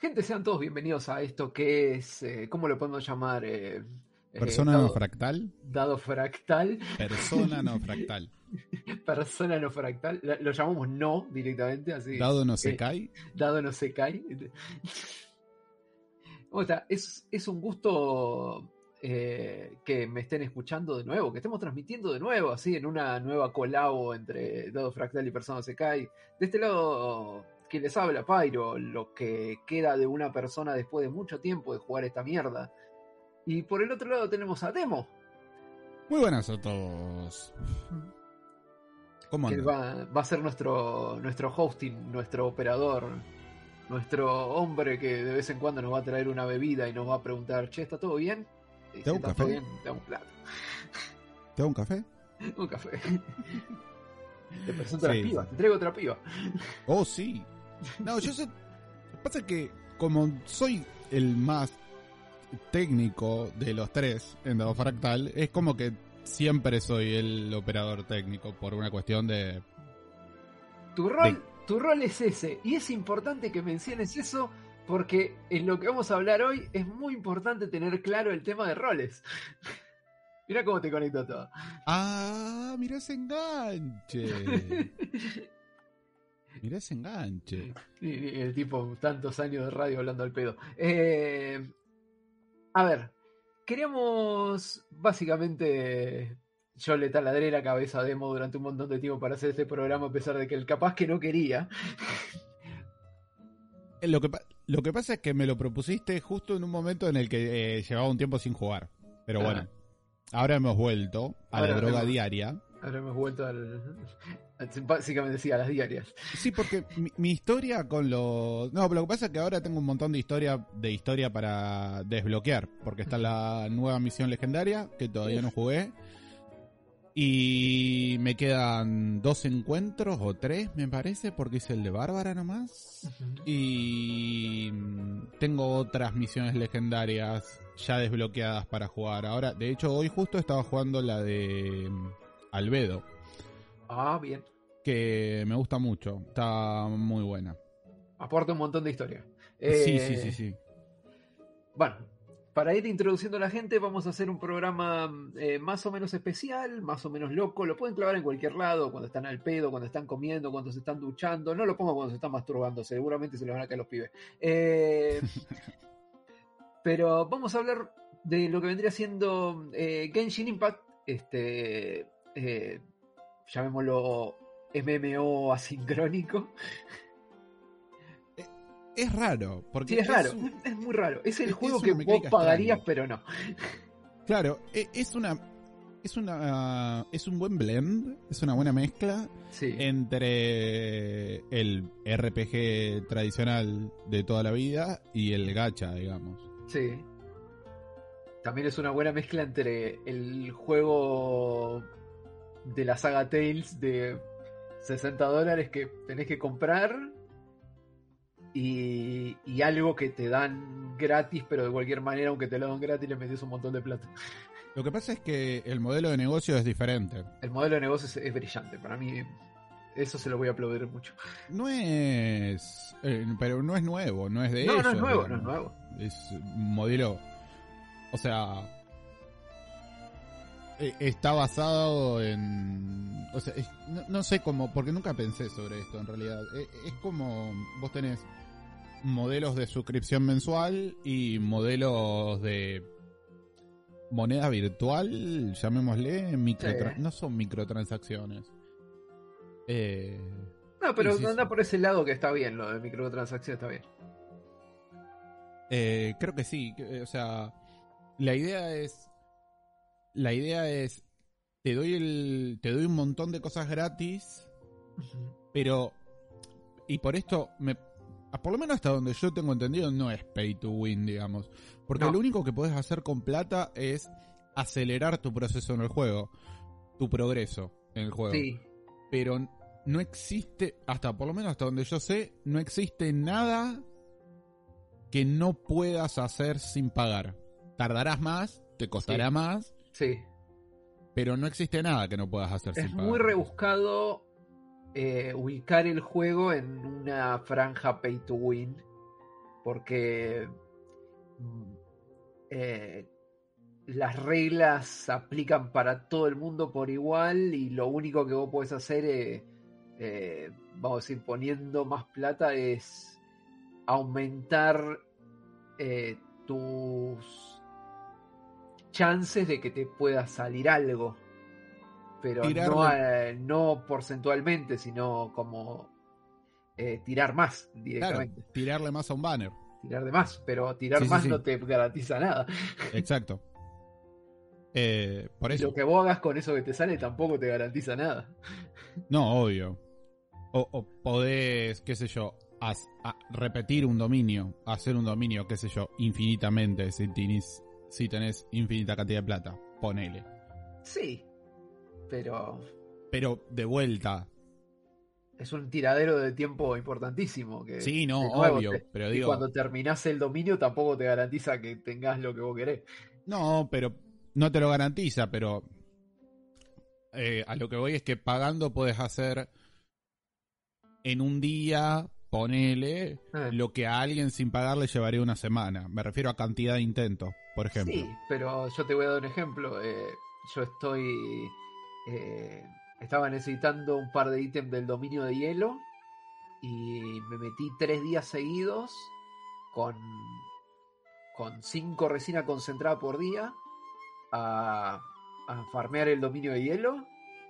Gente, sean todos bienvenidos a esto que es, eh, ¿cómo lo podemos llamar? Eh, eh, ¿Persona dado, no fractal? dado fractal. Persona no fractal. Persona no fractal. Lo llamamos no directamente, así. Dado no se cae. Dado no se cae. ¿Cómo está? Es, es un gusto eh, que me estén escuchando de nuevo, que estemos transmitiendo de nuevo, así, en una nueva colabo entre Dado Fractal y Persona se cae. De este lado, que les habla Pyro, lo que queda de una persona después de mucho tiempo de jugar esta mierda. Y por el otro lado tenemos a Demo, Muy buenas a todos. ¿Cómo que va, va a ser nuestro, nuestro hosting, nuestro operador, nuestro hombre que de vez en cuando nos va a traer una bebida y nos va a preguntar, che, ¿está todo bien? Y ¿Te hago si un todo café? bien, te hago un plato. ¿Te hago un café? Un café. Te presento Sí, las pibas, te traigo otra piba. Oh, sí. No, yo sé. Lo que pasa es que, como soy el más técnico de los tres en Dado Fractal, es como que siempre soy el operador técnico por una cuestión de. Tu rol, tu rol es ese. Y es importante que menciones eso porque en lo que vamos a hablar hoy es muy importante tener claro el tema de roles. Mira cómo te conecto todo. ¡Ah! ¡Mira ese enganche! Mira ese enganche. Y- el tipo, tantos años de radio hablando al pedo. Eh, a ver, queríamos básicamente. Yo le taladré la cabeza a Demo durante un montón de tiempo para hacer este programa, a pesar de que el capaz que no quería. Eh, Lo que, lo que pasa es que me lo propusiste justo en un momento en el que eh, llevaba un tiempo sin jugar. Pero Ah. bueno, ahora hemos vuelto a Ahora la droga hemos- diaria. Ahora hemos vuelto al. Básicamente sí, a las diarias. Sí, porque mi, mi historia con los... No, pero lo que pasa es que ahora tengo un montón de historia, de historia para desbloquear, porque está la nueva misión legendaria, que todavía no jugué. Y me quedan dos encuentros, o tres, me parece, porque hice el de Bárbara nomás. Y tengo otras misiones legendarias ya desbloqueadas para jugar. Ahora, de hecho, hoy justo estaba jugando la de mm, Albedo, Ah, bien. que me gusta mucho. Está muy buena. Aporta un montón de historia. Sí, Eh, sí, sí, sí. Bueno, para ir introduciendo a la gente, vamos a hacer un programa eh, más o menos especial, más o menos loco. Lo pueden clavar en cualquier lado, cuando están al pedo, cuando están comiendo, cuando se están duchando. No lo pongo cuando se están masturbando, seguramente se les van a caer los pibes. Eh, pero vamos a hablar de lo que vendría siendo eh, Genshin Impact, este, llamémoslo MMO asincrónico. Es raro, porque Sí, es raro, un- es muy raro. Es el es juego que vos pagarías, extraña. pero no. claro, e- es una es una es un buen blend, es una buena mezcla Sí. entre el RPG tradicional de toda la vida y el gacha, digamos. Sí. También es una buena mezcla entre el juego de la saga Tales de 60 dólares que tenés que comprar y, y algo que te dan gratis, pero de cualquier manera, aunque te lo dan gratis, le metes un montón de plata. Lo que pasa es que el modelo de negocio es diferente. El modelo de negocio es, es brillante. Para mí, eso se lo voy a aplaudir mucho. No es eh, pero no es nuevo, no es de No, no es nuevo, no es nuevo. es un modelo. O sea. Eh, Está basado en. O sea, es- no, no sé cómo. Porque nunca pensé sobre esto en realidad. Eh, Es como. Vos tenés modelos de suscripción mensual y modelos de. Moneda virtual, llamémosle, Sí. no son microtransacciones. Eh, No, pero anda por ese lado que está bien, lo de microtransacción está bien. Eh, creo que sí. O sea, la idea es. La idea es. Te doy el. Te doy un montón de cosas gratis. Pero. Y por esto. Me, ah, por lo menos hasta donde yo tengo entendido, no es pay to win, digamos. Porque No. lo único que puedes hacer con plata es acelerar tu proceso en el juego. Tu progreso en el juego. Sí, Pero no existe. Hasta por lo menos hasta donde yo sé. No existe nada que no puedas hacer sin pagar. Tardarás más, te costará Sí. más, sí. pero no existe nada que no puedas hacer Es sin pagar. muy rebuscado eh, ubicar el juego en una franja pay to win. porque mm, eh, las reglas se aplican para todo el mundo por igual y lo único que vos podés hacer, eh, vamos a decir, poniendo más plata es aumentar tus chances de que te pueda salir algo. Pero no, no porcentualmente, sino como eh, tirar más Claro, directamente. tirarle más a un banner. Tirar de más, pero tirar Sí, más sí. no te garantiza nada. Exacto. Eh, por eso. Lo que vos hagas con eso que te sale tampoco te garantiza nada. No, obvio. O, o podés, qué sé yo, a- repetir un dominio, hacer un dominio, qué sé yo, infinitamente si tenés, si tenés infinita cantidad de plata. Ponele. Sí, pero Pero de vuelta. es un tiradero de tiempo importantísimo. Que, Sí, no, obvio. te- pero y digo. cuando terminás el dominio tampoco te garantiza que tengas lo que vos querés. No, pero no te lo garantiza, pero eh, a lo que voy es que pagando puedes hacer en un día, ponele, Eh, lo que a alguien sin pagar le llevaría una semana. Me refiero a cantidad de intentos, por ejemplo. Sí, pero yo te voy a dar un ejemplo. Eh, yo estoy. eh, estaba necesitando un par de ítems del dominio de hielo. Y me metí tres días seguidos con. con cinco resina concentrada por día. A, a farmear el dominio de hielo.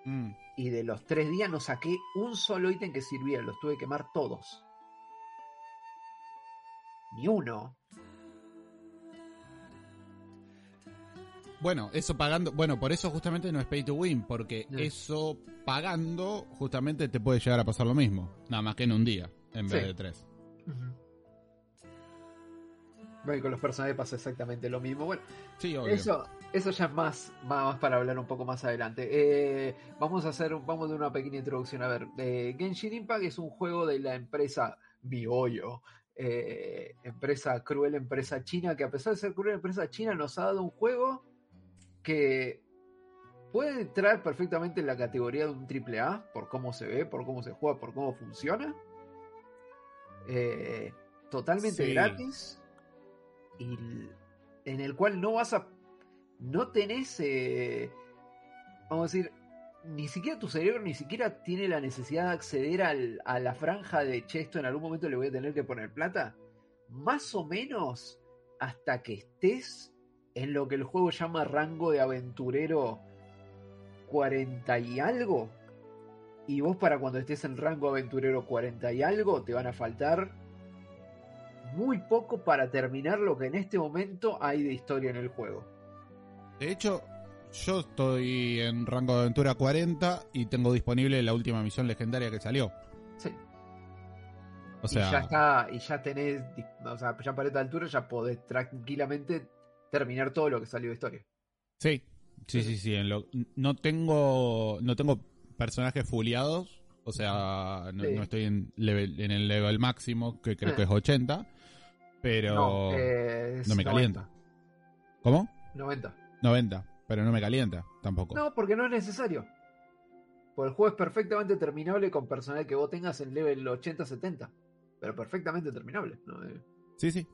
Mm, Y de los tres días no saqué un solo ítem que sirviera. Los tuve que quemar todos. Ni uno. Bueno, eso pagando, bueno, por eso justamente no es pay to win, porque No. eso pagando justamente te puede llegar a pasar lo mismo, nada más que en un día, en vez de tres. Bueno, y con los personajes pasa exactamente lo mismo. Bueno, Sí, obvio. eso, eso ya es más, más para hablar un poco más adelante. Eh, vamos a hacer, vamos de una pequeña introducción. A ver, eh, Genshin Impact es un juego de la empresa Mihoyo. eh, empresa cruel, empresa china, que a pesar de ser cruel, empresa china nos ha dado un juego que puede entrar perfectamente en la categoría de un triple A por cómo se ve, por cómo se juega, por cómo funciona. Eh, totalmente Sí. gratis y en el cual no vas a no tenés eh, vamos a decir ni siquiera tu cerebro ni siquiera tiene la necesidad de acceder al- a la franja de che esto en algún momento le voy a tener que poner plata más o menos hasta que estés en lo que el juego llama rango de aventurero 40 y algo y vos para cuando estés en rango aventurero 40 y algo te van a faltar muy poco para terminar lo que en este momento hay de historia en el juego. De hecho, yo estoy en rango de aventura 40 y tengo disponible la última misión legendaria que salió. Sí. O y ya sea, está, y ya tenés, o sea, ya para esta altura ya podés tranquilamente terminar todo lo que salió de historia. sí, sí, sí, sí. en lo- no tengo, no tengo personajes fuleados. O sea, no, Sí. no estoy en, level- en el level máximo, que creo Ah. que es 80. Pero no, eh, es no me 90, calienta. ¿Cómo? 90. 90. Pero no me calienta tampoco. No, porque no es necesario. Porque el juego es perfectamente terminable con personal que vos tengas en level 80-70. Pero perfectamente terminable. ¿no? Eh, Sí, sí.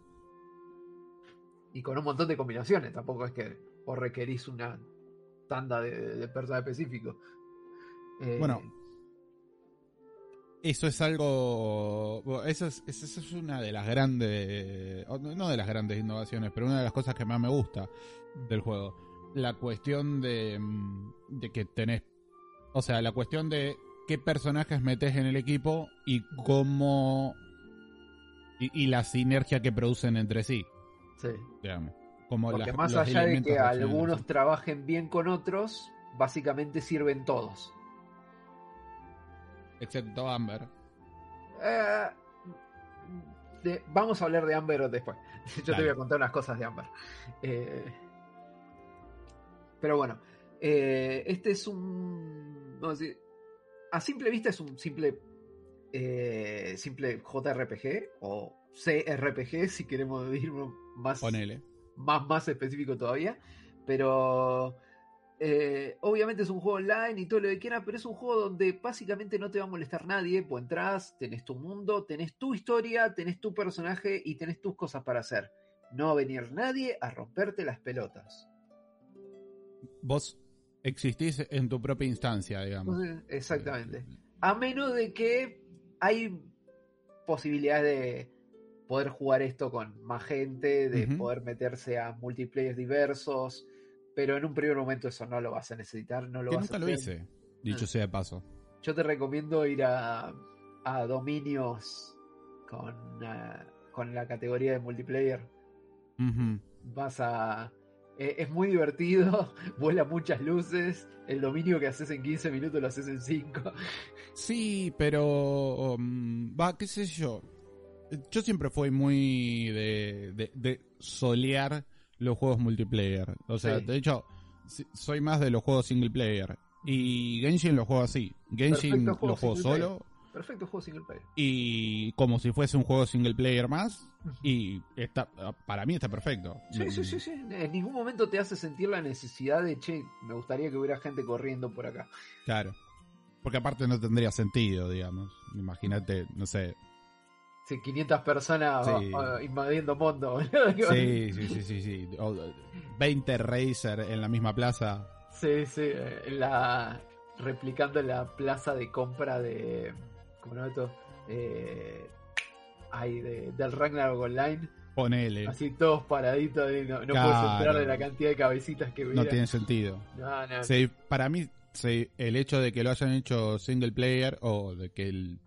Y con un montón de combinaciones. Tampoco es que vos requerís una tanda de, de personal específico. Eh, Bueno, Eso es algo. Eso es, eso es una de las grandes. No de las grandes innovaciones, pero una de las cosas que más me gusta del juego. La cuestión de. mm, de que tenés. O sea, la cuestión de qué personajes metes en el equipo y cómo. Y la sinergia que producen entre sí, sí. digamos. Como Porque las- más allá de que algunos trabajen bien con otros, básicamente sirven todos. Excepto Amber. Eh, de- vamos a hablar de Amber después. Yo te voy a contar unas cosas de Amber. Eh, pero bueno, eh, este es un. a simple vista es un simple. simple JRPG o CRPG, si queremos ir más Ponele. más, más específico todavía. Pero eh, obviamente es un juego online y todo lo que quieras, pero es un juego donde básicamente no te va a molestar nadie, pues entras, tenés tu mundo, tenés tu historia, tenés tu personaje y tenés tus cosas para hacer. No va a venir nadie a romperte las pelotas. Vos existís en tu propia instancia, digamos. Exactamente. A menos de que hay posibilidades de poder jugar esto con más gente, de poder meterse a multiplayer diversos, pero en un primer momento eso no lo vas a necesitar, no lo que vas nunca lo hice, dicho ah. sea de paso. Yo te recomiendo ir a, a dominios con, ah, con la categoría de multiplayer. Vas a... E, es muy divertido, vuela muchas luces, el dominio que haces en 15 minutos lo haces en 5. Sí, pero... Um, va, qué sé yo. Yo siempre fui muy de, de solear los juegos multiplayer. O sea, de hecho, soy más de los juegos single player. Y Genshin lo juego así. Genshin lo juego solo. Perfecto juego single player. Y como si fuese un juego single player más. Y está para mí está perfecto. Sí, sí, sí, sí. En ningún momento te hace sentir la necesidad de, che, me gustaría que hubiera gente corriendo por acá. Claro. Porque aparte no tendría sentido, digamos. Imagínate, no sé, Sí, 500 personas invadiendo mundo. sí, sí, sí, sí, sí. 20 Razer en la misma plaza. Sí, sí, en la replicando la plaza de compra de ¿cómo no esto? Eh, ay, de, del Ragnarok Online. Ponele. Así todos paraditos, no, no puedes esperar de la cantidad de cabecitas que hubiera. No tiene sentido. No, no. Sí, para mí, sí, el hecho de que lo hayan hecho single player o de que el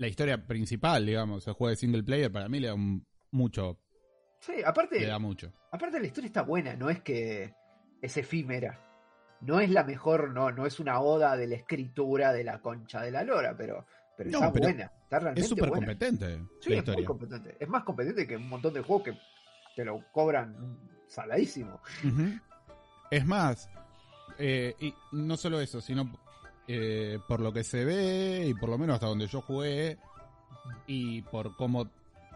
la historia principal, digamos, el juego de single player, para mí le da mucho. Sí, aparte. Le da mucho. Aparte, la historia está buena, no es que es efímera. No es la mejor, no, no es una oda de la escritura de la concha de la lora, pero, pero está buena. Está realmente es súper competente. Sí, es muy competente. Es más competente que un montón de juegos que te lo cobran saladísimo. Es más, eh, y no solo eso, sino eh, por lo que se ve y por lo menos hasta donde yo jugué y por cómo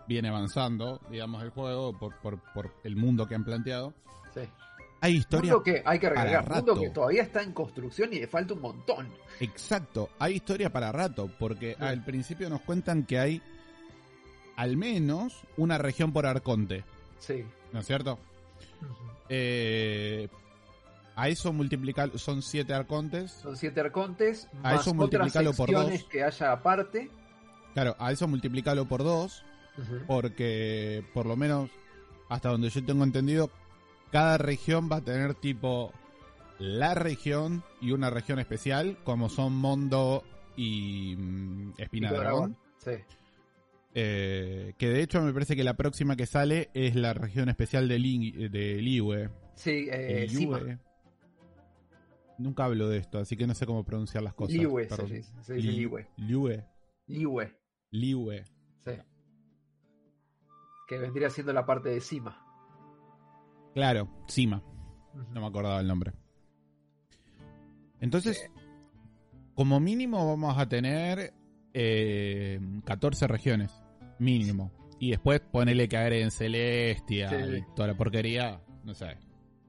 viene avanzando, digamos, el juego, por, por, el mundo que han planteado. Sí. Hay historia. Mundo que hay que arreglar, mundo que todavía está en construcción y le falta un montón. Exacto, hay historia para rato, porque al principio nos cuentan que hay al menos una región por Arconte. Sí. ¿No es cierto? eh, a eso multiplicar son siete arcontes. Son siete arcontes. A eso multiplicarlo por dos. que haya aparte. Claro, a eso multiplicarlo por dos. Porque por lo menos hasta donde yo tengo entendido, cada región va a tener tipo la región y una región especial, como son Mondo y mm, Espina Dragón. Sí. Eh, que de hecho me parece que la próxima que sale es la región especial de, de Liwe. Sí, eh, Nunca hablo de esto, así que no sé cómo pronunciar las cosas. Liwe, se, dice Liwe. Liwe. Liwe. Liwe. Sí. Que vendría siendo la parte de Cima. Claro, Cima. No me acordaba el nombre. Entonces, como mínimo vamos a tener eh, 14 regiones. Mínimo. Y después ponele que en Celestia y toda la porquería. No sé.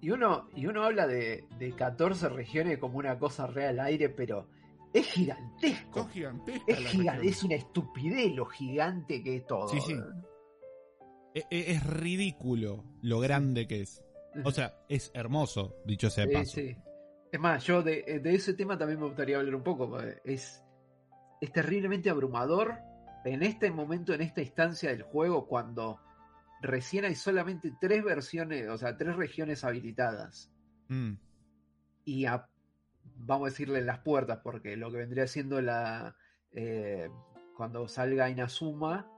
Y uno, y uno habla de, de 14 regiones como una cosa real aire, pero es gigantesco. Es gigantesco. Es, es una estupidez lo gigante que es todo. Sí, sí. E, e, es, ridículo lo grande que es. O sea, es hermoso, dicho sea de paso. Sí. Es más, yo de, de, ese tema también me gustaría hablar un poco. Es, es terriblemente abrumador en este momento, en esta instancia del juego, cuando recién hay solamente tres versiones, o sea, tres regiones habilitadas. Mm. Y vamos a decirle en las puertas, porque lo que vendría siendo la. Eh, cuando salga Inazuma,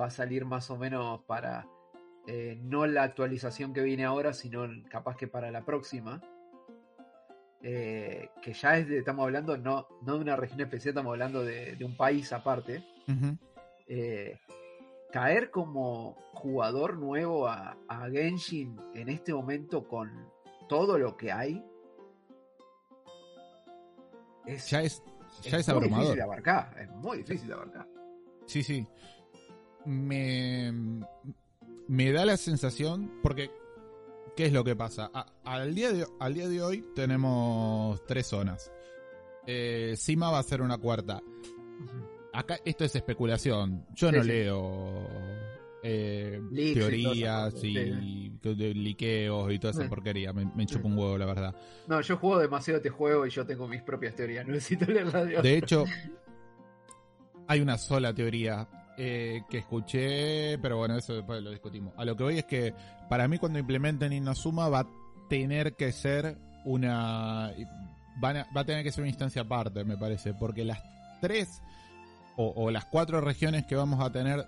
va a salir más o menos para. Eh, no la actualización que viene ahora, sino capaz que para la próxima. Eh, que ya es de, estamos hablando no, no de una región especial, estamos hablando de, un país aparte caer como jugador nuevo a, Genshin en este momento con todo lo que hay es, ya es, ya es, muy difícil de abarcar, es muy difícil de abarcar. Sí, sí. Me, me da la sensación, porque ¿qué es lo que pasa? A- al, día de, al día de hoy tenemos tres zonas. Eh, Sima va a ser una cuarta. Acá esto es especulación. Yo Sí, no sí. leo eh, y teorías y, de liqueos y toda esa porquería. Me, me chupa un huevo, la verdad. No, yo juego demasiado este juego y yo tengo mis propias teorías. No necesito leer la de De hecho, hay una sola teoría eh, que escuché, pero bueno, eso después lo discutimos. A lo que voy es que para mí cuando implementen Inazuma va a tener que ser una... van a- va a tener que ser una instancia aparte, me parece, porque las tres o, o las cuatro regiones que vamos a tener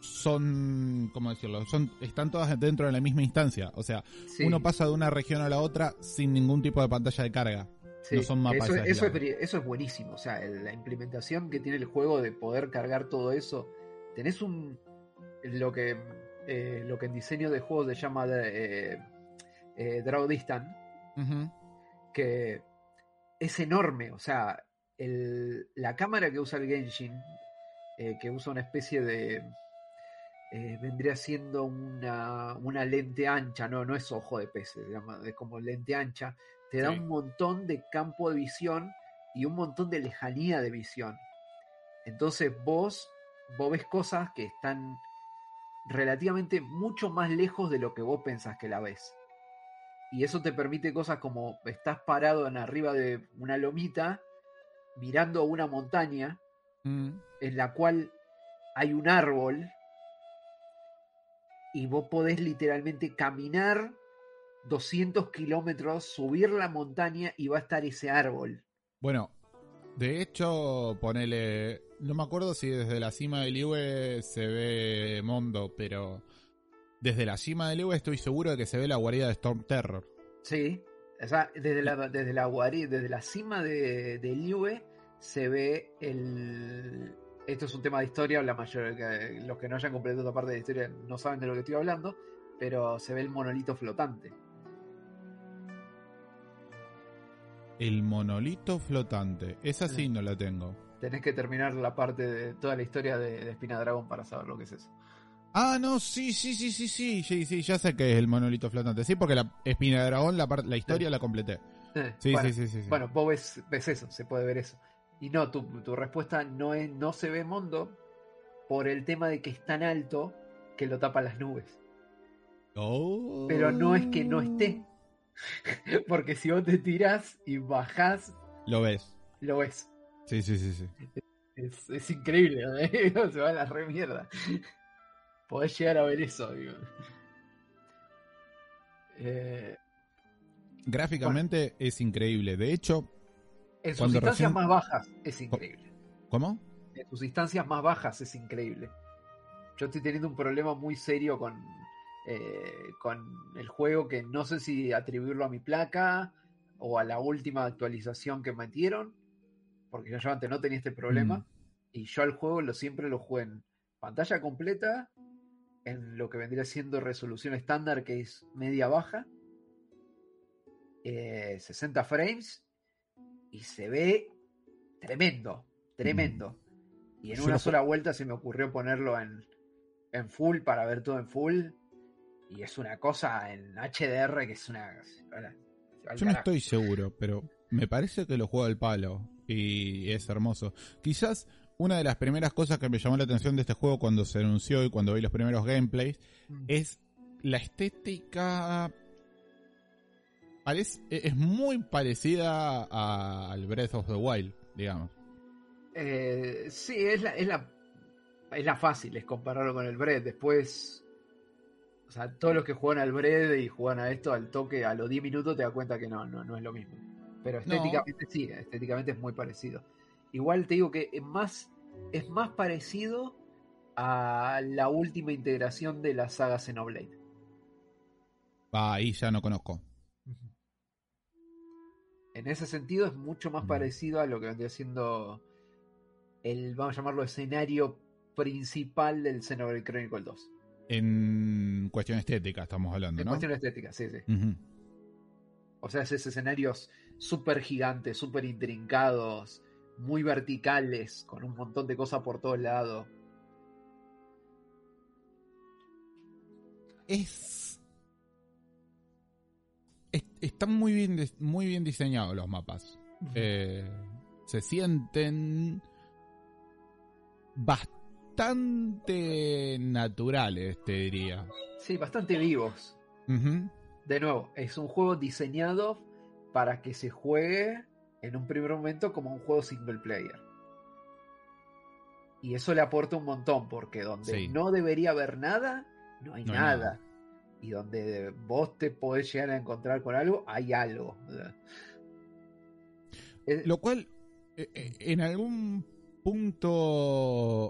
son, ¿cómo decirlo? Son, están todas dentro de la misma instancia. O sea, Sí, uno pasa de una región a la otra sin ningún tipo de pantalla de carga. sí. no son mapas Eso, eso, es, eso es buenísimo. O sea, la implementación que tiene el juego de poder cargar todo eso. Tenés un. Lo que, eh, lo que en diseño de juegos se llama eh, eh, Draw Distance. Ujú. que es enorme. O sea, el- la cámara que usa el Genshin, eh, que usa una especie de. eh, vendría siendo una, una lente ancha, no, no es ojo de pez, se llama, es como lente ancha. Te da Sí. un montón de campo de visión y un montón de lejanía de visión. Entonces vos, vos ves cosas que están relativamente mucho más lejos de lo que vos pensás que la ves. Y eso te permite cosas como estás parado en arriba de una lomita, mirando una montaña Mm. en la cual hay un árbol y vos podés literalmente caminar 200 kilómetros, subir la montaña y va a estar ese árbol. Bueno, de hecho, ponele. No me acuerdo si desde la cima del Iwe se ve Mondo, pero desde la cima del Iwe estoy seguro de que se ve la guarida de Storm Terror. Sí, o sea, desde la, desde la, desde la cima de, del Iwe se ve el... Esto es un tema de historia, la mayor, que- los que no hayan completado esta parte de la historia no saben de lo que estoy hablando, pero se ve el monolito flotante. El monolito flotante. Esa sí no la tengo. Tenés que terminar la parte de toda la historia de, de Espina Dragón para saber lo que es eso. Ah, no, sí, sí, sí, sí, sí, sí, sí, ya sé que es el monolito flotante. Sí, porque la espina de dragón, la, la historia la completé. Sí, bueno, sí, sí, sí, sí. Bueno, vos ves, ves eso, se puede ver eso. Y no, tu, tu respuesta no es no se ve Mondo por el tema de que es tan alto que lo tapan las nubes. Oh. Pero no es que no esté. Porque si vos te tirás y bajás, Lo ves. lo ves. Sí, sí, sí, sí. Es, es increíble, ¿eh? se va a la re mierda. Podés llegar a ver eso, digo. Eh, Gráficamente es increíble. De hecho, en sus instancias recién- más bajas es increíble. ¿cómo? En sus instancias más bajas es increíble. Yo estoy teniendo un problema muy serio con, eh, con el juego que no sé si atribuirlo a mi placa o a la última actualización que metieron, porque yo antes no tenía este problema. Mm. Y yo al juego lo siempre lo jugué en pantalla completa, en lo que vendría siendo resolución estándar, que es media baja, eh, 60 frames, y se ve tremendo, tremendo. Y en Yo una sola vuelta se me ocurrió ponerlo en, en full para ver todo en full. Y es una cosa en HDR que es una. Yo no estoy seguro, pero me parece que lo juega al palo y es hermoso. Quizás una de las primeras cosas que me llamó la atención de este juego cuando se anunció y cuando vi los primeros gameplays Mm. es la estética. parece- Es muy parecida a- al Breath of the Wild, digamos. Eh, sí, es la, es la es la fácil, es compararlo con el Bread. Después, o sea, todos los que juegan al Bread y juegan a esto al toque, a los 10 minutos te das cuenta que no, no, no es lo mismo. Pero No. estéticamente sí, estéticamente es muy parecido. Igual te digo que es más, es más parecido a la última integración de la saga Xenoblade. Ah, ahí ya no conozco. En ese sentido es mucho más Mm. parecido a lo que vendría siendo el, vamos a llamarlo, escenario principal del Xenoblade Chronicle 2. En cuestión estética estamos hablando, En ¿no? cuestión estética, sí, sí. O sea, esos escenarios súper gigantes, súper intrincados, muy verticales, con un montón de cosas por todos lados. Es están muy bien, muy bien diseñados los mapas. Eh, se sienten bastante naturales, te diría. Sí, bastante vivos. De nuevo, es un juego diseñado para que se juegue en un primer momento como un juego single player. Y eso le aporta un montón, porque donde Sí. no debería haber nada, no hay No hay nada. nada. Y donde vos te podés llegar a encontrar con algo, hay algo. Eh, Lo cual, eh, eh, en algún punto,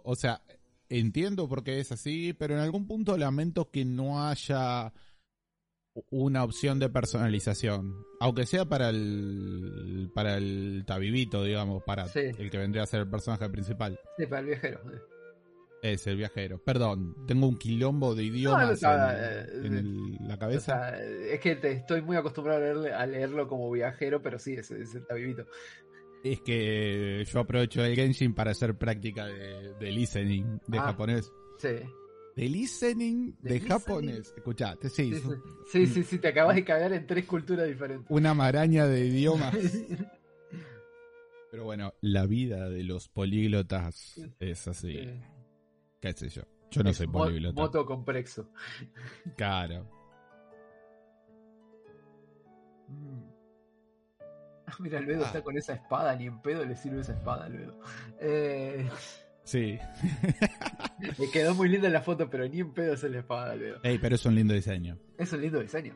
o sea, entiendo por qué es así, pero en algún punto lamento que no haya una opción de personalización, aunque sea para el para el tabibito, digamos, para Sí. el que vendría a ser el personaje principal. sí, para el viajero. Es el viajero. Perdón, tengo un quilombo de idiomas en, eh, en el- la O cabeza. sea, es que te- estoy muy acostumbrado a, leerle- a leerlo como viajero, pero sí, es, es el tabibito. Es que yo aprovecho el Genshin para hacer práctica de, de listening de Ah. japonés. Sí. De listening ¿De listening? japonés. Escuchate, sí. Sí, sí, sí, sí, sí, te acabas de cagar en tres culturas diferentes. Una maraña de idiomas. Pero bueno, la vida de los políglotas es así. Sí. ¿Qué sé yo? Yo no Es soy políglota. Moto complexo. Claro. Ah, Mira, Luedo Ah. está con esa espada, ni en pedo le sirve esa espada, Luedo. Eh, Sí. me quedó muy linda la foto, pero ni en pedo es la espada, Luedo. Ey, pero es un lindo diseño. Es un lindo diseño.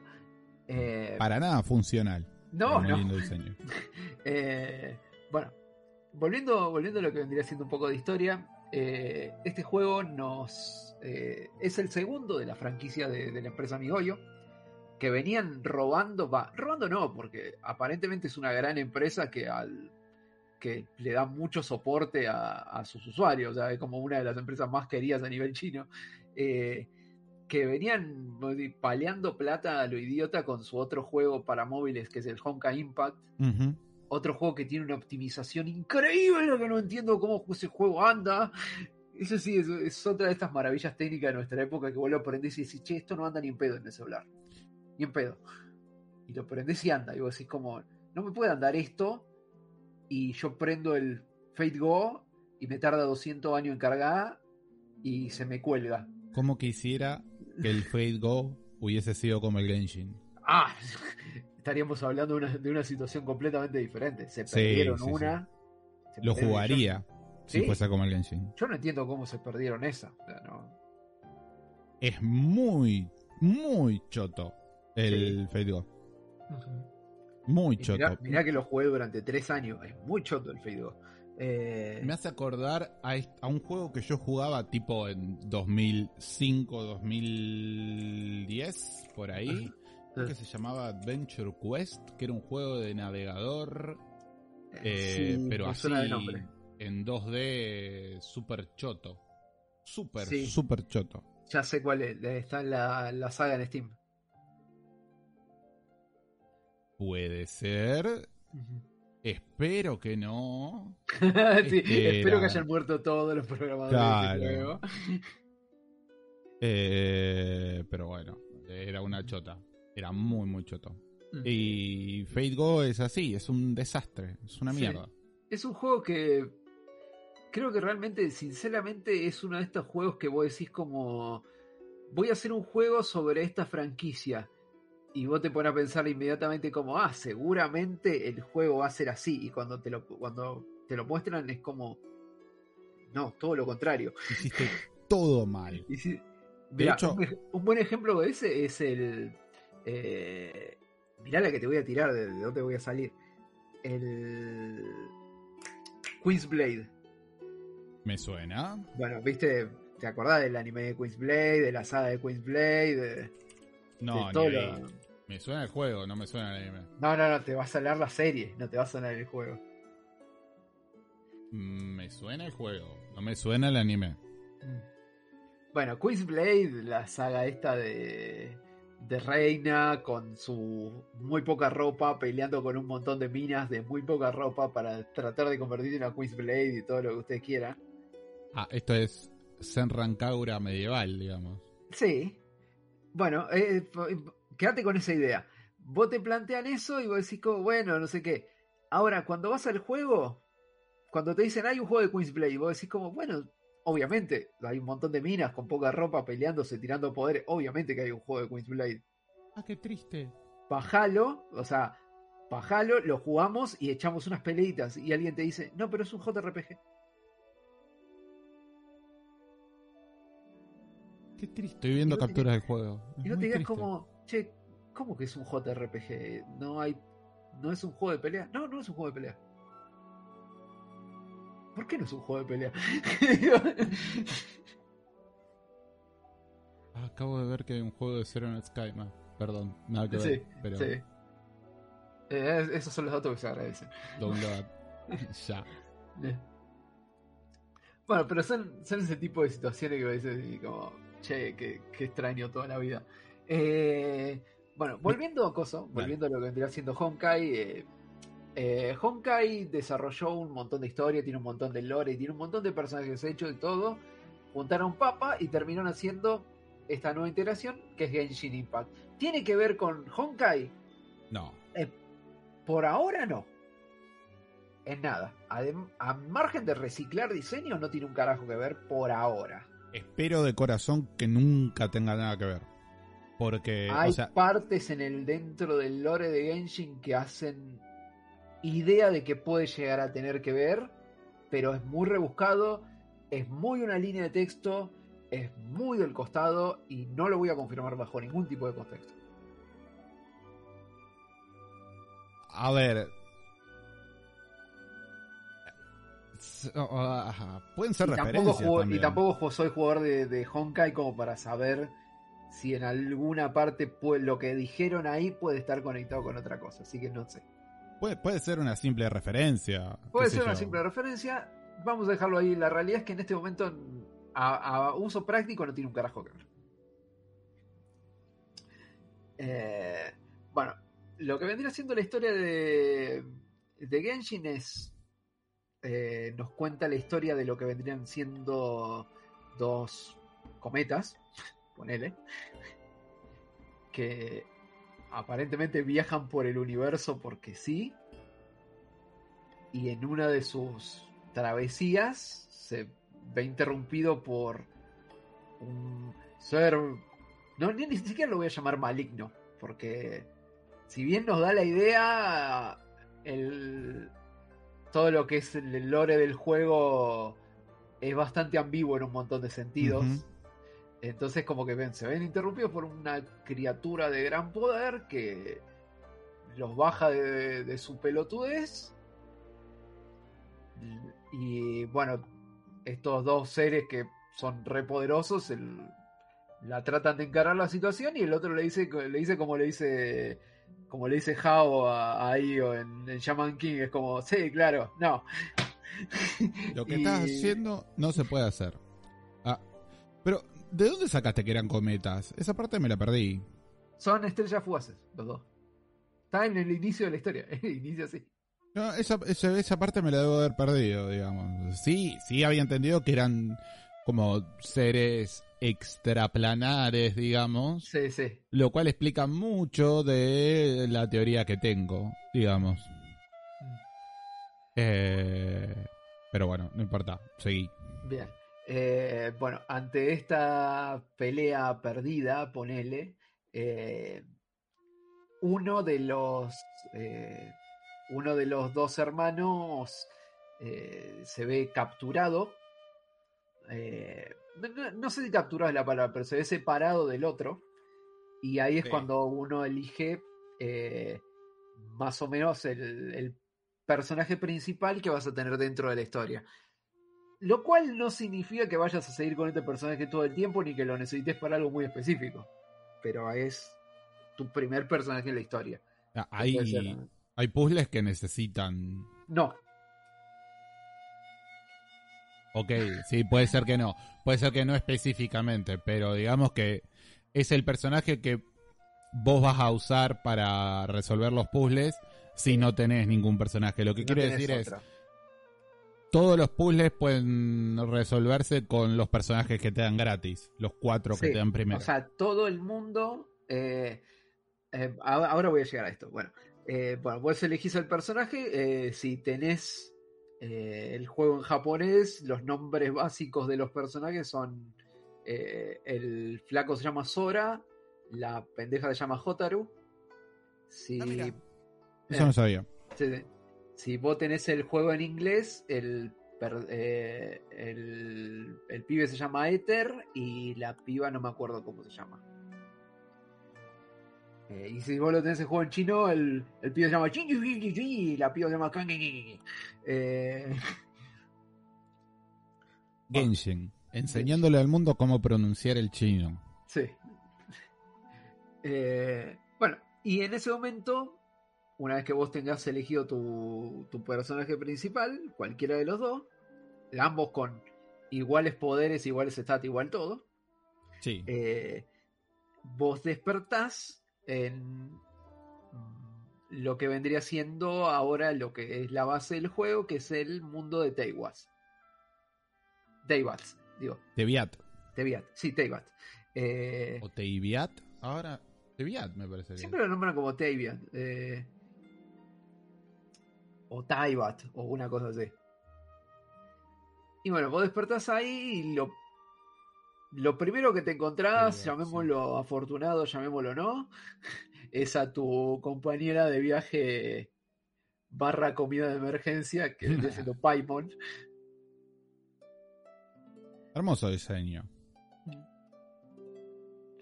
Eh, Para nada funcional. no, no. lindo diseño. Eh, bueno, volviendo, volviendo a lo que vendría siendo un poco de historia, eh, este juego nos eh, es el segundo de la franquicia de, de la empresa Migoyo, que venían robando, va, robando no, porque aparentemente es una gran empresa que al que le da mucho soporte a, a sus usuarios, o sea, es como una de las empresas más queridas a nivel chino, eh, que venían paleando plata a lo idiota con su otro juego para móviles, que es el Honka Impact, otro juego que tiene una optimización increíble, que no entiendo cómo ese juego anda. Eso sí, es, es otra de estas maravillas técnicas de nuestra época que vos lo aprendés y decís, che, esto no anda ni en pedo en el celular. Ni en pedo. Y lo prendés y anda. Y vos decís como, no me puede andar esto. Y yo prendo el Fate Go y me tarda 200 años en cargar y se me cuelga. Como quisiera que el Fate Go hubiese sido como el Genshin. Ah, estaríamos hablando de una, de una situación completamente diferente. Se perdieron sí, sí. una. se Lo perdieron- jugaría si ¿Sí? fuese como el Genshin. Yo no entiendo cómo se perdieron esa. O sea, no. Es muy, muy choto el Fate Go. Muy choto. mirá, que lo jugué durante tres años. Es muy choto el Fate. Eh, Me hace acordar a, a un juego que yo jugaba tipo en 2005, 2010, por ahí, Ajá. que se llamaba Adventure Quest, que era un juego de navegador, eh, sí, pero así en 2D super choto. Super, Sí. super choto. Ya sé cuál es. Está en la, la saga en Steam. Puede ser. Espero que no. sí, espero que hayan muerto todos los programadores Claro. de juego. Eh, pero bueno, era una chota. Era muy, muy choto. Y Fate Go es así, es un desastre, es una Sí. mierda. Es un juego que creo que realmente, sinceramente, es uno de estos juegos que vos decís como voy a hacer un juego sobre esta franquicia. Y vos te pones a pensar inmediatamente como, ah, seguramente el juego va a ser así. Y cuando te lo, cuando te lo muestran es como, no, todo lo contrario. Hiciste todo mal. Si- mirá, hecho- un, buen ejemplo de ese es el. Eh, mirá la que te voy a tirar, de, de dónde voy a salir. El. Queen's Blade. ¿Me suena? Bueno, viste, ¿te acordás del anime de Queen's Blade, de la saga de Queen's Blade? De, No, de todo lo- Me suena el juego, no me suena el anime. No, no, no, te va a sonar la serie, no te va a sonar el juego. Mm, Me suena el juego, no me suena el anime. Bueno, Queen's Blade, la saga esta de, de reina con su muy poca ropa, peleando con un montón de minas de muy poca ropa para tratar de convertirse en una Queen's Blade y todo lo que usted quiera. Ah, esto es Senran Kagura medieval, digamos. Sí. Bueno, eh, quédate con esa idea. vos te plantean eso y vos decís como, bueno, no sé qué. Ahora, cuando vas al juego, cuando te dicen hay un juego de Queen's Blade, vos decís como, bueno, obviamente, hay un montón de minas con poca ropa peleándose, tirando poderes, obviamente que hay un juego de Queen's Blade. Ah, qué triste. Bajalo, o sea, bajalo, lo jugamos y echamos unas peleitas y alguien te dice, no, pero es un JRPG. Qué triste. Estoy viendo capturas del juego. y no te digas como, che, ¿cómo que es un JRPG? No hay. ¿No es un juego de pelea? No, no es un juego de pelea. ¿Por qué no es un juego de pelea? Acabo de ver que hay un juego de Zero en Sky, Perdón, nada que ver. Sí, pero... sí. Eh, esos son los datos que se agradecen. Download. ya. Bueno, pero son, son ese tipo de situaciones que a veces como, che, qué, extraño toda la vida. Eh, bueno, volviendo a Coso, volviendo a lo que vendría siendo Honkai, eh, eh, Honkai desarrolló un montón de historia, tiene un montón de lore, tiene un montón de personajes hechos y todo. Juntaron papa y terminaron haciendo esta nueva integración que es Genshin Impact. ¿Tiene que ver con Honkai? No. Eh, por ahora no. En nada. a margen de reciclar diseños, no tiene un carajo que ver por ahora. Espero de corazón que nunca tenga nada que ver. Porque. Hay partes en el dentro del lore de Genshin que hacen idea de que puede llegar a tener que ver, pero es muy rebuscado, es muy una línea de texto, es muy del costado y no lo voy a confirmar bajo ningún tipo de contexto. A ver. Pueden ser y referencias. Tampoco y tampoco soy jugador de, de, Honkai como para saber si en alguna parte lo que dijeron ahí puede estar conectado con otra cosa. Así que no sé. Puede, puede ser una simple referencia. Puede ser una simple referencia. Vamos a dejarlo ahí. La realidad es que en este momento a, uso práctico no tiene un carajo que ver. Eh, bueno, lo que vendría siendo la historia de, de Genshin es. Eh, nos cuenta la historia de lo que vendrían siendo dos cometas, ponele, que aparentemente viajan por el universo porque sí, y en una de sus travesías se ve interrumpido por un ser, no, ni, siquiera lo voy a llamar maligno, porque si bien nos da la idea, todo lo que es el lore del juego es bastante ambiguo en un montón de sentidos. Entonces como que ven, se ven interrumpidos por una criatura de gran poder que los baja de, su pelotudez. Y bueno, estos dos seres que son repoderosos la tratan de encarar la situación y el otro le dice, le dice como le dice como le dice Hao a, Io en, en, Shaman King, es como, sí, claro, no. Lo que estás haciendo no se puede hacer. Ah, pero, ¿de dónde sacaste que eran cometas? Esa parte me la perdí. Son estrellas fugaces, los dos. Está en el inicio de la historia, el inicio así. No, esa, esa, esa, parte me la debo haber perdido, digamos. Sí, sí había entendido que eran como seres extraplanares, digamos. Sí, sí. Lo cual explica mucho de la teoría que tengo, digamos. Mm. Eh, pero bueno, no importa, seguí. Bien. Eh, bueno, ante esta pelea perdida, ponele, eh, uno de los uno de los dos hermanos se ve capturado eh, no, sé si capturado es la palabra, pero se ve separado del otro. Y ahí es cuando uno elige eh, más o menos el, personaje principal que vas a tener dentro de la historia. Lo cual no significa que vayas a seguir con este personaje todo el tiempo ni que lo necesites para algo muy específico. Pero es tu primer personaje en la historia. Ah, hay, hay puzzles que necesitan. No, Ok, sí, puede ser que no. Puede ser que no específicamente, pero digamos que es el personaje que vos vas a usar para resolver los puzzles si no tenés ningún personaje. Lo que quiero decir es, todos los puzzles pueden resolverse con los personajes que te dan gratis, los cuatro que te dan primero. O sea, todo el mundo... Eh, eh, ahora voy a llegar a esto. Bueno, eh, bueno vos elegís el personaje. eh, si tenés eh, el juego en japonés, los nombres básicos de los personajes son. eh, el flaco se llama Sora, la pendeja se llama Hotaru. Si, Ah, eh, Eso no sabía. Sí, sí. Si vos tenés el juego en inglés, el, eh, el, el pibe se llama Ether y la piba no me acuerdo cómo se llama. Eh, y si vos lo tenés el juego en chino, el, el pibe se llama y la piba se llama. Eh, Genshin. Enseñándole al mundo cómo pronunciar el chino. Sí. Eh, bueno, y en ese momento, una vez que vos tengas elegido tu, tu personaje principal, cualquiera de los dos, ambos con iguales poderes, iguales stats, igual todo, Sí. eh, vos despertás en lo que vendría siendo ahora lo que es la base del juego, que es el mundo de Teiwas. Teibats, digo, Teviat. Teviat, sí, Teibat. Eh, O Teiviat. Ahora, Teviat me parece. Siempre lo nombran como Tavian. eh, o Taibat, o una cosa así. Y bueno, vos despertás ahí y lo, lo primero que te encontrás, llamémoslo afortunado, llamémoslo no, es a tu compañera de viaje barra comida de emergencia, que es siendo Paimon. Hermoso diseño.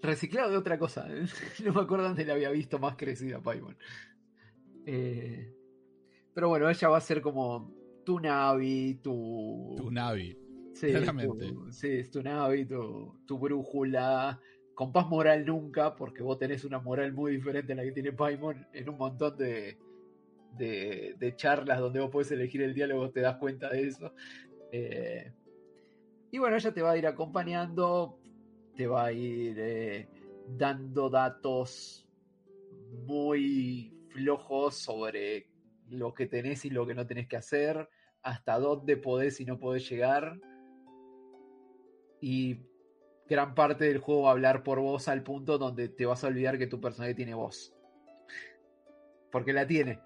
Reciclado de otra cosa. ¿eh? No me acuerdo dónde la había visto más crecida Paimon. Eh, pero bueno, ella va a ser como tu Navi, tu. Tu Navi. sí, claramente. tu- sí, es tu Navi, tu, tu brújula. Compás moral nunca, porque vos tenés una moral muy diferente a la que tiene Paimon en un montón de, de, de charlas donde vos podés elegir el diálogo, te das cuenta de eso. Eh, y bueno, ella te va a ir acompañando, te va a ir eh, dando datos muy flojos sobre lo que tenés y lo que no tenés que hacer, hasta dónde podés y no podés llegar. Y gran parte del juego va a hablar por vos al punto donde te vas a olvidar que tu personaje tiene voz. Porque la tiene.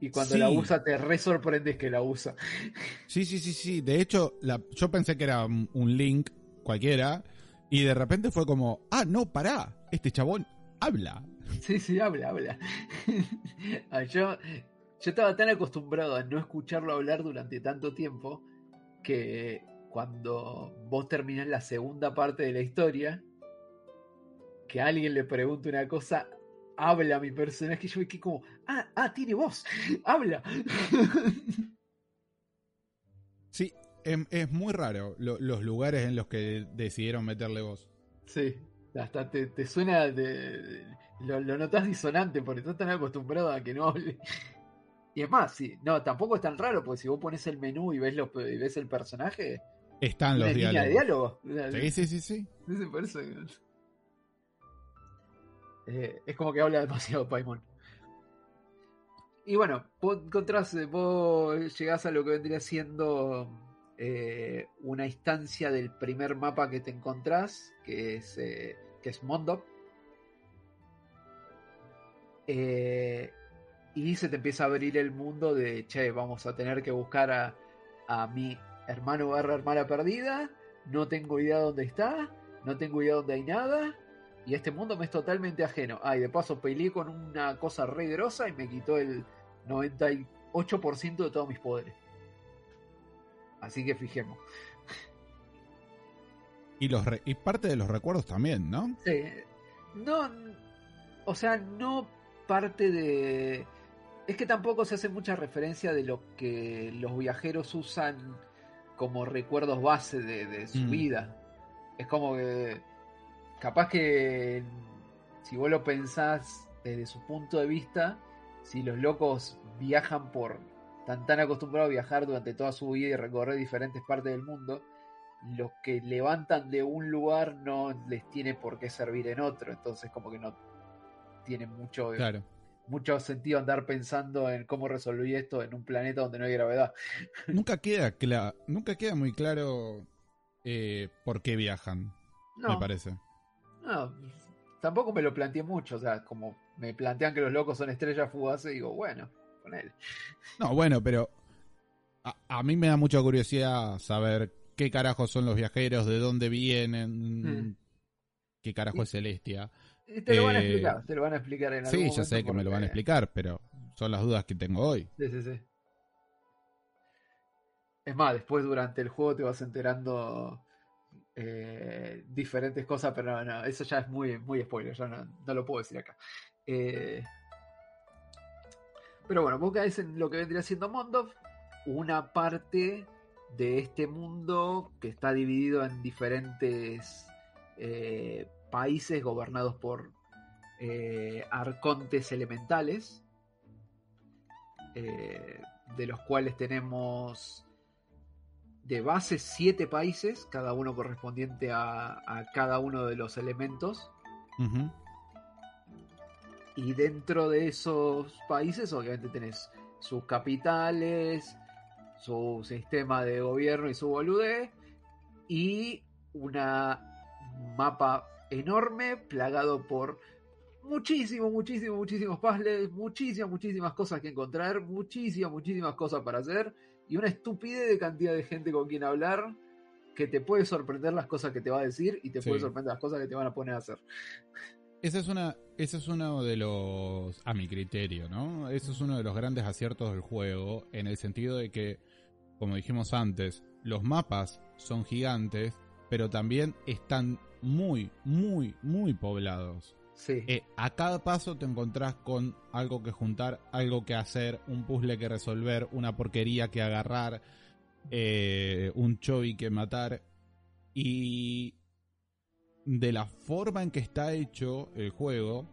Y cuando Sí. la usa te re sorprendes que la usa. Sí, sí, sí, sí. De hecho, la- yo pensé que era un link cualquiera. Y de repente fue como, ah, no, pará. Este chabón habla. Sí, sí, habla, habla. Yo, yo estaba tan acostumbrado a no escucharlo hablar durante tanto tiempo que cuando vos terminás la segunda parte de la historia, que alguien le pregunte una cosa, habla mi personaje, yo me quedé como, ah, ah, tiene voz, habla. Sí, em- es, muy raro lo- los lugares en los que decidieron meterle voz. Sí, hasta te, te suena, de, lo, lo notás disonante porque estás tan acostumbrado a que no hable. Y es más, sí, no, tampoco es tan raro, porque si vos pones el menú y ves, los, y ves el personaje, Están los de diálogos. diálogo. Sí, sí, sí, sí. por eso Eh, es como que habla demasiado Paimon. Y bueno, vos encontrás, eh, vos llegás a lo que vendría siendo eh, una instancia del primer mapa que te encontrás, que es, eh, que es Mondop. Eh, y se te empieza a abrir el mundo de, che, vamos a tener que buscar a, a mi hermano barra hermana perdida, no tengo idea dónde está, no tengo idea dónde hay nada, y este mundo me es totalmente ajeno. Ah, y de paso peleé con una cosa re grosa y me quitó el 98% de todos mis poderes. Así que fijemos. Y, los re- y parte de los recuerdos también, ¿no? Sí. No, o sea, no parte de... Es que tampoco se hace mucha referencia de lo que los viajeros usan como recuerdos base de, de su Mm. vida. Es como que... Capaz que si vos lo pensás desde su punto de vista, si los locos viajan por... Están tan acostumbrados a viajar durante toda su vida y recorrer diferentes partes del mundo, los que levantan de un lugar no les tiene por qué servir en otro, entonces como que no tiene mucho, Claro. Mucho sentido andar pensando en cómo resolví esto en un planeta donde no hay gravedad. nunca queda nunca queda muy claro eh, por qué viajan, No, me parece. no, tampoco me lo planteé mucho, o sea, como me plantean que los locos son estrellas fugaces, digo, bueno, con él. No, bueno, pero a, mí me da mucha curiosidad saber qué carajos son los viajeros, de dónde vienen, mm. qué carajo es Celestia. Te lo van a eh, explicar, te lo van a explicar en algún Sí, ya sé que me lo van a explicar, pero son las dudas que tengo hoy. Sí, sí, sí. Es más, después durante el juego te vas enterando eh, diferentes cosas, pero no, eso ya es muy, muy spoiler, ya no, lo puedo decir acá. Eh, pero bueno, vos caes en lo que vendría siendo Mondov, una parte de este mundo que está dividido en diferentes eh, países gobernados por arcontes elementales, de los cuales tenemos de base siete países, cada uno correspondiente a, cada uno de los elementos. Y dentro de esos países, obviamente, tenés sus capitales, su sistema de gobierno y su boludez, y una mapa enorme plagado por muchísimos, muchísimos, muchísimos puzzles, muchísimas, muchísimas cosas que encontrar, muchísimas, muchísimas cosas para hacer y una estupidez de cantidad de gente con quien hablar que te puede sorprender las cosas que te va a decir y te puede sorprender las cosas que te van a poner a hacer. Ese es, una, ese es uno de los, a mi criterio, ¿no? Ese es uno de los grandes aciertos del juego, en el sentido de que, como dijimos antes, los mapas son gigantes, pero también están muy, muy, muy poblados. Eh, a cada paso te encontrás con algo que juntar, algo que hacer, un puzzle que resolver, una porquería que agarrar, eh, un choy que matar. Y de la forma en que está hecho el juego,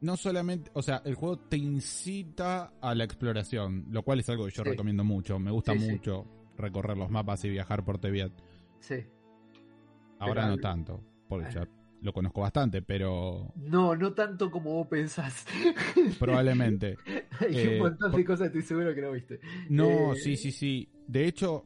no solamente, o sea, el juego te incita a la exploración, lo cual es algo que yo recomiendo mucho. Me gusta mucho recorrer los mapas y viajar por Teviat. Sí. Ahora no tanto, porque ah. ya lo conozco bastante, pero... No, no tanto como vos pensás. Probablemente. Hay un eh, montón de cosas, estoy seguro que no viste. No, eh, sí, sí, sí. De hecho,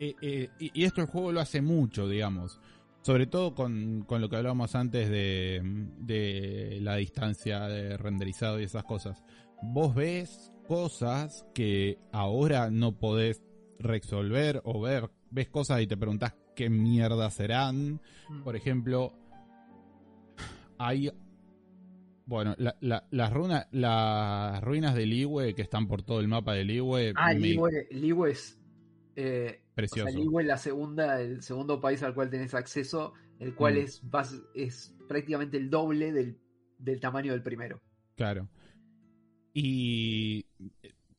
eh, y, esto el juego lo hace mucho, digamos. Sobre todo con, lo que hablábamos antes de, de la distancia de renderizado y esas cosas. Vos ves cosas que ahora no podés resolver o ver. Ves cosas y te preguntás qué mierda serán. Mm. Por ejemplo, hay. Bueno, las, runas, las ruinas de Liwe que están por todo el mapa de Liwe. Ah, Liwe, es. Eh, Precioso. Liwe es la segunda, el segundo país al cual tenés acceso, el cual mm. es, es prácticamente el doble del, del tamaño del primero. Claro. Y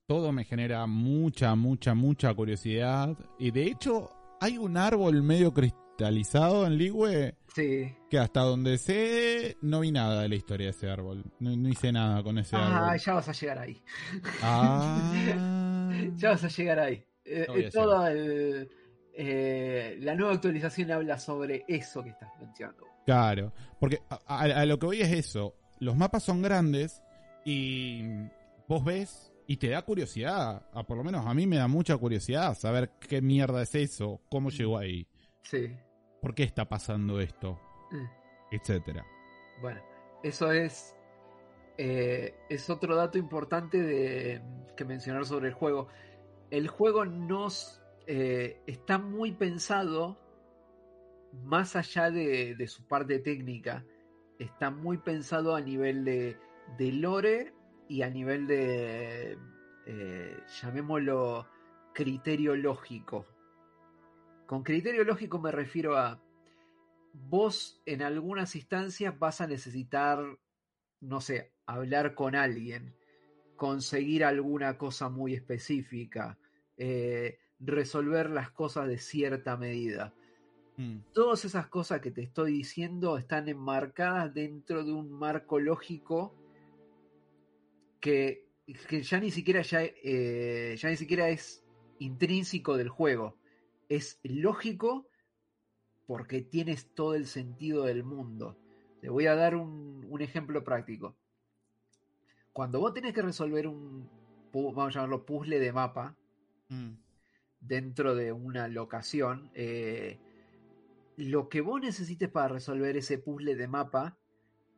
todo me genera mucha, mucha, mucha curiosidad. Y de hecho, hay un árbol medio cristalizado en Ligüe. Sí. Que hasta donde sé, no vi nada de la historia de ese árbol. No, hice nada con ese ah, árbol. Ah, ya vas a llegar ahí. Ah. ya vas a llegar ahí. Eh, eh, eh, la nueva actualización habla sobre eso que estás mencionando. Claro, porque a lo que voy es eso. Los mapas son grandes y vos ves y te da curiosidad, a por lo menos a mí me da mucha curiosidad saber qué mierda es eso, cómo llegó ahí. Sí. ¿Por qué está pasando esto? Mm. Etcétera. Bueno, eso es eh, es otro dato importante de, que mencionar sobre el juego. El juego nos eh, está muy pensado más allá de, de, su parte técnica. Está muy pensado a nivel de, de lore y a nivel de, eh, llamémoslo, criterio lógico. Con criterio lógico me refiero a, vos en algunas instancias vas a necesitar, no sé, hablar con alguien, conseguir alguna cosa muy específica, eh, resolver las cosas de cierta medida. Mm. Todas esas cosas que te estoy diciendo están enmarcadas dentro de un marco lógico que, ya ni siquiera ya, eh, ya ni siquiera es intrínseco del juego. Es lógico porque tienes todo el sentido del mundo. Te voy a dar un, ejemplo práctico. Cuando vos tenés que resolver un, vamos a llamarlo, puzzle de mapa, mm. dentro de una locación, eh, lo que vos necesites para resolver ese puzzle de mapa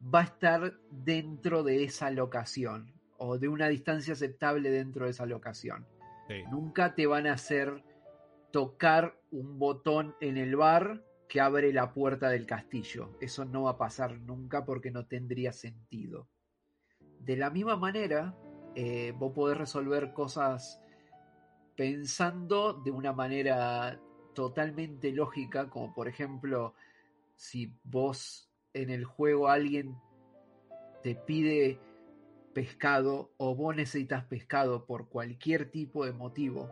va a estar dentro de esa locación o de una distancia aceptable dentro de esa locación. Sí. Nunca te van a hacer tocar un botón en el bar que abre la puerta del castillo. Eso no va a pasar nunca porque no tendría sentido. De la misma manera, eh, vos podés resolver cosas pensando de una manera totalmente lógica, como por ejemplo, si vos en el juego alguien te pide pescado o vos necesitas pescado por cualquier tipo de motivo,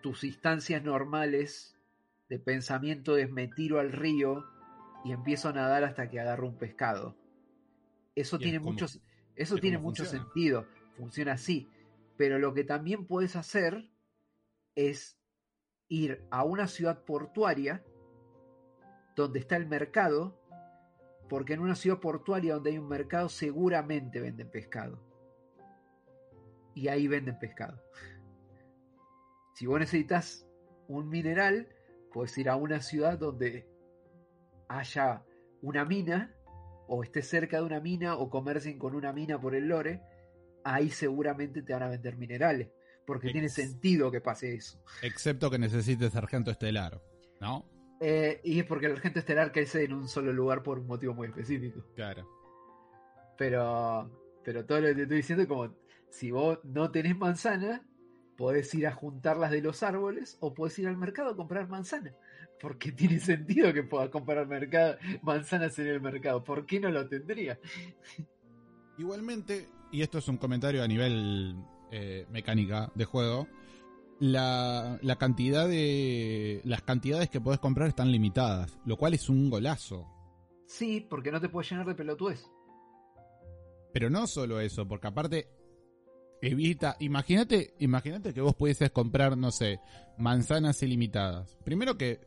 tus instancias normales de pensamiento es me tiro al río y empiezo a nadar hasta que agarro un pescado. Eso tiene muchos, eso es tiene mucho funciona. sentido, funciona así. Pero lo que también puedes hacer es ir a una ciudad portuaria donde está el mercado, porque en una ciudad portuaria donde hay un mercado seguramente venden pescado. Y ahí venden pescado. Si vos necesitas un mineral, puedes ir a una ciudad donde haya una mina, o esté cerca de una mina, o comercien con una mina por el lore, ahí seguramente te van a vender minerales, porque tiene sentido que pase eso. Excepto que necesites sargento estelar, ¿no? Eh, y es porque el agente estelar crece en un solo lugar por un motivo muy específico. Claro. Pero, pero todo lo que te estoy diciendo es como, si vos no tenés manzana, podés ir a juntarlas de los árboles o podés ir al mercado a comprar manzana. Porque tiene sentido que puedas comprar mercado, manzanas en el mercado. ¿Por qué no lo tendría? Igualmente, y esto es un comentario a nivel eh, mecánica de juego, la, la cantidad de. las cantidades que podés comprar están limitadas, lo cual es un golazo. Sí, porque no te puedes llenar de pelotudez. Pero no solo eso, porque aparte evita, imagínate, imagínate que vos pudieses comprar, no sé, manzanas ilimitadas. Primero que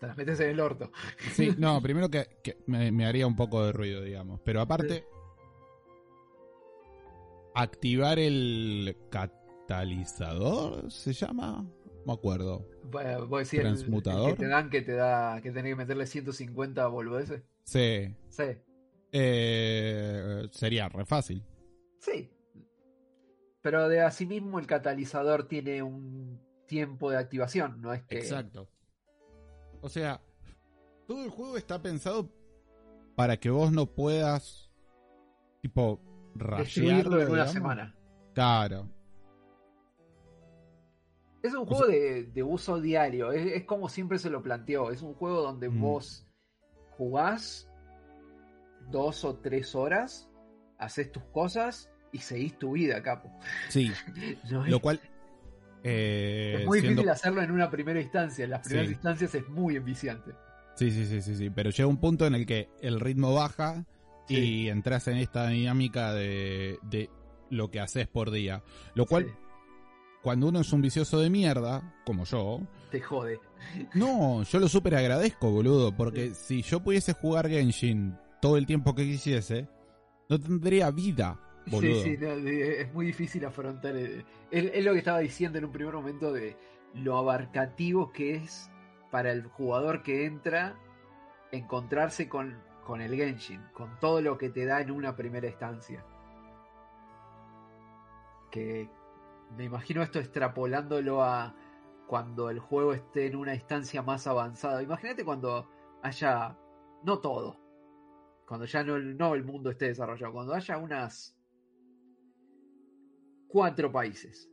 Te las metes en el orto. sí, no, primero que, que me, me haría un poco de ruido, digamos, pero aparte activar el catalizador, se llama, no me acuerdo. Voy a decir el- el Transmutador. que te dan que te da que tenés que meterle 150 boludeces. Sí, Sí, eh, sería re fácil. sí. Pero de asimismo el catalizador tiene un tiempo de activación, no es que Exacto. O sea, todo el juego está pensado para que vos no puedas, tipo, rayarlo en una digamos. semana. Claro. Es un juego de, de uso diario, es, es como siempre se lo planteó. Es un juego donde Mm. vos jugás dos o tres horas, haces tus cosas y seguís tu vida, capo. Sí, No es, lo cual... eh, es muy siendo- difícil hacerlo en una primera instancia. En las primeras Sí. instancias es muy enviciante. Sí, sí, sí, sí, sí, pero llega un punto en el que el ritmo baja Sí. y entras en esta dinámica de, de lo que haces por día. Lo cual, Sí, cuando uno es un vicioso de mierda, como yo, te jode. No, yo lo súper agradezco, boludo, porque si yo pudiese jugar Genshin todo el tiempo que quisiese, no tendría vida, boludo. Sí, sí, no, es muy difícil afrontar. Es, es lo que estaba diciendo en un primer momento de lo abarcativo que es para el jugador que entra encontrarse con, con el Genshin, con todo lo que te da en una primera instancia. Que me imagino esto extrapolándolo a cuando el juego esté en una instancia más avanzada. Imagínate cuando haya, no todo, cuando ya no, no el mundo esté desarrollado, cuando haya unas cuatro países.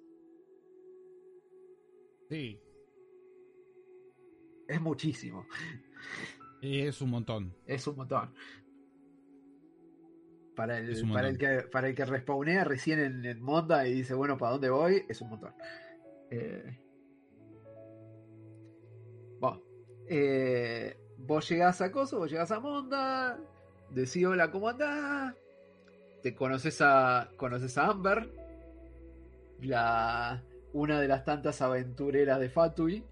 Sí, Es muchísimo, es un montón. es un montón. Para el, para el que para el que respawnea recién en, en Monda y dice, bueno, ¿para dónde voy? Es un montón. Eh, bueno, eh, vos llegás a Coso, vos llegás a Monda, decís hola, ¿cómo andás? Te conoces a, conoces a Amber, la, una de las tantas aventureras de Fatui.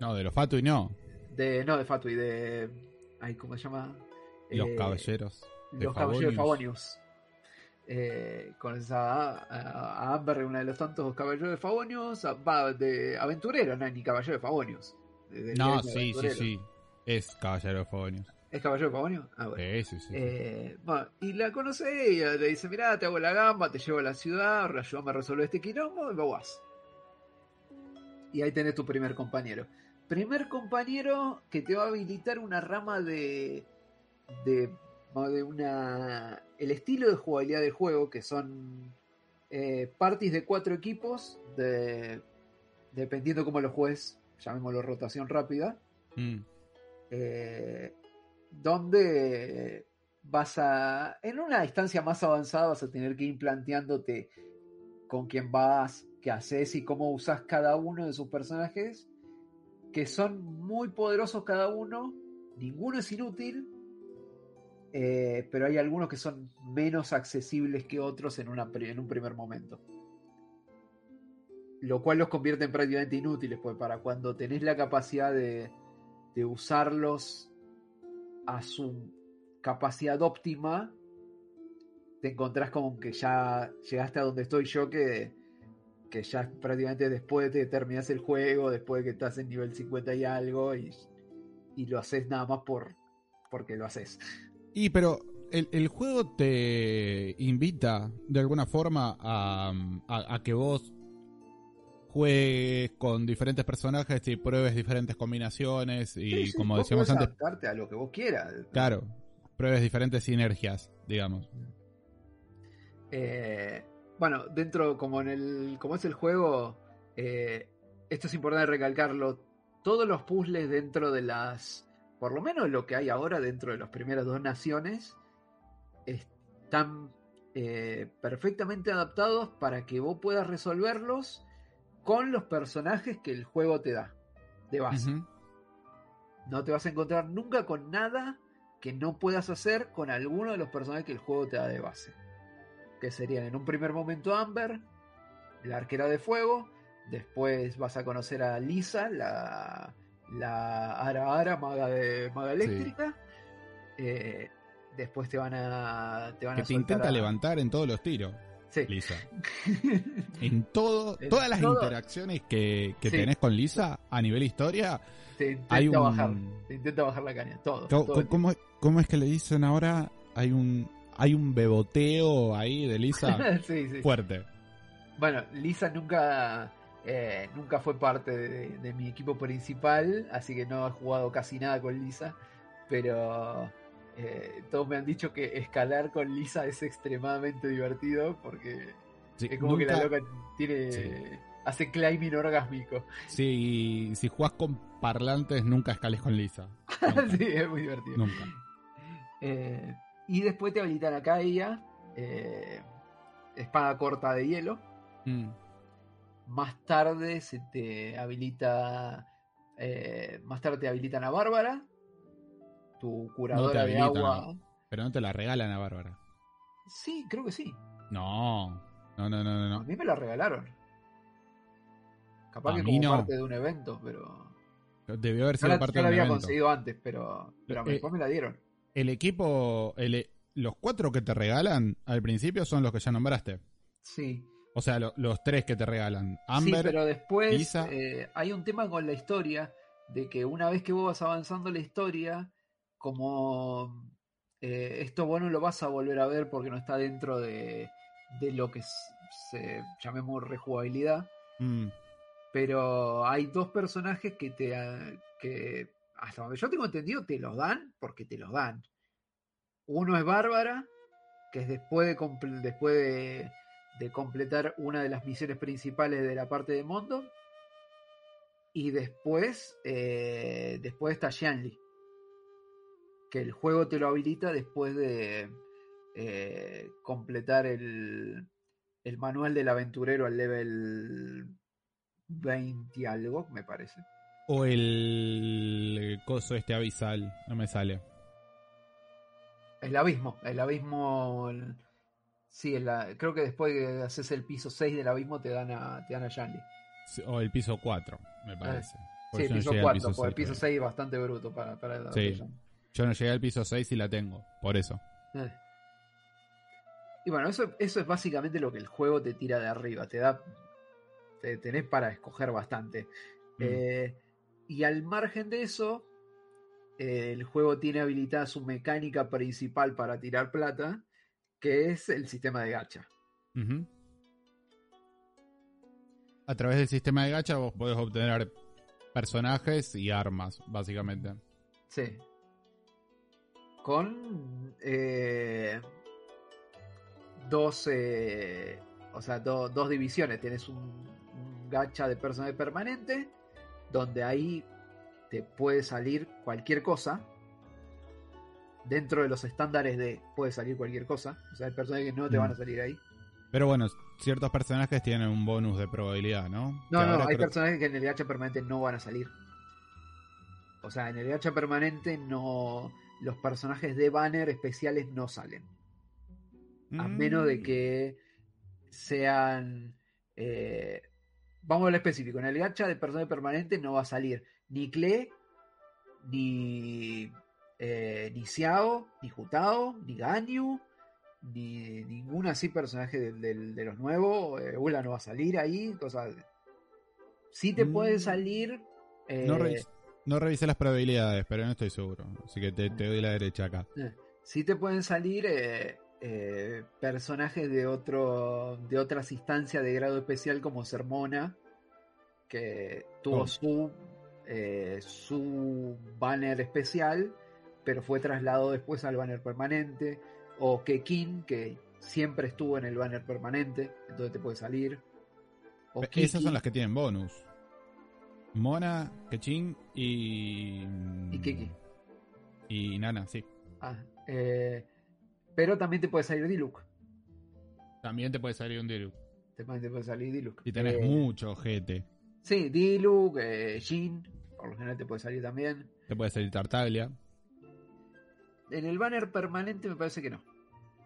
No, de los Fatui no, De, no, de Fatui, de. Ay, ¿Cómo se llama? los Eh, caballeros. Los caballeros de Favonius. Favonius. Eh, conoces a, a- a Amber, una de los tantos caballeros de Favonius. a- va, de aventurero, no ni caballero de Favonius. No, sí, sí, sí. Es Caballero de Fogonios. ¿Es Caballero de Pavonia? Ah, bueno. Sí, sí, sí. Eh, bueno, y la conoce y le dice, mirá, te hago la gamba, te llevo a la ciudad, ayúdame a resolver este quilombo y vas. Y ahí tenés tu primer compañero. Primer compañero que te va a habilitar una rama de... de, de una... el estilo de jugabilidad del juego, que son eh, parties de cuatro equipos, de, dependiendo cómo lo juegues, llamémoslo rotación rápida. Mm. eh, donde vas a, en una instancia más avanzada, vas a tener que ir planteándote con quién vas, qué haces y cómo usas cada uno de sus personajes, que son muy poderosos cada uno, ninguno es inútil, eh, pero hay algunos que son menos accesibles que otros en, un primer momento. Lo cual los convierte en prácticamente inútiles, pues para cuando tenés la capacidad de, usarlos a su capacidad óptima, te encontrás con que ya llegaste a donde estoy yo, que, que ya prácticamente después de terminas el juego, después de que estás en nivel 50 y algo, y, y lo haces nada más por porque lo haces. Y pero el, el juego te invita de alguna forma a, a- a que vos juegues con diferentes personajes y pruebes diferentes combinaciones y Sí, como decíamos antes, adaptarte a lo que vos quieras. claro, pruebes diferentes sinergias, digamos. Eh, bueno, dentro, como en el. como es el juego, eh, esto es importante recalcarlo. Todos los puzzles dentro de las. Por lo menos lo que hay ahora dentro de las primeras dos naciones. Están eh, perfectamente adaptados para que vos puedas resolverlos con los personajes que el juego te da. De base. No te vas a encontrar nunca con nada que no puedas hacer con alguno de los personajes que el juego te da de base. Que serían en un primer momento Amber, la arquera de fuego. Después vas a conocer a Lisa, la, la Ara Ara, maga, de, maga eléctrica. Eh, después te van a. Te van Que a te intenta a- levantar en todos los tiros, Sí. Lisa. En todo, todas las todo. interacciones que, que Sí. tenés con Lisa a nivel historia, Te intenta hay un... bajar. Te intenta bajar la caña. Todo. ¿Cómo, todo cómo- cómo es que le dicen ahora? Hay un hay un beboteo ahí de Lisa sí. fuerte. Bueno, Lisa nunca, eh, nunca fue parte de, de mi equipo principal, así que no he jugado casi nada con Lisa, pero eh, todos me han dicho que escalar con Lisa es extremadamente divertido porque Sí, es como que la loca tiene... Sí. hace climbing orgásmico. Si, si jugás con parlantes, nunca escales con Lisa. Sí, es muy divertido. nunca. Eh, y después te habilitan a Kaia, eh, espada corta de hielo. Mm. Más tarde se te habilita. eh, más tarde te habilitan a Bárbara. Tu curadora de agua. Pero no te la regalan a Bárbara. Sí, creo que sí. No. No, no, no, no. A no. mí me la regalaron. Capaz A que como no. parte de un evento, pero. Debió haber sido la, parte yo la del había evento. conseguido antes, pero. Pero Eh, después me la dieron. El equipo, el, e- los cuatro que te regalan al principio son los que ya nombraste. Sí. O sea, lo- los tres que te regalan. sí, Amber, pero después Lisa. eh, hay un tema con la historia. De que una vez que vos vas avanzando la historia, como eh, esto vos no lo vas a volver a ver porque no está dentro de, de lo que se llamemos rejugabilidad. mm, Pero hay dos personajes que te ah, que hasta donde yo tengo entendido te los dan porque te los dan. Uno es Bárbara, que es después de después de, de completar una de las misiones principales de la parte de Mondo. Y después, eh, después está Shanley. Que el juego te lo habilita después de eh, completar el, el manual del aventurero al level 20 y algo, me parece. o el coso este abisal. No me sale. El abismo, el abismo. el- sí, el- la- creo que después que haces el piso 6 del abismo te dan a, te dan a. Sí, O el piso 4, me parece. Porque Sí, no piso llegué al 4, porque el piso todavía. 6 es bastante bruto para, para el Sí. Yo no llegué al piso 6 y la tengo, por eso. Eh. Y bueno, eso, eso es básicamente lo que el juego te tira de arriba. Te da. Te tenés para escoger bastante. Mm. Eh, y al margen de eso, eh, el juego tiene habilitada su mecánica principal para tirar plata, que es el sistema de gacha. A través del sistema de gacha vos podés obtener personajes y armas, básicamente. Sí. Con eh, dos, eh, o sea, do- dos divisiones. Tienes un, un gacha de personaje permanente, donde ahí te puede salir cualquier cosa. Dentro de los estándares de puede salir cualquier cosa. O sea, hay personajes que no te Mm. van a salir ahí. Pero bueno, ciertos personajes tienen un bonus de probabilidad, ¿no? No, Que no, hay personajes que en el gacha permanente no van a salir. O sea, en el gacha permanente no. Los personajes de banner especiales no salen. A Mm. menos de que sean. eh, vamos a lo específico. En el gacha de personaje permanente no va a salir ni Cle, ni. Eh, ni Xiao, ni Jutao, ni Ganyu, ni ningún así personaje de, los nuevos. Eh, Ula no va a salir ahí. Cosas. Sí te Mm. puede salir. eh, No, revis- no revisé las probabilidades, pero no estoy seguro. Así que te, te doy la derecha acá. sí te pueden salir eh, eh, personajes de otro de otras instancias de grado especial como Sermona que tuvo Oh. su eh, su banner especial pero fue trasladado después al banner permanente o Kekin que siempre estuvo en el banner permanente entonces te puede salir o Pe- Kiki. Esas son las que tienen bonus. Mona, Kechin y... Y Kiki. Y Nana, sí. Ah, eh, pero también te puede salir Diluc También te puede salir un Diluc. también te puede salir Diluc Y tenés Eh, mucho ojete. Sí, Diluc, eh, Jin, por lo general te puede salir también. Te puede salir Tartaglia. En el banner permanente me parece que no.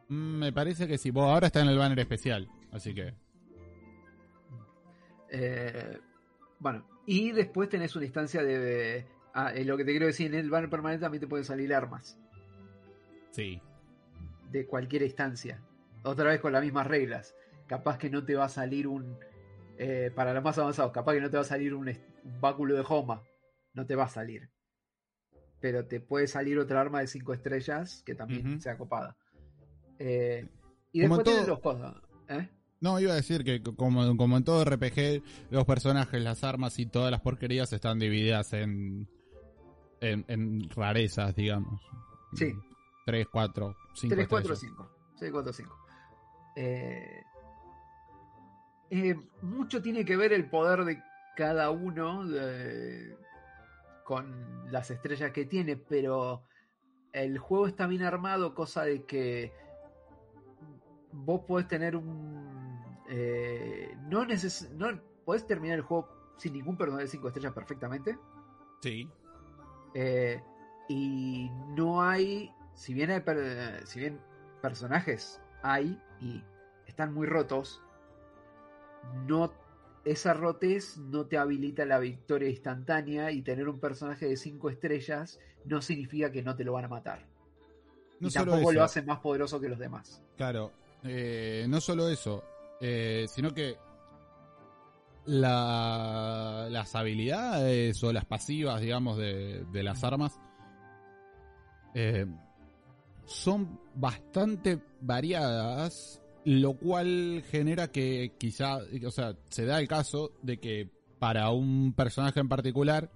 Mm, me parece que sí. Vos ahora está en el banner especial. Así que... Eh, bueno, y después tenés una instancia de... Ah, lo que te quiero decir, en el banner permanente también te pueden salir armas Sí. de cualquier instancia. Otra vez con las mismas reglas. Capaz que no te va a salir un... eh, para los más avanzados, capaz que no te va a salir un, un báculo de Homa. No te va a salir. Pero te puede salir otra arma de 5 estrellas que también Ujú. sea copada. Eh, y Como después todo- los cosas. ¿eh? No, iba a decir que como, como en todo RPG, los personajes, las armas y todas las porquerías están divididas en, en, en rarezas, digamos. Sí. 3, 4, 5 3, 4, 5. 6, 4, 5. Eh, eh, mucho tiene que ver el poder de cada uno de- con las estrellas que tiene, pero el juego está bien armado, cosa de que vos podés tener un... eh, no, neces no podés terminar el juego sin ningún personaje de 5 estrellas perfectamente. Sí. Eh, y no hay, si bien hay per- si bien personajes hay y están muy rotos, no esa rotez no te habilita la victoria instantánea y tener un personaje de 5 estrellas no significa que no te lo van a matar. No y solo tampoco eso, lo hace más poderoso que los demás. Claro, eh, no solo eso, eh, sino que la- las habilidades o las pasivas, digamos, de, de las armas eh, son bastante variadas, lo cual genera que quizá, o sea, se da el caso de que para un personaje en particular,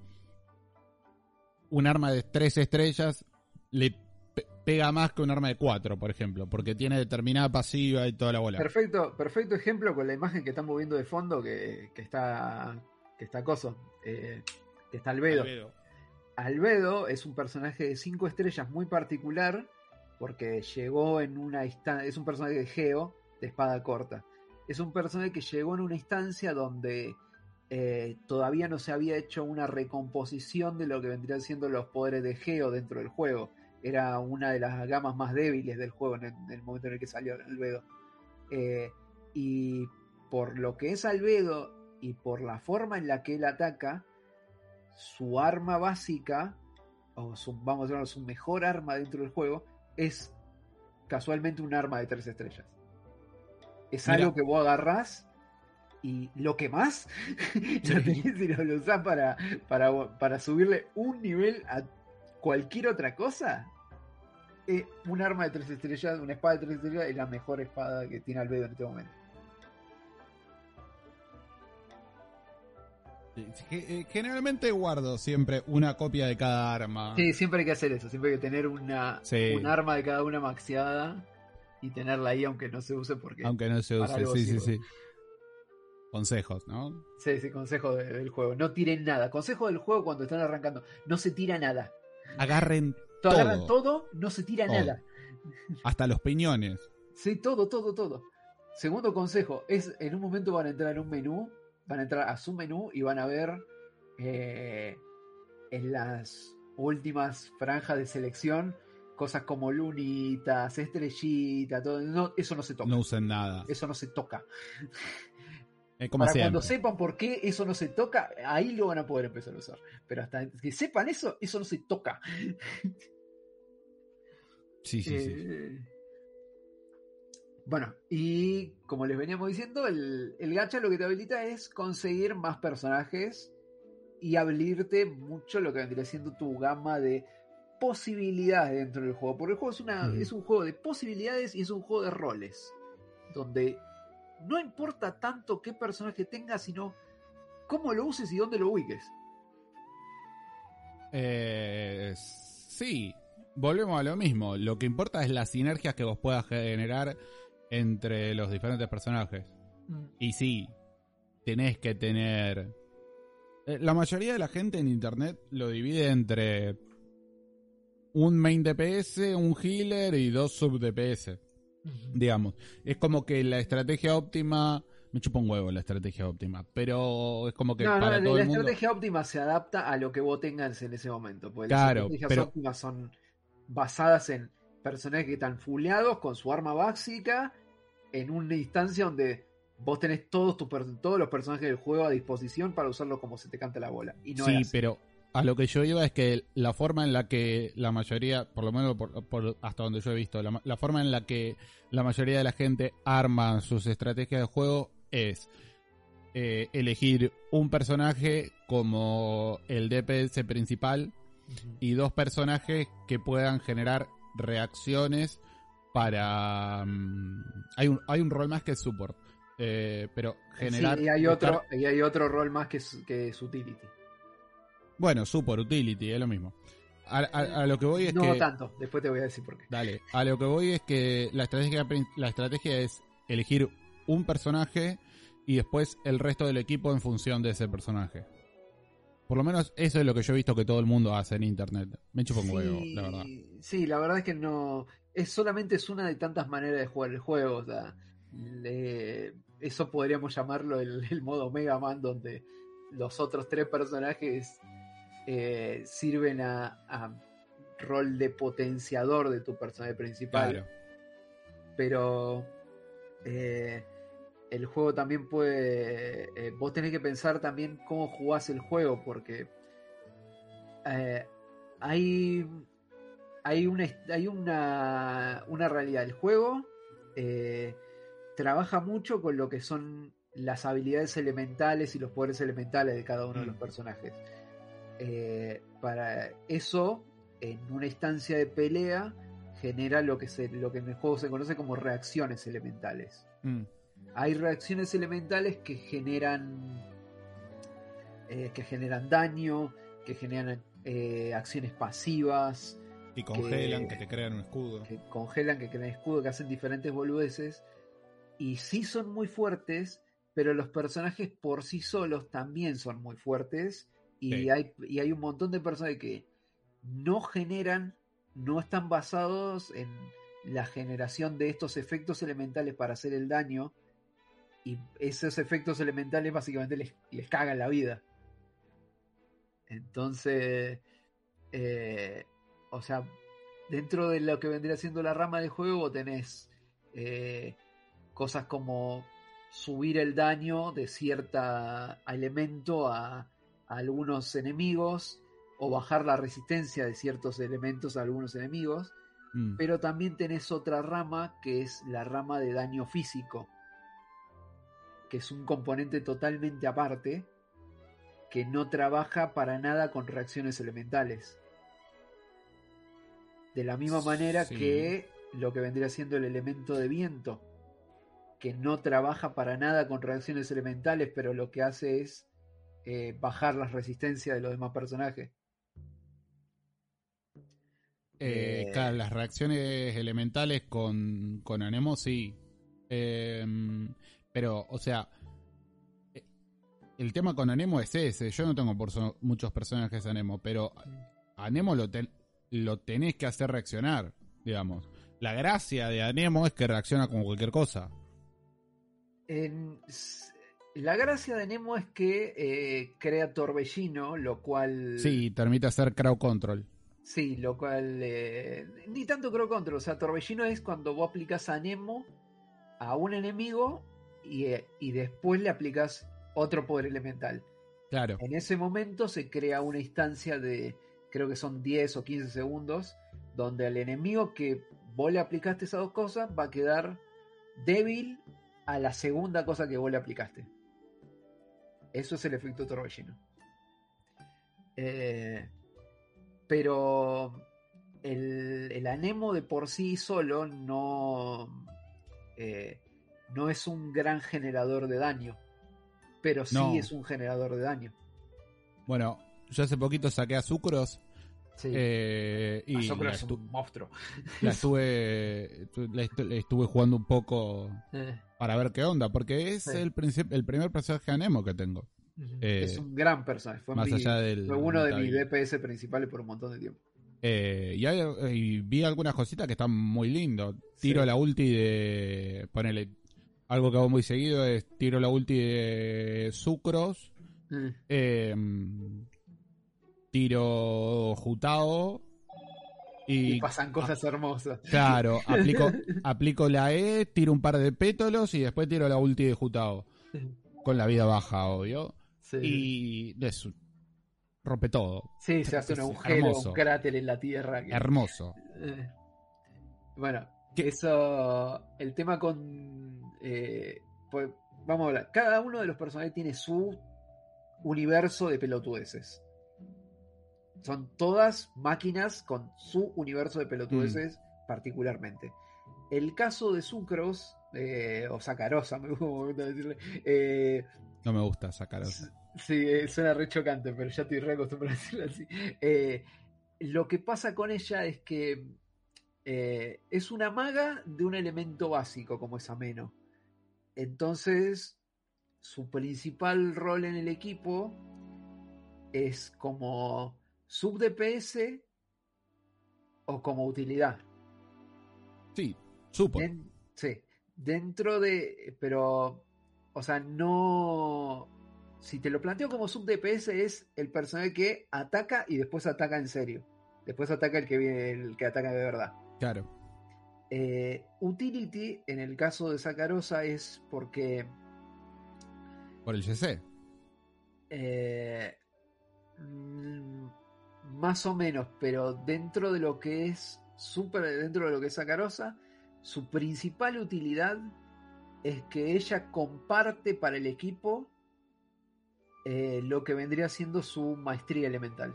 un arma de tres estrellas le pe- pega más que un arma de cuatro, por ejemplo, porque tiene determinada pasiva y toda la bola. Perfecto, perfecto ejemplo con la imagen que estamos viendo de fondo que, que está que está coso, eh, que está Albedo. Albedo. Albedo es un personaje de 5 estrellas muy particular porque llegó en una instancia, es un personaje de Geo de espada corta. Es un personaje que llegó en una instancia donde eh, todavía no se había hecho una recomposición de lo que vendrían siendo los poderes de Geo dentro del juego. Era una de las gamas más débiles del juego en el, en el momento en el que salió Albedo. Eh, y por lo que es Albedo y por la forma en la que él ataca, su arma básica, o su, vamos a llamarlo su mejor arma dentro del juego, es casualmente un arma de tres estrellas. Es Mira. algo que vos agarrás y lo que más lo tenés y lo, lo usás para, para, para subirle un nivel a cualquier otra cosa. eh, un arma de tres estrellas, una espada de tres estrellas es la mejor espada que tiene Albedo en este momento. Eh, Generalmente guardo siempre una copia de cada arma. Sí, siempre hay que hacer eso, siempre hay que tener una, Sí. un arma de cada una maxiada y tenerla ahí aunque no se use porque... Aunque no se use, sí, sí, sí. Consejos, ¿no? Sí, sí, consejo de- del juego. No tiren nada. Consejo del juego cuando están arrancando. No se tira nada. Agarren Todo, Todo. agarran todo, no se tira Todo. nada. hasta los piñones. Sí, todo, todo, todo. Segundo consejo, es en un momento van a entrar a un menú, van a entrar a su menú y van a ver eh, en las últimas franjas de selección cosas como lunitas, estrellitas, todo. No, eso no se toca. No usen nada. Eso no se toca. Eh, como Para siempre. cuando sepan por qué eso no se toca, ahí lo van a poder empezar a usar. Pero hasta que sepan eso, eso no se toca. Sí, sí, sí. Eh, Bueno, y como les veníamos diciendo, el, el gacha lo que te habilita es conseguir más personajes y abrirte mucho lo que vendría siendo tu gama de posibilidades dentro del juego. Porque el juego es, una, Ujú. es un juego de posibilidades y es un juego de roles. Donde no importa tanto qué personaje tengas, sino cómo lo uses y dónde lo ubiques. Eh, sí, volvemos a lo mismo. Lo que importa es las sinergias que vos puedas generar entre los diferentes personajes. Y sí, tenés que tener... eh, La mayoría de la gente en internet lo divide entre un main DPS, un healer y dos sub DPS. Digamos, es como que la estrategia óptima... Me chupa un huevo la estrategia óptima, pero es como que No, no, para la, todo la el mundo... estrategia óptima se adapta a lo que vos tengas en ese momento. Porque Claro, las estrategias pero- óptimas son basadas en personajes que están fuleados con su arma básica en una instancia donde vos tenés todos, tus todos los personajes del juego a disposición para usarlo como se te canta la bola. Y no sí, pero a lo que yo iba es que la forma en la que la mayoría, por lo menos por, por hasta donde yo he visto, la, ma- la forma en la que la mayoría de la gente arma sus estrategias de juego es eh, elegir un personaje como el DPS principal y dos personajes que puedan generar reacciones para... mm, hay, un, hay un rol más que es support, eh, pero generar... Sí, y hay otro, y hay otro rol más que es, que es utility. Bueno, support, utility, es lo mismo. A, a- a lo que voy es no que... tanto, después te voy a decir por qué. Dale, a lo que voy es que la estrategia, la estrategia es elegir un personaje y después el resto del equipo en función de ese personaje. Por lo menos eso es lo que yo he visto que todo el mundo hace en internet. Me chupo un huevo, la verdad. Sí, la verdad es que no. Es solamente es una de tantas maneras de jugar el juego. O sea, le- eso podríamos llamarlo el, el modo Mega Man, donde los otros tres personajes eh, sirven a, a rol de potenciador de tu personaje principal. Claro. Pero eh, el juego también puede. eh, vos tenés que pensar también cómo jugás el juego, porque hay. Hay una, hay una, una realidad. El juego trabaja mucho con lo que son las habilidades elementales y los poderes elementales de cada uno de los Mm. personajes. Eh, para eso, en una instancia de pelea, genera lo que, se, lo que en el juego se conoce como reacciones elementales. Mm, Hay reacciones elementales que generan eh, que generan daño, que generan eh, acciones pasivas, Y congelan, Que- que te crean un escudo. que congelan, que crean escudo, que hacen diferentes boludeces. Y sí son muy fuertes, pero los personajes por sí solos también son muy fuertes. Y, Sí. hay, y hay un montón de personajes que no generan, no están basados en la generación de estos efectos elementales para hacer el daño. Y esos efectos elementales básicamente les, les cagan la vida. Entonces, eh, o sea, dentro de lo que vendría siendo la rama del juego, tenés eh, cosas como subir el daño de cierta elemento a, a algunos enemigos o bajar la resistencia de ciertos elementos a algunos enemigos, Mm, pero también tenés otra rama que es la rama de daño físico. que es un componente totalmente aparte, que no trabaja para nada con reacciones elementales. De la misma manera Sí. que lo que vendría siendo el elemento de viento, que no trabaja para nada con reacciones elementales, pero lo que hace es eh, bajar las resistencias de los demás personajes. Eh, Eh, claro, las reacciones elementales con, con Anemo sí. Eh, pero, o sea, el tema con Anemo es ese. Yo no tengo por so- muchos personajes Anemo, pero Anemo lo, ten- lo tenés que hacer reaccionar, digamos. La gracia de Anemo es que reacciona con cualquier cosa. En- la gracia de Nemo es que eh, crea torbellino, lo cual. Sí, permite hacer crowd control. Sí, lo cual. eh, ni tanto creo control. O sea, torbellino es cuando vos aplicas a Nemo a un enemigo y, eh, y después le aplicas otro poder elemental. Claro. En ese momento se crea una instancia de, creo que son 10 o 15 segundos, donde al enemigo que vos le aplicaste esas dos cosas va a quedar débil a la segunda cosa que vos le aplicaste. Eso es el efecto torbellino. Eh, pero el, el anemo de por sí solo no, eh, no es un gran generador de daño. Pero sí No. es un generador de daño. Bueno, yo hace poquito saqué a Sucros Sí. eh, y la, es un monstruo. la estuve, la estu- la estuve jugando un poco Eh, para ver qué onda, porque es Sí. el, el primer personaje anemo que tengo. Eh, es un gran personaje. Fue, más mi- allá del. fue uno de mis. DPS principales por un montón de tiempo. Eh, y, hay- y vi algunas cositas que están muy lindos. Tiro Sí. la ulti de. Ponele. Algo que hago muy seguido es tiro la ulti de Sucros. Eh, eh, tiro Jutao. Y, Y, pasan cosas hermosas. claro, aplico, aplico la E, tiro un par de pétalos y después tiro la ulti de Jutao. Con la vida baja, obvio. Sí, Y es- rompe todo. Sí, se hace un agujero, hermoso. un cráter en la tierra. que- Hermoso. Eh, Bueno, ¿Qué? eso. El tema con. eh, pues, vamos a hablar. Cada uno de los personajes tiene su universo de pelotudeces. Son todas máquinas con su universo de pelotudeces, Mm. particularmente. El caso de Sucros, eh, o Sacarosa, me gusta decirle. eh, No me gusta sacar eso. Sí, eh, suena re chocante, pero ya estoy re acostumbrado a decirlo así. Eh, lo que pasa con ella es que es una maga de un elemento básico como es ameno. Entonces, su principal rol en el equipo es como sub DPS o como utilidad. Sí, supo. Den- sí, dentro de. Pero. O sea, no. Si te lo planteo como sub DPS, es el personaje que ataca y después ataca en serio. Después ataca el que viene, el que ataca de verdad. Claro. Eh, utility, en el caso de Sacarosa, es porque. Por el GC. eh, mm, más o menos, pero dentro de lo que es super dentro de lo que es Sacarosa, su principal utilidad es que ella comparte para el equipo eh, lo que vendría siendo su maestría elemental.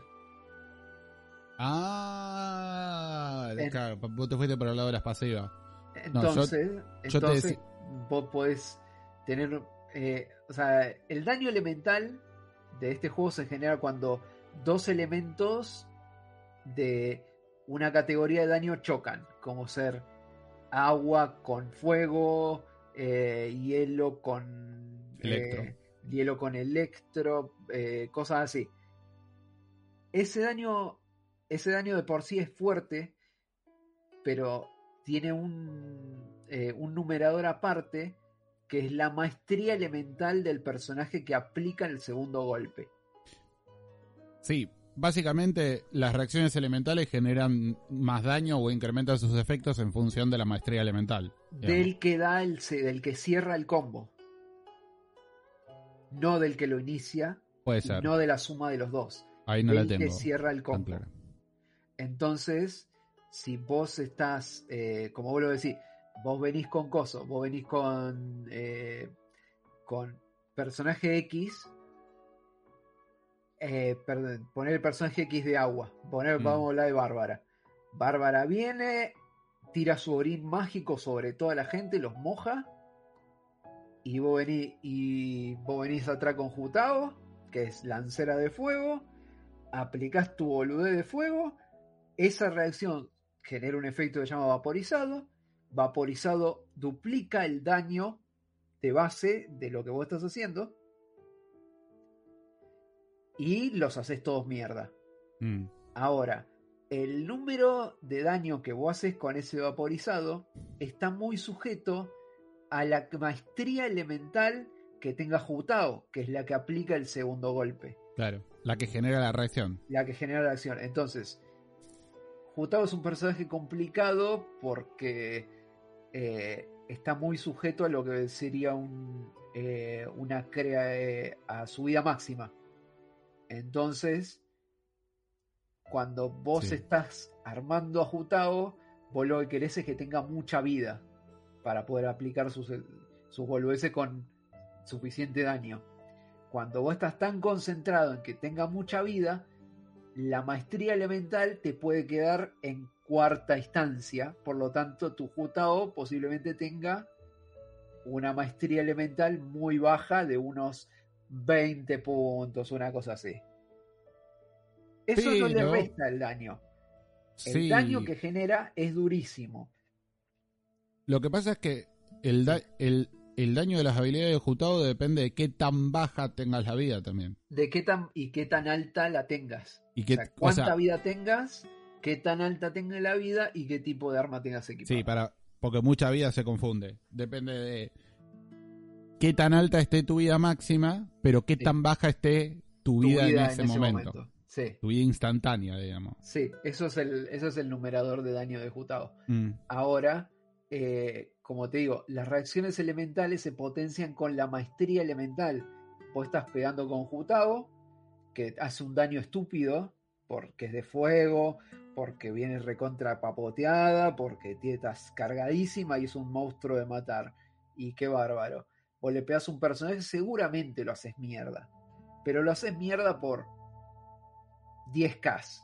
Ah, En- claro, vos te fuiste por el lado de las pasivas. No, yo- Entonces, yo entonces vos podés tener, eh, o sea, el daño elemental de este juego se genera cuando dos elementos de una categoría de daño chocan, como ser agua con fuego, eh, hielo con Electro. eh, hielo con electro, eh, cosas así. Ese daño, ese daño de por sí es fuerte, pero tiene un, un numerador aparte que es la maestría elemental del personaje que aplica el segundo golpe. Sí, básicamente las reacciones elementales generan más daño o incrementan sus efectos en función de la maestría elemental. digamos. Del que da el del que cierra el combo. No del que lo inicia, Puede ser. no de la suma de los dos. Ahí no del la que tengo. cierra el combo. Entonces, si vos estás, eh, como vos lo decís, vos venís con coso, vos venís con, eh, con personaje X. eh, perdón, poner el personaje X de agua. Poner, Mm. vamos a hablar de Bárbara. Bárbara viene, tira su orín mágico sobre toda la gente, los moja. Y vos venís, y vos venís atrás con Jutao, que es lancera de fuego. Aplicás tu boludez de fuego. Esa reacción genera un efecto que se llama vaporizado. Vaporizado duplica el daño de base de lo que vos estás haciendo. Y los haces todos mierda. Mm. Ahora, el número de daño que vos haces con ese vaporizado está muy sujeto a la maestría elemental que tenga Jutao, que es la que aplica el segundo golpe, Claro, la que genera la reacción. la que genera la acción. Entonces, Jutao es un personaje complicado porque eh, está muy sujeto a lo que sería un, eh, una crea eh, a su vida máxima. Entonces, cuando vos Sí. estás armando a Jutao, vos lo que querés es que tenga mucha vida para poder aplicar sus, sus boludeces con suficiente daño. Cuando vos estás tan concentrado en que tenga mucha vida, la maestría elemental te puede quedar en cuarta instancia, por lo tanto tu Jutao posiblemente tenga una maestría elemental muy baja de unos 20 puntos, una cosa así. Eso no le resta el daño. El Sí. daño que genera es durísimo. Lo que pasa es que el, da- el, el daño de las habilidades de Jutao depende de qué tan baja tengas la vida también. De qué tan y qué tan alta la tengas. Y O o cuánta sea, vida tengas, qué tan alta tenga la vida y qué tipo de arma tengas equipada. sí, para, porque mucha vida se confunde. Depende de qué tan alta esté tu vida máxima, pero qué Sí. tan baja esté tu, Tu vida, en ese, momento. Sí, Tu vida instantánea, digamos. sí, eso es el, eso es el numerador de daño de Jutao. Mm, Ahora, eh, como te digo, las reacciones elementales se potencian con la maestría elemental. Vos estás pegando con Jutao, que hace un daño estúpido, porque es de fuego, porque viene recontra papoteada, porque estás cargadísima y es un monstruo de matar. Y qué bárbaro. O le pegas a un personaje, seguramente lo haces mierda. Pero lo haces mierda por 10k.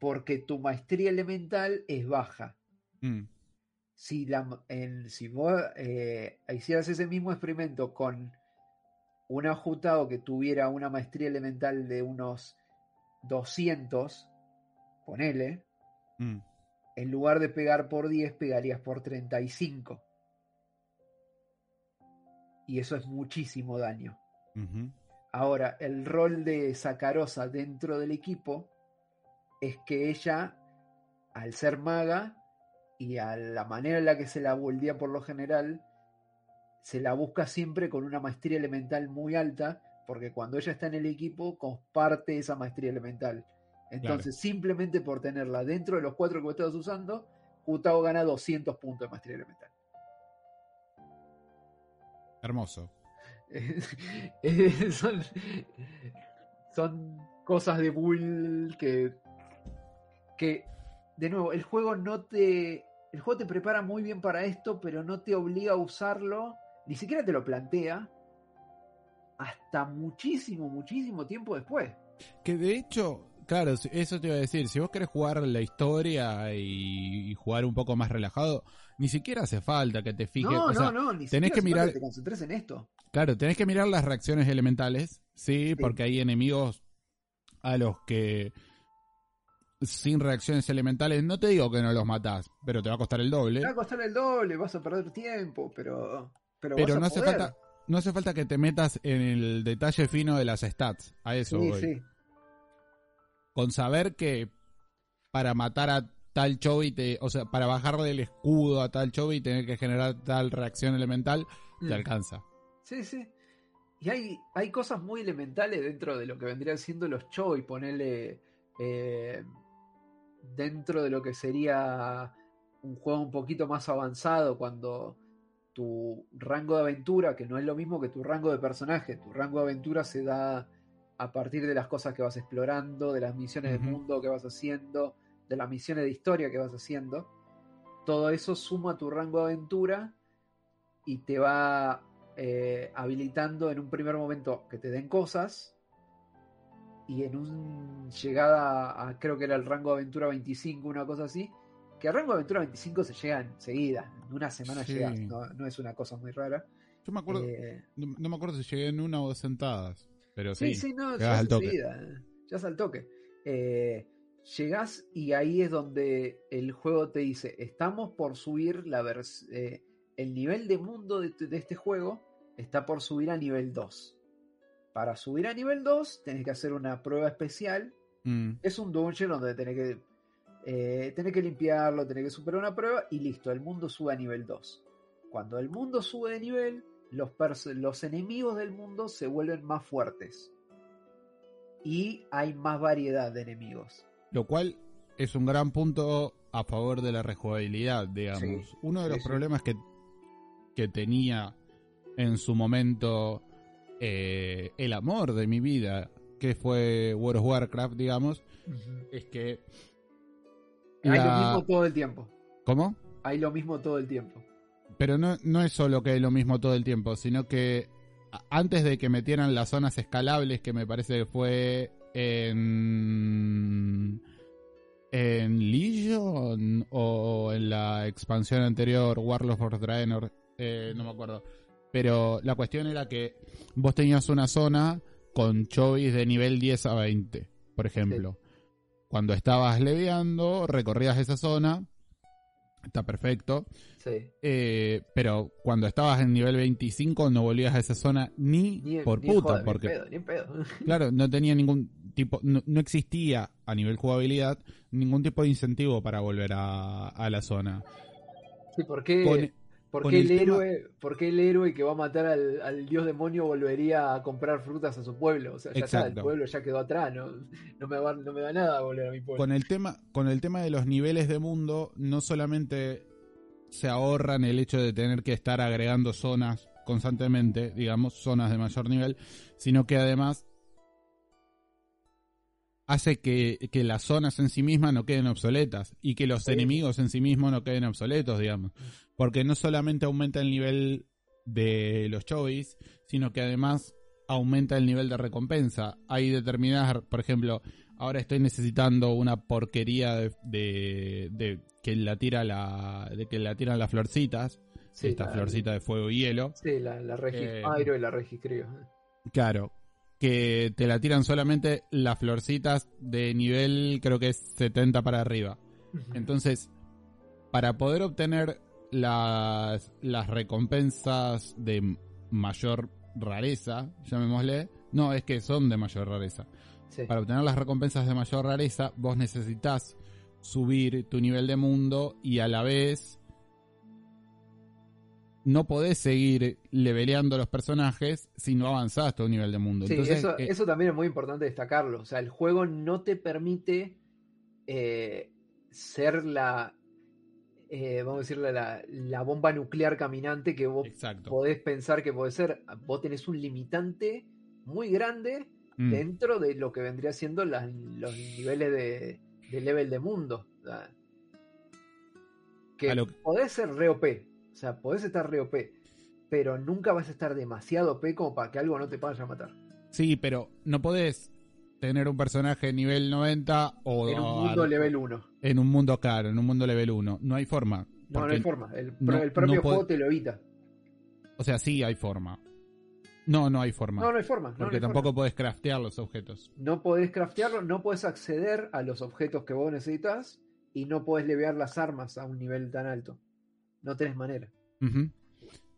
Porque tu maestría elemental es baja mm. si, la, en- si vos eh, hicieras ese mismo experimento con un ajustado que tuviera una maestría elemental de unos 200, ponele, Mm. en lugar de pegar por 10, pegarías por 35. Y eso es muchísimo daño. Ahora, el rol de Sacarosa dentro del equipo es que ella, al ser maga y a la manera en la que se la buildea por lo general, se la busca siempre con una maestría elemental muy alta, porque cuando ella está en el equipo comparte esa maestría elemental. Entonces, simplemente por tenerla dentro de los cuatro que vos estás usando, Jutao gana 200 puntos de maestría elemental. Hermoso. Eh, son, son cosas de bull que, que, de nuevo, el juego no te. El juego te prepara muy bien para esto, pero no te obliga a usarlo, ni siquiera te lo plantea, hasta muchísimo, muchísimo tiempo después. Que de hecho, claro, eso te iba a decir, si vos querés jugar la historia y, y jugar un poco más relajado, ni siquiera hace falta que te fijes. no, o sea, no, no, ni tenés siquiera que mirar- te concentres en esto. Claro, tenés que mirar las reacciones elementales, sí, Sí. porque hay enemigos a los que sin reacciones elementales, no te digo que no los matás, pero te va a costar el doble. Te va a costar el doble, vas a perder tiempo, pero. Pero, Pero vas a no hace poder. falta, no hace falta que te metas en el detalle fino de las stats. A eso Sí, voy. sí. Con saber que para matar a tal Chovy, te, o sea, para bajarle el escudo a tal Chovy, tener que generar tal reacción elemental, te Mm. alcanza. Sí, sí. Y hay, hay cosas muy elementales dentro de lo que vendrían siendo los Choi, ponerle eh, dentro de lo que sería un juego un poquito más avanzado cuando tu rango de aventura, que no es lo mismo que tu rango de personaje, tu rango de aventura se da a partir de las cosas que vas explorando, de las misiones Ujú. de mundo que vas haciendo, de las misiones de historia que vas haciendo. Todo eso suma tu rango de aventura y te va eh, habilitando en un primer momento que te den cosas y en un llegada a creo que era el rango de aventura 25, una cosa así, que el rango de aventura 25 se llega enseguida, en una semana Sí. llegas, no, no es una cosa muy rara. Yo me acuerdo, Eh, no, no me acuerdo si llegué en una o dos sentadas, pero sí. Sí, sí, no, ya al toque. ya al toque. Eh, llegás y ahí es donde el juego te dice, estamos por subir la eh, el nivel de mundo de, de este juego está por subir a nivel 2. Para subir a nivel 2 tenés que hacer una prueba especial. Mm, Es un dungeon donde tenés que, eh, tenés que limpiarlo, tenés que superar una prueba y listo, el mundo sube a nivel 2. Cuando el mundo sube de nivel, los, enemigos del mundo se vuelven más fuertes. Y hay más variedad de enemigos. Lo cual es un gran punto a favor de la rejugabilidad, digamos. Sí, Uno de los sí, sí. problemas que, que tenía en su momento eh, el amor de mi vida, que fue World of Warcraft, digamos, es que... Hay lo mismo todo el tiempo. ¿Cómo? Hay lo mismo todo el tiempo. Pero no, no es solo que hay lo mismo todo el tiempo, sino que antes de que metieran las zonas escalables, que me parece que fue en. en Legion o en la expansión anterior, Warlord of Draenor, eh, no me acuerdo. Pero la cuestión era que vos tenías una zona con chovis de nivel 10 a 20, por ejemplo. Cuando estabas leveando, recorrías esa zona, está perfecto. Sí. Eh, pero cuando estabas en nivel 25 no volvías a esa zona ni, Ni, por ni ni en porque pedo, ni en pedo. claro, no tenía ningún tipo, no, no existía a nivel jugabilidad ningún tipo de incentivo para volver a, a la zona. Sí, ¿por qué, Con- por qué el tema- héroe, por qué el héroe que va a matar al, al dios demonio volvería a comprar frutas a su pueblo? O sea, ya está, el pueblo ya quedó atrás, no, no, me, va, no me da nada volver a mi pueblo. Con el tema, con el tema de los niveles de mundo, no solamente se ahorran el hecho de tener que estar agregando zonas constantemente, digamos, zonas de mayor nivel, sino que además hace que, que las zonas en sí mismas no queden obsoletas y que los Sí. enemigos en sí mismos no queden obsoletos, digamos. Porque no solamente aumenta el nivel de los chovis, sino que además aumenta el nivel de recompensa. Hay determinadas, por ejemplo, ahora estoy necesitando una porquería de, de- de que la tira la de que la tiran las florcitas, Sí, esta la- florcita de fuego y hielo. Sí, la, la Regis Eh, y la Regis Crio. Claro, que te la tiran solamente las florcitas de nivel creo que es 70 para arriba. Entonces, para poder obtener las, las recompensas de mayor rareza, llamémosle, no, es que son de mayor rareza. Sí. Para obtener las recompensas de mayor rareza, vos necesitas subir tu nivel de mundo y a la vez no podés seguir leveleando los personajes si no avanzás tu nivel de mundo. Sí, Entonces, eso, eh, eso también es muy importante destacarlo. O sea, el juego no te permite eh, ser la, eh, vamos a decirle, la, la bomba nuclear caminante que vos exacto. podés pensar que puede ser. Vos tenés un limitante muy grande Mm, dentro de lo que vendría siendo las- los niveles de, de level de mundo. O sea, que A podés ser re OP, sea, podés estar re OP, pero nunca vas a estar demasiado OP como para que algo no te vaya a matar. Sí, pero no podés tener un personaje nivel 90 o En un mundo level 1. en un mundo caro, en un mundo level 1. No hay forma. No, no hay forma. El, no- el propio no juego te lo evita. O sea, sí hay forma. No, no hay forma. No, no hay forma. no porque hay tampoco forma. podés craftear los objetos. No podés craftearlo, no podés acceder a los objetos que vos necesitas y no podés levear las armas a un nivel tan alto. No tenés manera.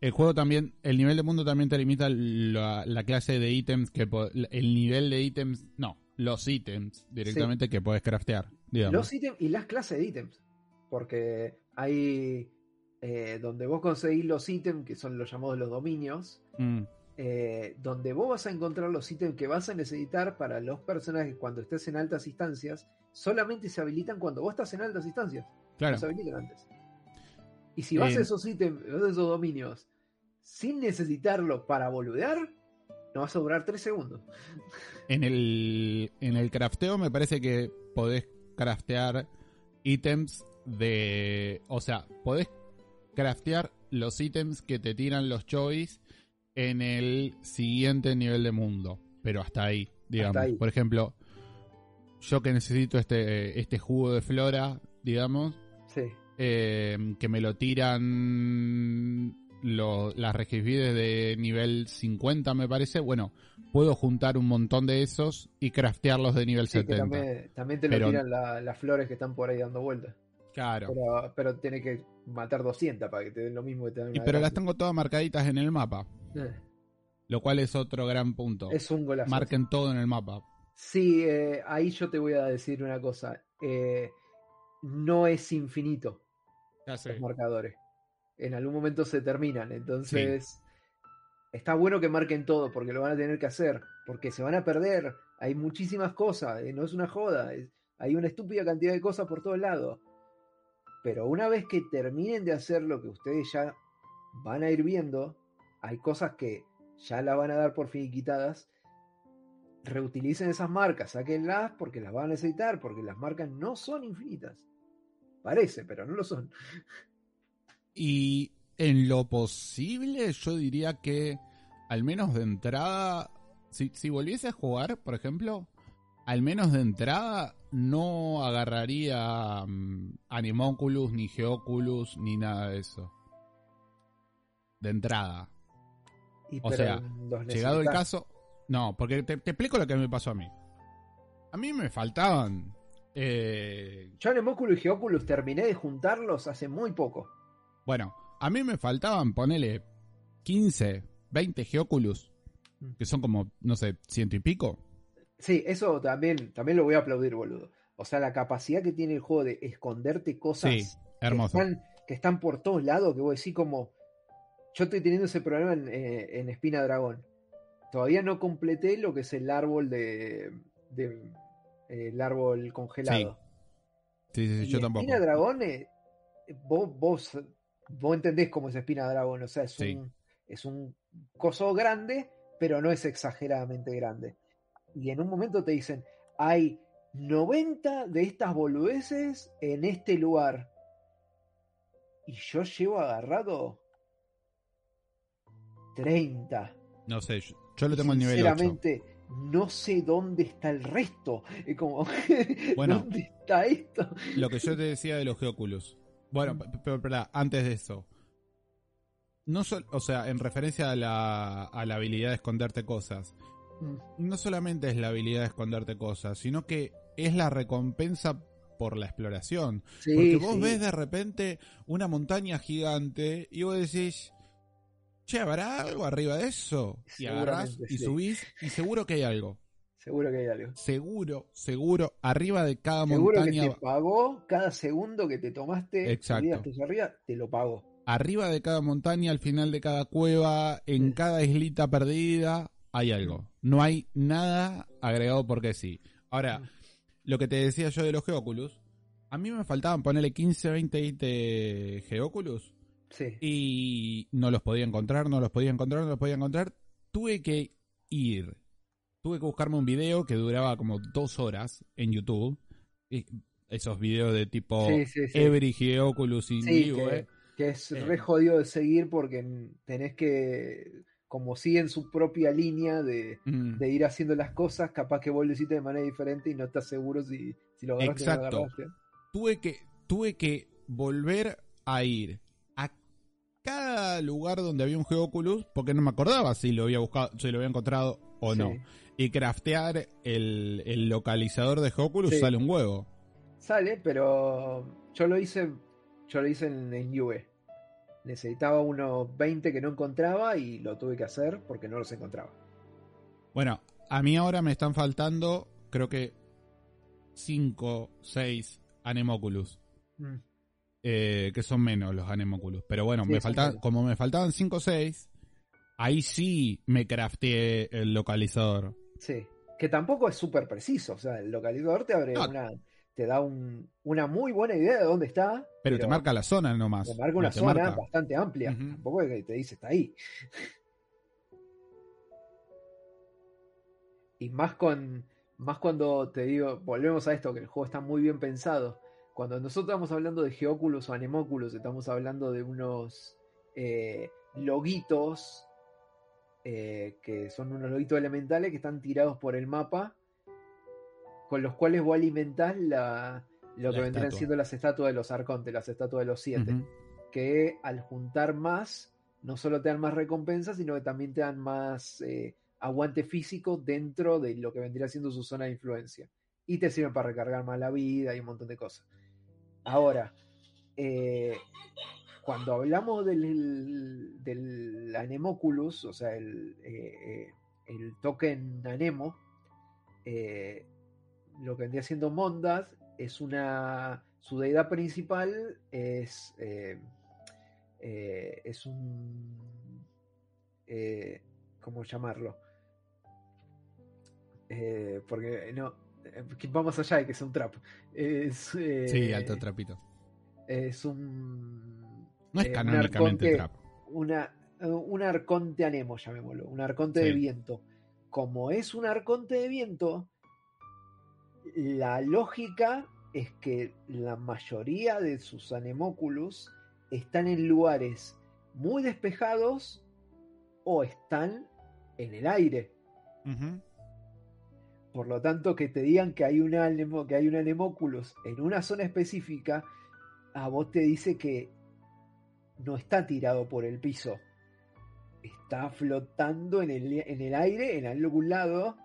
El juego también, el nivel de mundo también te limita la, la clase de ítems que el nivel de ítems, no, los ítems directamente que podés craftear, digamos. Los ítems y las clases de ítems. Porque hay eh, donde vos conseguís los ítems, que son los llamados los dominios, Mm, eh, donde vos vas a encontrar los ítems que vas a necesitar para los personajes cuando estés en altas instancias, solamente se habilitan cuando vos estás en altas instancias. claro. No se habilitan antes. Y si vas Eh, a esos ítems, vas a esos dominios, sin necesitarlo para boludear, no vas a durar 3 segundos. En el, en el crafteo me parece que podés craftear ítems de... O sea, podés craftear los ítems que te tiran los choice en el siguiente nivel de mundo. Pero hasta ahí, digamos. ahí. Por ejemplo, yo que necesito este, este jugo de flora, digamos, Sí. Eh, que me lo tiran lo- las regivides de nivel 50, me parece. Bueno, puedo juntar un montón de esos y craftearlos de nivel Sí, que 70. también, también te lo Pero- tiran la- las flores que están por ahí dando vueltas. Claro. Pero, pero tiene que matar 200 para que te den lo mismo que te dan Y una pero las tengo todas marcaditas en el mapa, Eh, lo cual es otro gran punto. Es un golazo. Marquen todo en el mapa. Sí, eh, ahí yo te voy a decir una cosa. Eh, no es infinito los marcadores. En algún momento se terminan. Entonces, está bueno que marquen todo porque lo van a tener que hacer. Porque se van a perder. Hay muchísimas cosas. eh, no es una joda. es- hay una estúpida cantidad de cosas por todos lados. Pero una vez que terminen de hacer lo que ustedes ya van a ir viendo, hay cosas que ya la van a dar por finiquitadas. Reutilicen esas marcas, sáquenlas porque las van a necesitar, porque las marcas no son infinitas. Parece, pero no lo son. Y en lo posible, yo diría que al menos de entrada, si, si volviese a jugar, por ejemplo, al menos de entrada no agarraría mm, Animoculus, ni Geoculus, ni nada de eso. De entrada. Y, O sea, Llegado el caso, no, porque te, te explico lo que me pasó a mí. A mí me faltaban... eh, Yo y Geoculus terminé de juntarlos hace muy poco. Bueno, a mí me faltaban, ponele 15, 20 Geoculus, que son como, no sé, ciento y pico. Sí, eso también, también lo voy a aplaudir, boludo. O sea, la capacidad que tiene el juego de esconderte cosas Sí, hermoso. Que, están, que están por todos lados, que vos decís como... Yo estoy teniendo ese problema en, eh, en Espina Dragón. Todavía no completé lo que es el árbol de... de- el árbol congelado. Sí, sí, sí, yo tampoco. Espina Dragón, eh, vos, vos, vos entendés cómo es Espina Dragón, o sea, es, Sí. un, es un coso grande, pero no es exageradamente grande. Y en un momento te dicen, hay 90 de estas boludeces en este lugar. Y yo llevo agarrado 30. No sé, yo, yo lo tengo en nivel 8. No sé dónde está el resto. Es como, Bueno. ¿dónde está esto? Lo que yo te decía de los Geoculus. Bueno, pero, pero, antes de eso. No o sea, en referencia a la, a la habilidad de esconderte cosas. Mm. No solamente es la habilidad de esconderte cosas, sino que es la recompensa por la exploración. Sí, Porque vos sí. ves de repente una montaña gigante y vos decís, che, ¿habrá algo arriba de eso? Y agarrás y subís y seguro que hay algo. Seguro que hay algo. Seguro, seguro, arriba de cada Seguro montaña, que te pagó cada segundo que te tomaste, Exacto. arriba, te lo pagó. arriba de cada montaña, al final de cada cueva, en Sí. cada islita perdida, hay algo. No hay nada agregado porque sí. Ahora, Mm. lo que te decía yo de los Geoculus, a mí me faltaban ponerle 15, 20, 20 Geoculus Sí. y no los podía encontrar, no los podía encontrar, no los podía encontrar. Tuve que ir, tuve que buscarme un video que duraba como dos horas en YouTube. Y esos videos de tipo Sí, sí, sí. Every Geoculus vivo, que, eh. que es Eh. re jodido de seguir porque tenés que, como siguen su propia línea de, Mm. de ir haciendo las cosas, capaz que vos lo hiciste de manera diferente y no estás seguro si, si lo agarraste o no Exacto. agarraste. tuve que tuve que volver a ir cada lugar donde había un Geoculus porque no me acordaba si lo había buscado si lo había encontrado o Sí. no y craftear el, el localizador de Geoculus Sí. sale un huevo Sale, pero yo lo hice, yo lo hice en, en UE. Necesitaba unos 20 que no encontraba y lo tuve que hacer porque no los encontraba. bueno a mí ahora me están faltando creo que 5 6 Anemoculus Mm. Eh, que son menos los Anemoculus pero bueno Sí, me falta, como me faltaban 5 o 6 ahí sí me crafteé el localizador Sí, que tampoco es súper preciso. O sea, el localizador te abre No. una, te da un- una muy buena idea de dónde está. Pero te marca la zona nomás. te marca una te zona marca. bastante amplia. Tampoco es que te dice está ahí. y más con más cuando te digo, volvemos a esto, que el juego está muy bien pensado. Cuando nosotros estamos hablando de Geoculus o Anemóculus, estamos hablando de unos eh, loguitos eh, que son unos lobitos elementales que están tirados por el mapa, con los cuales vos alimentás la, lo La que vendrían siendo las estatuas de los arcontes, las estatuas de los siete, que al juntar más, no solo te dan más recompensas, sino que también te dan más eh, aguante físico dentro de lo que vendría siendo su zona de influencia. Y te sirven para recargar más la vida y un montón de cosas. Ahora, eh, cuando hablamos del, del Anemoculus, o sea, el, eh, eh, el token Anemo, lo que vendría siendo Mondas es una. Su deidad principal es. es un. ¿Cómo llamarlo? Porque no. Eh, que va más allá de que sea un trap. Es, eh, Sí, alto trapito. Es un. No es eh, un canónicamente arconte- trap. una, eh, un arconte anemo, llamémoslo, un arconte Sí. de viento. Como es un arconte de viento, la lógica es que la mayoría de sus anemóculos están en lugares muy despejados o están en el aire. Por lo tanto, que te digan que hay, un anemo- que hay un anemóculus en una zona específica, a vos te dice que no está tirado por el piso. Está flotando en el, en el aire, en algún lado.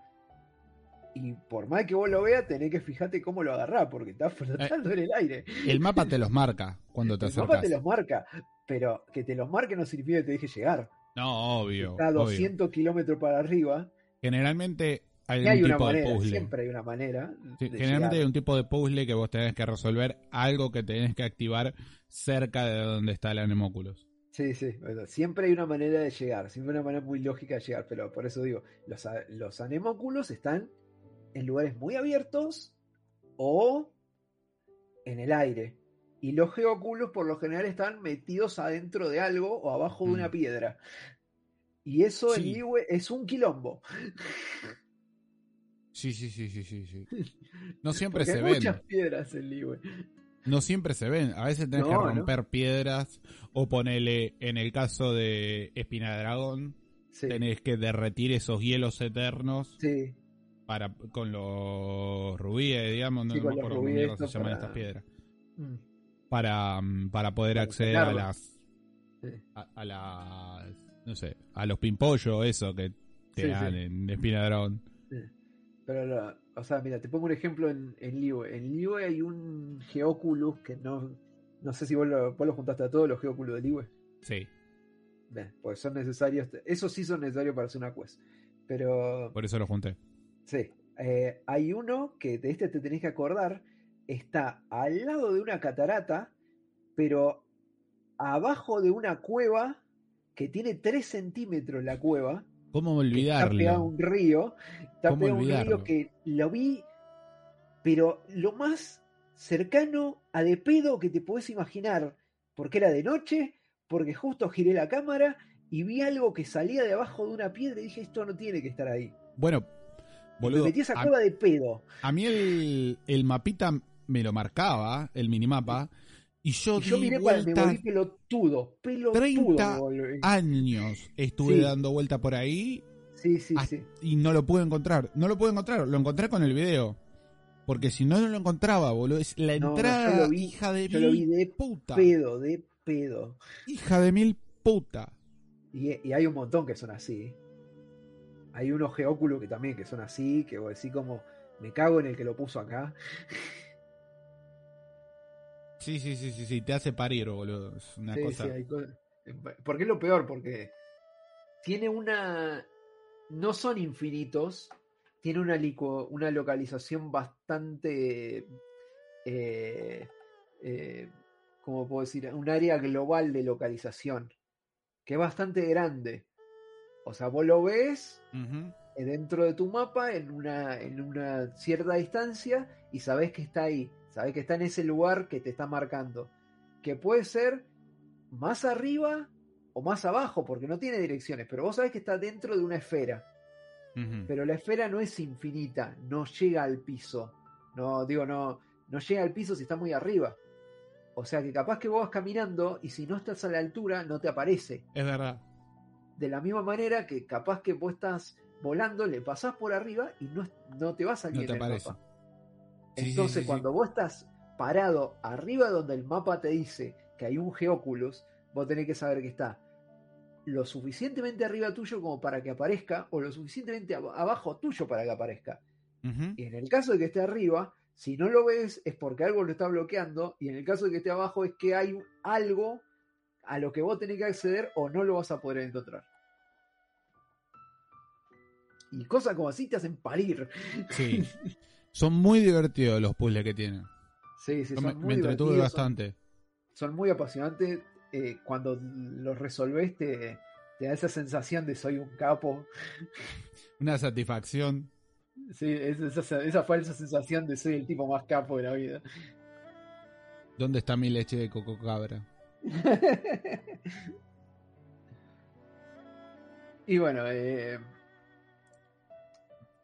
Y por más que vos lo veas, tenés que fijarte cómo lo agarrás, porque está flotando en el aire. El mapa te los marca cuando te El acercas. mapa te los marca, pero que te los marque no significa que te deje llegar. No, obvio. Está a obvio. 200 kilómetros para arriba. Generalmente hay un hay una tipo de puzzle. siempre hay una manera. Sí, generalmente hay un tipo de puzzle que vos tenés que resolver algo que tenés que activar cerca de donde está el anemóculos. Sí, sí, siempre hay una manera de llegar, siempre hay una manera muy lógica de llegar, pero por eso digo, los, los anemóculos están en lugares muy abiertos o en el aire. Y los geóculos por lo general están metidos adentro de algo o abajo de una Mm. piedra. Y eso en Sí. Liyue es un quilombo. Sí, sí, sí, sí, sí, sí. No siempre se hay ven. muchas piedras en Liyue. No siempre se ven. A veces tenés No, que no. romper piedras o ponele, en el caso de Espina de Dragón, Sí, tenés que derretir esos hielos eternos sí, para con los rubíes, digamos, no, Sí, no me acuerdo cómo se llaman para- estas piedras. mm, Para, mm, para poder Para acceder a las sí. a, a las no sé, a los pimpollos, eso que te Sí, dan sí. en Espina Dragón. Pero, lo- o sea, mira, te pongo un ejemplo en, en Liyue. En Liyue hay un Geoculus que no. No sé si vos lo, vos lo juntaste a todos los Geoculus de Liyue. Sí, Bien, pues son necesarios. Esos sí son necesarios para hacer una quest. Pero. por eso lo junté. Sí. eh, hay uno que de este te tenés que acordar. Está al lado de una catarata, pero abajo de una cueva que tiene 3 centímetros la cueva. ¿Cómo que Está pegado a olvidarlo? un río. Está ¿Cómo pegado un olvidarlo? río que lo vi, pero lo más cercano a de pedo que te podés imaginar. Porque era de noche, porque justo giré la cámara y vi algo que salía de abajo de una piedra y dije, esto no tiene que estar ahí. Bueno, boludo, Me metí a esa a, cueva de pedo. a mí el, el mapita me lo marcaba, el minimapa, y yo Y yo miré para me vueltas volví pelotudo. Pelotudo 30 me volví. años estuve Sí. dando vuelta por ahí Sí, sí, sí. y no lo pude encontrar. No lo pude encontrar, lo encontré con el video. Porque si no, no lo encontraba, boludo. Es la No, no, entrada, yo lo vi- hija de Yo lo vi mil de puta. pedo, de pedo. Hija de mil puta. Y, y hay un montón que son así. Hay unos geóculos que también que son así, que vos decís como, me cago en el que lo puso acá. Sí, sí, sí, sí, sí, te hace parir, boludo. Es una Sí, cosa. sí, hay co- Porque es lo peor, porque tiene una... No son infinitos, tiene una, una localización bastante... Eh, eh, ¿Cómo puedo decir? Un área global de localización, que es bastante grande. O sea, vos lo ves eh, dentro de tu mapa en una, en una cierta distancia y sabes que está ahí, sabes que está en ese lugar que te está marcando. Que puede ser más arriba o más abajo, porque no tiene direcciones, pero vos sabés que está dentro de una esfera. Pero la esfera no es infinita, no llega al piso. No, digo, no, no llega al piso si está muy arriba. O sea que capaz que vos vas caminando y si no estás a la altura no te aparece. Es verdad. De la misma manera que capaz que vos estás volando, le pasás por arriba y no, no te va a salir No te en el aparece. mapa. Sí, Entonces, sí, sí. cuando vos estás parado arriba donde el mapa te dice que hay un Geoculus, vos tenés que saber que está lo suficientemente arriba tuyo como para que aparezca, o lo suficientemente ab- abajo tuyo para que aparezca. Y en el caso de que esté arriba, si no lo ves es porque algo lo está bloqueando, y en el caso de que esté abajo es que hay algo a lo que vos tenés que acceder o no lo vas a poder encontrar. Y cosas como así te hacen parir. Sí. Son muy divertidos los puzzles que tienen. Sí, sí, son me, muy me entretuve divertidos, bastante. son muy apasionantes. eh, cuando los resolvés te, te da esa sensación de soy un capo. Una satisfacción. Sí, es- esa, esa falsa sensación de soy el tipo más capo de la vida. ¿Dónde está mi leche de coco cabra? y bueno, eh,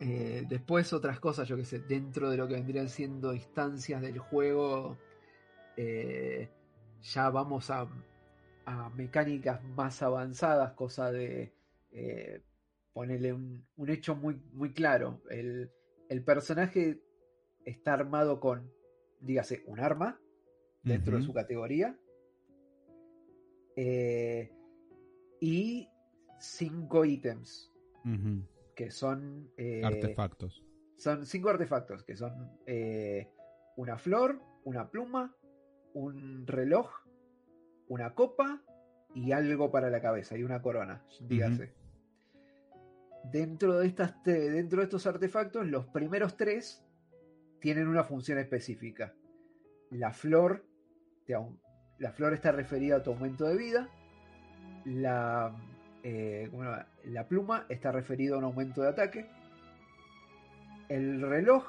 eh, después otras cosas, yo que sé, dentro de lo que vendrían siendo instancias del juego, eh, ya vamos a, a mecánicas más avanzadas, cosa de eh, ponerle un, un hecho muy, muy claro. El, el personaje está armado con, dígase, un arma dentro de su categoría. eh, y cinco ítems. Que son... eh, Artefactos. son cinco artefactos, que son eh, una flor, una pluma, un reloj, una copa y algo para la cabeza, y una corona, dígase. Dentro de, estas dentro de estos artefactos, los primeros tres tienen una función específica. La flor, te la flor está referida a tu aumento de vida. La, eh, la pluma está referida a un aumento de ataque. El reloj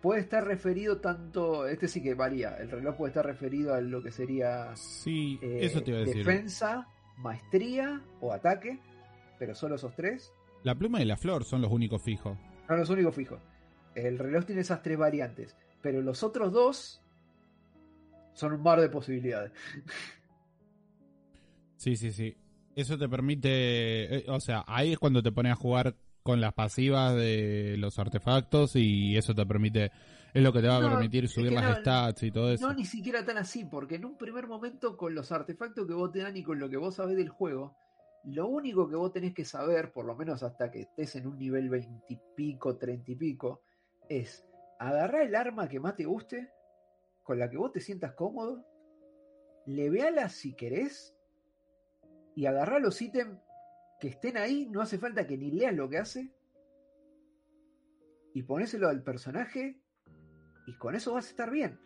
puede estar referido tanto, este sí que varía, el reloj puede estar referido a lo que sería Sí, eh, eso te iba a decir. defensa, maestría o ataque, pero solo esos tres. La pluma y la flor son los únicos fijos. No los únicos fijos. El reloj tiene esas tres variantes, pero los otros dos son un mar de posibilidades. Sí, sí, sí. Eso te permite, eh, o sea, ahí es cuando te pones a jugar con las pasivas de los artefactos y eso te permite, es lo que te va a permitir es subir que las no- stats y todo eso. No, ni siquiera tan así, porque en un primer momento con los artefactos que vos te dan y con lo que vos sabés del juego, lo único que vos tenés que saber, por lo menos hasta que estés en un nivel 20 y pico, 30 y pico, es agarrar el arma que más te guste, con la que vos te sientas cómodo, leveala si querés, y agarrar los ítems que estén ahí, no hace falta que ni leas lo que hace, y ponéselo al personaje, y con eso vas a estar bien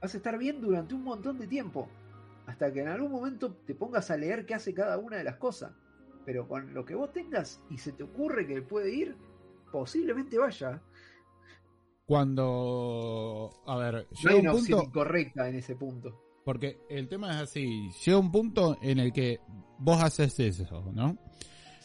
vas a estar bien durante un montón de tiempo. Hasta que en algún momento te pongas a leer qué hace cada una de las cosas. Pero con lo que vos tengas y se te ocurre que puede ir, posiblemente vaya. Cuando, a ver, No hay un una opción incorrecta en ese punto. Porque el tema es así, llega un punto en el que vos haces eso, ¿no?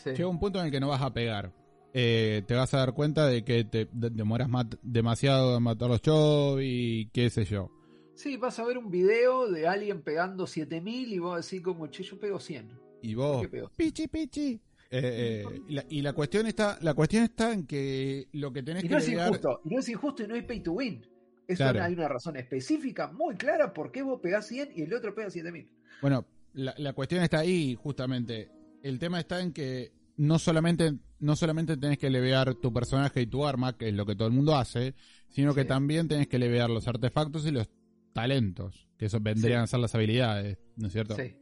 Sí. Llega un punto en el que no vas a pegar. Eh, te vas a dar cuenta de que te de- demoras demasiado en matar los shows y qué sé yo. Sí, vas a ver un video de alguien pegando 7000 y vos decís como, che, yo pego 100. Y vos, pichi, pichi. Eh, eh, y, la, y la cuestión está la cuestión está en que lo que tenés Y que no es lidiar- injusto, y no es injusto y no hay pay to win. Eso Claro. hay una razón específica, muy clara, por qué vos pegás 100 y el otro pega 7000. Bueno, la, la cuestión está ahí, justamente. El tema está en que no solamente, no solamente tenés que levear tu personaje y tu arma, que es lo que todo el mundo hace, sino que también tenés que levear los artefactos y los talentos, que eso vendrían Sí. a ser las habilidades, ¿no es cierto? Sí.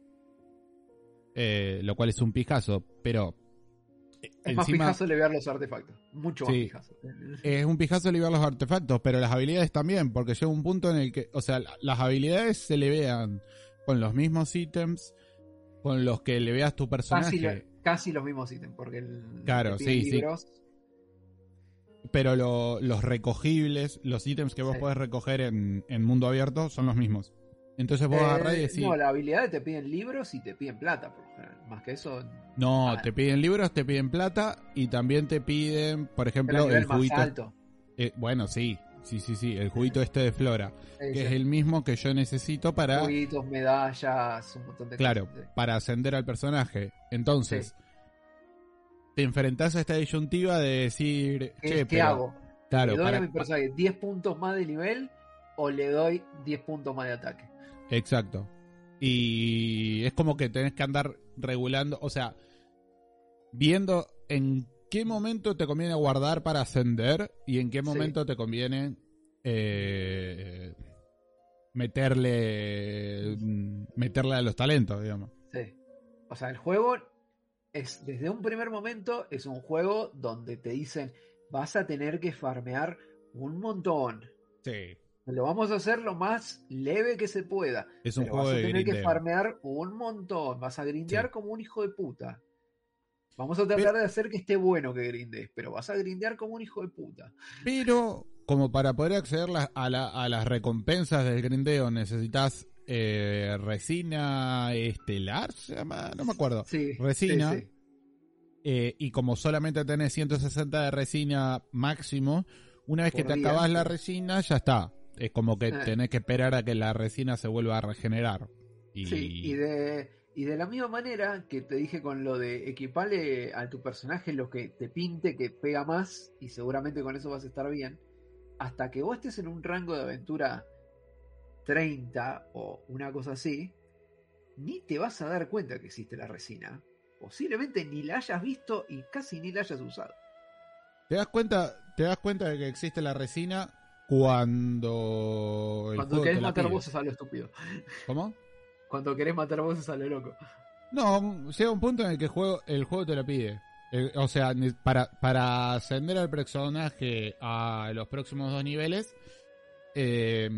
Eh, lo cual es un pijazo, pero Es más encima pijazo levear los artefactos. Mucho más Sí. pijazo. es un pijazo levear los artefactos, pero las habilidades también, porque llega un punto en el que, o sea, la- las habilidades se levean con los mismos ítems con los que leveas tu personaje. Casi, lo- casi los mismos ítems, porque el, Claro, sí, sí. libros, pero lo- los recogibles, los ítems que vos Sí. podés recoger en, en mundo abierto son los mismos. Entonces vos eh, agarrás y decís, No, la habilidad te piden libros y te piden plata. por lo general. Más que eso, no, ah. te piden libros, te piden plata y también te piden, por ejemplo, el más juguito. alto. eh, bueno, sí, sí, sí, sí, el juguito este de Flora, que es el mismo que yo necesito para... Juguitos, medallas, un montón de Claro, cosas. para ascender al personaje. Entonces, te enfrentás a esta disyuntiva de decir, ¿Qué, che, qué pero- hago? Claro, ¿Le doy para- a mi personaje 10 puntos más de nivel o le doy 10 puntos más de ataque? Exacto. Y es como que tenés que andar regulando, o sea, viendo en qué momento te conviene guardar para ascender y en qué Sí. momento te conviene eh, meterle mm, meterle a los talentos, digamos. Sí. O sea, el juego es, desde un primer momento, es un juego donde te dicen, vas a tener que farmear un montón. Sí. Lo vamos a hacer lo más leve que se pueda. Es un pero juego vas a de tener que grindeo. farmear un montón. Vas a grindear Sí. como un hijo de puta. Vamos a tratar Pero- de hacer que esté bueno que grindes, pero vas a grindear como un hijo de puta. Pero como para poder acceder a, la- a las recompensas del grindeo necesitas eh, resina estelar, se llama, no me acuerdo. Sí. Resina. sí, sí. Eh, y como solamente tenés 160 de resina máximo, una vez que te día. acabas la resina, ya está. Es como que Eh. tenés que esperar a que la resina se vuelva a regenerar. Y, Sí, y de, y de la misma manera que te dije con lo de equiparle a tu personaje lo que te pinte, que pega más, y seguramente con eso vas a estar bien, hasta que vos estés en un rango de aventura 30 o una cosa así, ni te vas a dar cuenta que existe la resina. Posiblemente ni la hayas visto y casi ni la hayas usado. ¿Te das cuenta, te das cuenta de que existe la resina cuando el Cuando querés matar voces a lo estúpido. ¿Cómo? Cuando querés matar voces a lo loco. No, llega un punto en el que el juego, el juego te lo pide. El- o sea, para, para ascender al personaje a los próximos dos niveles, eh,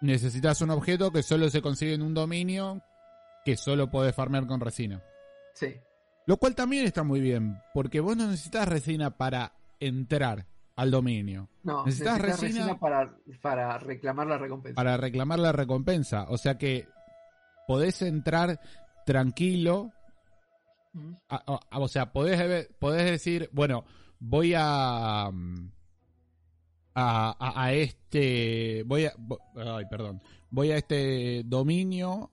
necesitas un objeto que solo se consigue en un dominio que solo podés farmear con resina. Sí. Lo cual también está muy bien, porque vos no necesitas resina para entrar al dominio, No, Necesitas necesitas resina- resina para, para reclamar la recompensa. para reclamar la recompensa. O sea que podés entrar tranquilo Mm. a- a- o sea, podés, ver- podés decir, bueno, voy a, mm, a, a- a este, voy a, ay, perdón, voy a este dominio,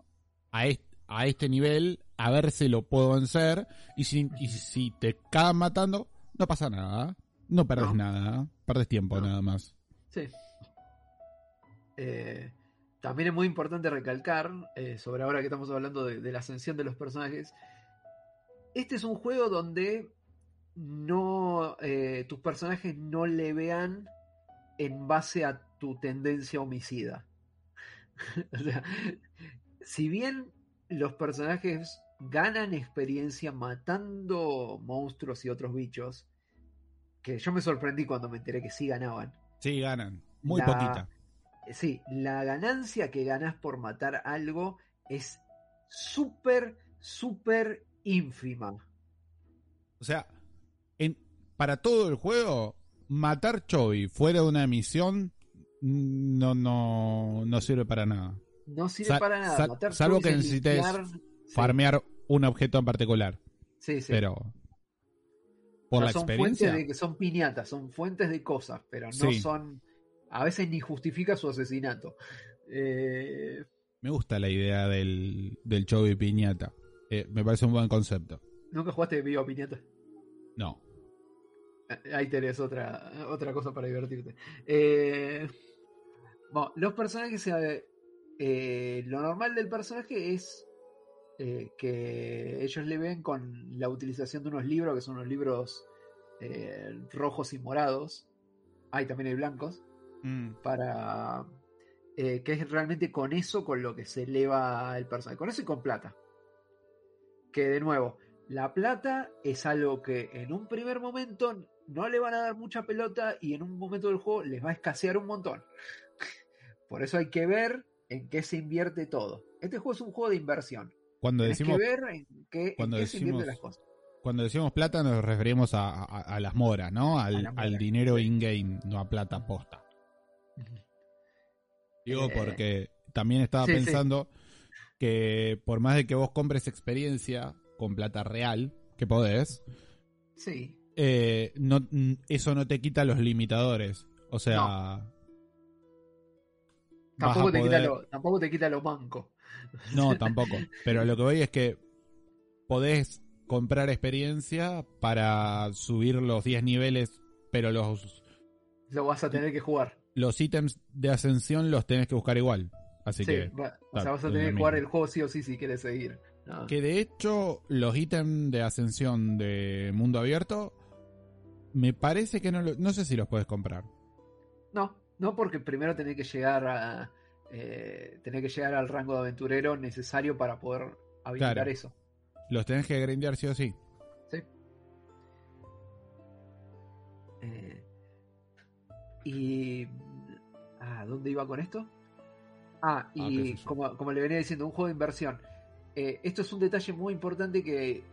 a este, a este nivel, a ver si lo puedo vencer, y si, y si te cagan matando, no pasa nada, no perdés No. nada, perdés tiempo No. nada más. Sí. Eh, también es muy importante recalcar, eh, sobre ahora que estamos hablando de, de la ascensión de los personajes, este es un juego donde no eh, tus personajes no le vean en base a tu tendencia homicida. o sea, si bien los personajes ganan experiencia matando monstruos y otros bichos, que yo me sorprendí cuando me enteré que sí ganaban. Sí, ganan, muy La- poquita. Sí, la ganancia que ganas por matar algo es súper, súper ínfima. O sea, en, para todo el juego, matar Chovy fuera de una misión no, no, no sirve para nada. No sirve para nada. matar salvo que es necesites limpiar- sí, Farmear un objeto en particular. sí, sí. Pero por O sea, la son experiencia, fuentes de que son piñatas, son fuentes de cosas, pero no Sí. son. A veces ni justifica su asesinato. Eh, me gusta la idea del, del Chovy piñata. Eh, me parece un buen concepto. ¿Nunca jugaste viva piñata? No. Eh, Ahí tenés otra, otra cosa para divertirte. Eh, bueno, los personajes, eh, lo normal del personaje es eh, que ellos le ven con la utilización de unos libros, que son unos libros eh, rojos y morados. Hay también hay blancos, Mm, para eh, que es realmente con eso con lo que se eleva el personaje. Con eso y con plata. Que de nuevo, la plata es algo que en un primer momento no le van a dar mucha pelota y en un momento del juego les va a escasear un montón. Por eso hay que ver en qué se invierte todo. Este juego es un juego de inversión. Cuando Tienes decimos, que ver en qué, en cuando qué se invierten decimos- las cosas. cuando decimos plata nos referimos a, a- a las moras, ¿no? Al, al dinero in-game, no a plata posta. Digo Eh, porque también estaba sí, sí. pensando que por más de que vos compres experiencia con plata real, que podés, Sí. eh, no, eso no te quita los limitadores. O sea, Tampoco te, quita lo, tampoco te quita los bancos. No, tampoco. Pero lo que voy es que podés comprar experiencia para subir los 10 niveles, pero los, Lo vas a tener que jugar. los ítems de ascensión los tenés que buscar igual. Así Sí, que, va- o sea, vas a tener que jugar el juego sí o sí si quieres seguir. No. que de hecho los ítems de ascensión de mundo abierto, me parece que no, lo- no sé si los puedes comprar. No, no porque primero tenés que llegar a eh, tenés que llegar al rango de aventurero necesario para poder habilitar Claro. eso. Los tenés que grindear sí o sí. ¿sí? Eh, y ah, ¿dónde iba con esto? Ah, y yo. como, como le venía diciendo, un juego de inversión. Eh, esto es un detalle muy importante que,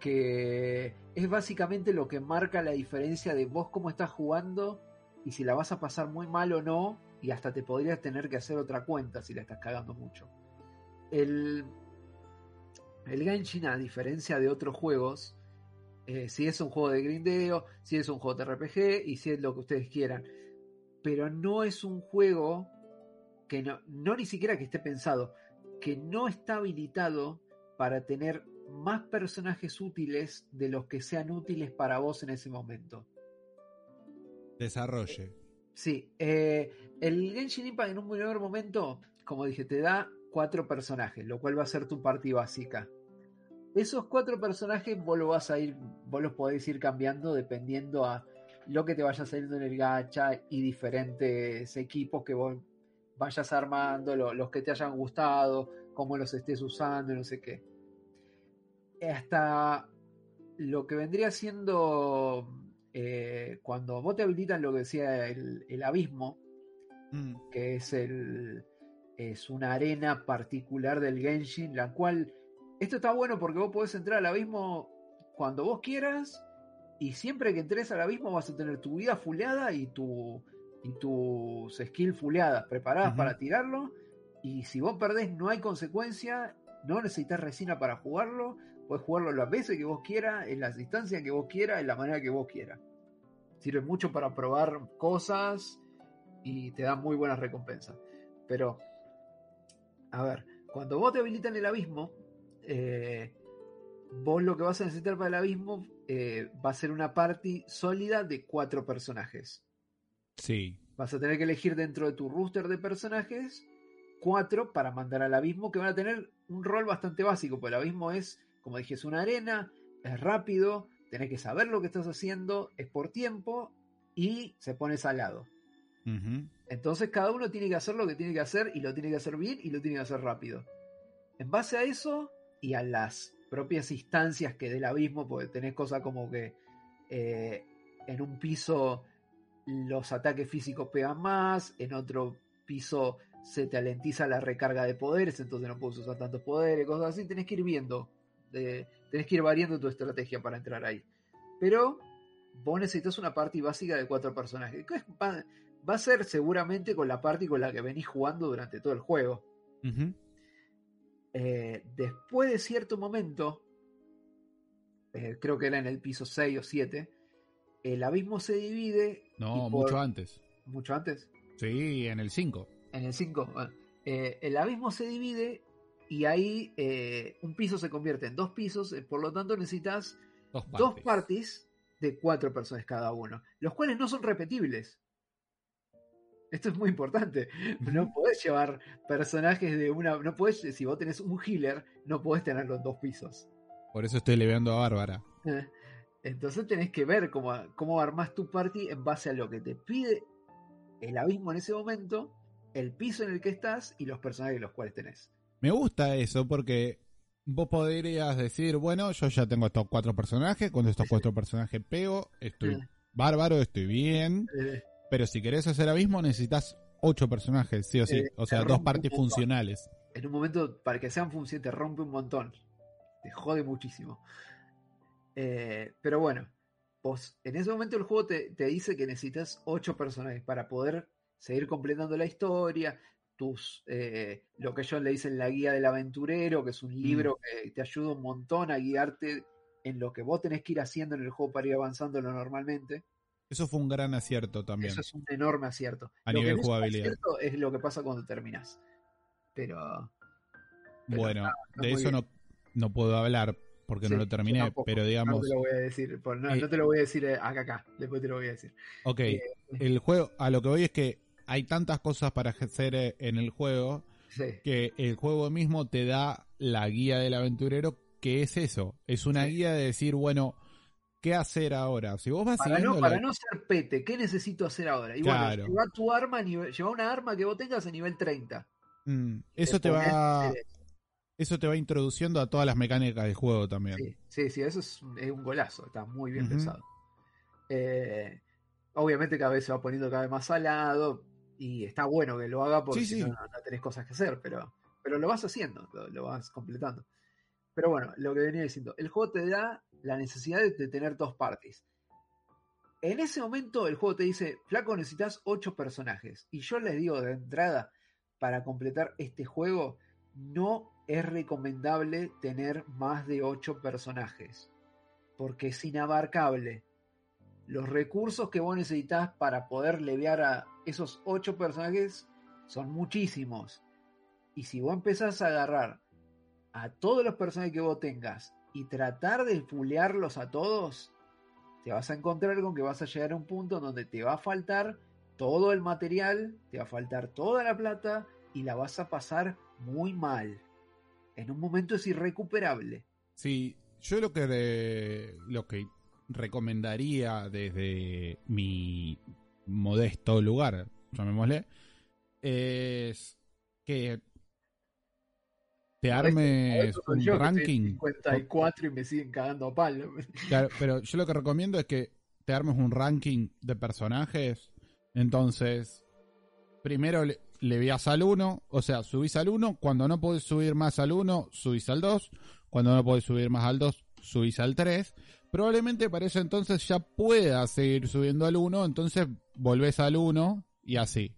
que es básicamente lo que marca la diferencia de vos cómo estás jugando y si la vas a pasar muy mal o no, y hasta te podrías tener que hacer otra cuenta si la estás cagando mucho. El, el Genshin, a diferencia de otros juegos, eh, si es un juego de grindeo, si es un juego de RPG y si es lo que ustedes quieran, pero no es un juego que no, no ni siquiera que esté pensado, que no está habilitado para tener más personajes útiles de los que sean útiles para vos en ese momento. Desarrolle. Sí, eh, el Genshin Impact en un primer momento, como dije, te da cuatro personajes, lo cual va a ser tu party básica. Esos cuatro personajes vos vas a ir, vos los podés ir cambiando dependiendo a lo que te vaya saliendo en el gacha y diferentes equipos que vos vayas armando, lo- los que te hayan gustado, cómo los estés usando, no sé qué. Hasta lo que vendría siendo eh, cuando vos te habilitan lo que decía el abismo, Mm. que es el es una arena particular del Genshin, la cual esto está bueno porque vos podés entrar al abismo cuando vos quieras y siempre que entres al abismo vas a tener tu vida fuleada y tu y tus skills fuleadas preparadas para tirarlo y si vos perdés no hay consecuencia, no necesitas resina para jugarlo, puedes jugarlo las veces que vos quieras, en las distancias que vos quieras, en la manera que vos quieras. Sirve mucho para probar cosas y te da muy buenas recompensas. Pero, a ver, cuando vos te habilitan el abismo, eh, vos lo que vas a necesitar para el abismo eh, va a ser una party sólida de cuatro personajes. Sí. Vas a tener que elegir dentro de tu roster de personajes cuatro para mandar al abismo que van a tener un rol bastante básico, porque el abismo es, como dije, es una arena, es rápido, tenés que saber lo que estás haciendo, es por tiempo y se pone salado. Entonces cada uno tiene que hacer lo que tiene que hacer y lo tiene que hacer bien y lo tiene que hacer rápido. En base a eso y a las propias instancias que del abismo, porque tenés cosas como que eh, en un piso los ataques físicos pegan más, en otro piso se te alentiza la recarga de poderes, entonces no puedes usar tantos poderes, cosas así, tenés que ir viendo, eh, tenés que ir variando tu estrategia para entrar ahí. Pero vos necesitas una party básica de cuatro personajes. Va, a ser seguramente con la party con la que venís jugando durante todo el juego. Eh, después de cierto momento, eh, creo que era en el piso 6 o 7, el abismo se divide. No, por- mucho antes. Mucho antes. Sí, en el 5. En el 5. bueno, eh, el abismo se divide y ahí un piso se convierte en dos pisos, por lo tanto necesitas Dos dos partes. parties de cuatro personas cada uno, los cuales no son repetibles. Esto es muy importante. No podés llevar personajes de una. No podés, si vos tenés un healer, no podés tenerlo en dos pisos. Por eso estoy leveando a Bárbara. Entonces tenés que ver cómo, cómo armás tu party en base a lo que te pide el abismo en ese momento, el piso en el que estás y los personajes los cuales tenés. Me gusta eso porque vos podrías decir, bueno, yo ya tengo estos cuatro personajes, con estos cuatro personajes pego, estoy Eh. bárbaro, estoy bien, Eh, pero si querés hacer abismo necesitas ocho personajes, sí o sí, Eh, o sea, dos partes funcionales. en un momento, para que sean funciones, te rompe un montón. Te jode muchísimo. Eh, pero bueno, vos, en ese momento el juego te, te dice que necesitas ocho personajes para poder seguir completando la historia. Tus, eh, lo que ellos le dicen la guía del aventurero, que es un libro que te ayuda un montón a guiarte en lo que vos tenés que ir haciendo en el juego para ir avanzando normalmente. Eso fue un gran acierto también. Eso es un enorme acierto. A Lo nivel que no es jugabilidad. acierto Es lo que pasa cuando terminás. Pero. pero bueno, de eso no, no puedo hablar porque Sí, no lo terminé, tampoco. pero No digamos, te lo voy a decir. por- no, Eh, no te lo voy a decir eh, acá, acá. Después te lo voy a decir. ok, eh, el juego, a lo que voy es que hay tantas cosas para hacer eh, en el juego Sí. que el juego mismo te da la guía del aventurero, que es eso, es una Sí. guía de decir, bueno, ¿qué hacer ahora? Si vos vas Para no, la- para no ser pete, ¿qué necesito hacer ahora? Y Claro. bueno, lleva tu arma, nivel, lleva una arma que vos tengas a nivel 30. Mm, eso te va eso. te va introduciendo a todas las mecánicas del juego también. Sí, sí, sí, eso es, es un golazo, está muy bien pensado. Eh, obviamente cada vez se va poniendo cada vez más salado y está bueno que lo haga porque Sí, si sí. no, no tenés cosas que hacer, pero, pero lo vas haciendo, lo, lo vas completando. Pero bueno, lo que venía diciendo, el juego te da la necesidad de, tener dos parties. En ese momento el juego te dice, flaco, necesitas ocho personajes. Y yo les digo de entrada, para completar este juego, no es recomendable tener más de 8 personajes, porque es inabarcable. Los recursos que vos necesitas para poder leviar a esos 8 personajes son muchísimos. Y si vos empezás a agarrar a todos los personajes que vos tengas y tratar de fulearlos a todos, te vas a encontrar con que vas a llegar a un punto donde te va a faltar todo el material, te va a faltar toda la plata y la vas a pasar muy mal. En un momento es irrecuperable. Sí, yo lo que lo que recomendaría desde mi modesto lugar, llamémosle, es que te armes Eso soy un yo, ranking. 54 y me siguen cagando a palo. Claro, pero yo lo que recomiendo es que te armes un ranking de personajes. Entonces, primero le, le veas al 1, o sea, subís al 1. Cuando no podés subir más al 1, subís al 2. Cuando no podés subir más al 2, subís al 3. Probablemente para eso entonces ya puedas seguir subiendo al 1. Entonces volvés al 1 y así.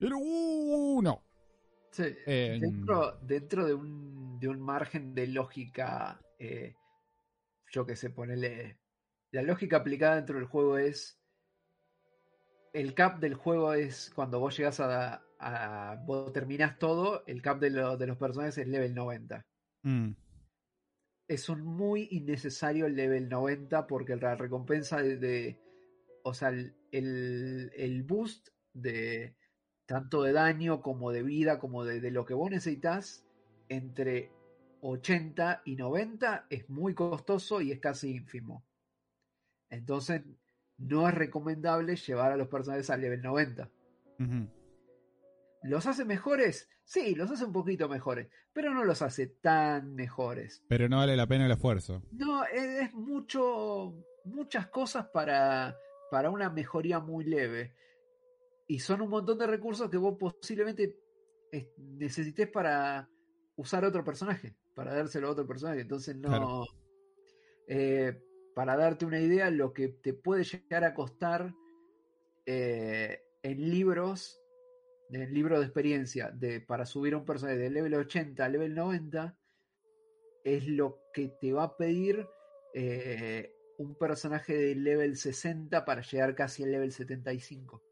El 1. Sí, En- dentro, dentro de, un, de un margen de lógica, eh, yo que sé, ponele. La lógica aplicada dentro del juego es. El cap del juego es cuando vos llegas a. a- vos terminás todo, el cap de, lo- de los personajes es level 90. Mm, es un muy innecesario el level 90 porque la recompensa de, de- o sea, el- el boost de tanto de daño como de vida, como de, de lo que vos necesitas, entre 80 y 90 es muy costoso y es casi ínfimo. Entonces, no es recomendable llevar a los personajes al level 90. ujú. ¿Los hace mejores? Sí, los hace un poquito mejores, pero no los hace tan mejores. Pero no vale la pena el esfuerzo. No, es, es mucho, muchas cosas para, para una mejoría muy leve. Y son un montón de recursos que vos posiblemente necesites para usar otro personaje, para dárselo a otro personaje. Entonces no... Claro. Eh, para darte una idea, lo que te puede llegar a costar eh, en libros, en libro de experiencia, de, para subir a un personaje de level 80 a level 90, es lo que te va a pedir eh, un personaje de level 60 para llegar casi al level 75.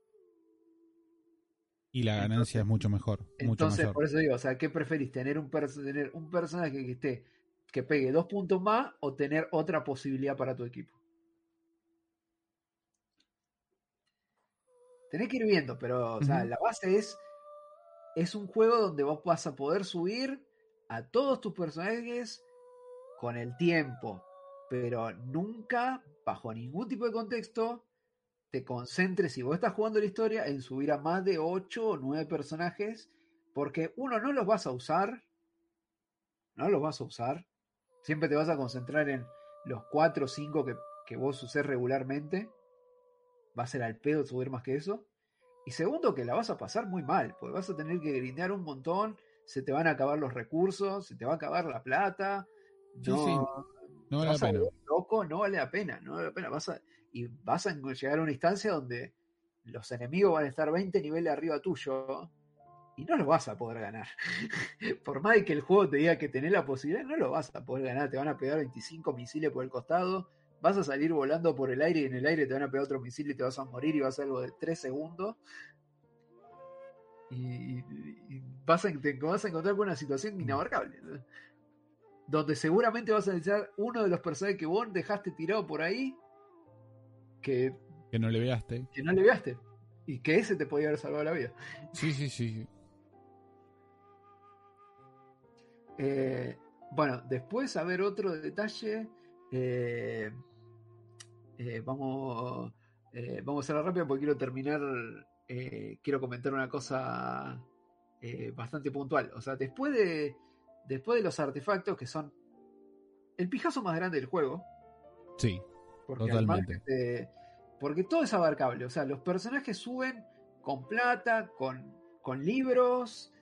Y la ganancia Entonces- es mucho mejor. mucho Entonces, por eso digo, o sea, ¿qué preferís? ¿Tener un, tener un personaje que esté que pegue dos puntos más o tener otra posibilidad para tu equipo? Tenés que ir viendo, pero o sea, la base es es un juego donde vos vas a poder subir a todos tus personajes con el tiempo, pero nunca, bajo ningún tipo de contexto, te concentres, si vos estás jugando la historia, en subir a más de 8 o 9 personajes, porque uno no los vas a usar, no los vas a usar, siempre te vas a concentrar en los 4 o 5 que, que vos usés regularmente, va a ser al pedo subir más que eso, y segundo que la vas a pasar muy mal, porque vas a tener que grindear un montón, se te van a acabar los recursos, se te va a acabar la plata, no, sí, No vale la pena. loco, no vale la pena, no vale la pena. Vas a, y vas a llegar a una instancia donde los enemigos van a estar 20 niveles arriba tuyo y no lo vas a poder ganar. por más que el juego te diga que tenés la posibilidad, no lo vas a poder ganar. Te van a pegar 25 misiles por el costado, vas a salir volando por el aire y en el aire te van a pegar otro misil y te vas a morir y vas a algo de 3 segundos. Y, vas, a, te vas a encontrar con una situación inabarcable. Donde seguramente vas a necesitar uno de los personajes que vos dejaste tirado por ahí. Que, que no le veaste. Que no le veaste. Y que ese te podía haber salvado la vida. Sí, sí, sí. Eh, bueno, después a ver otro detalle. Eh, eh, vamos, vamos a hacerlo rápido porque quiero terminar. quiero comentar una cosa bastante puntual. O sea, después de, después de los artefactos que son el pijazo más grande del juego. Sí, totalmente. porque todo es abarcable. O sea, los personajes suben con plata, con, con libros,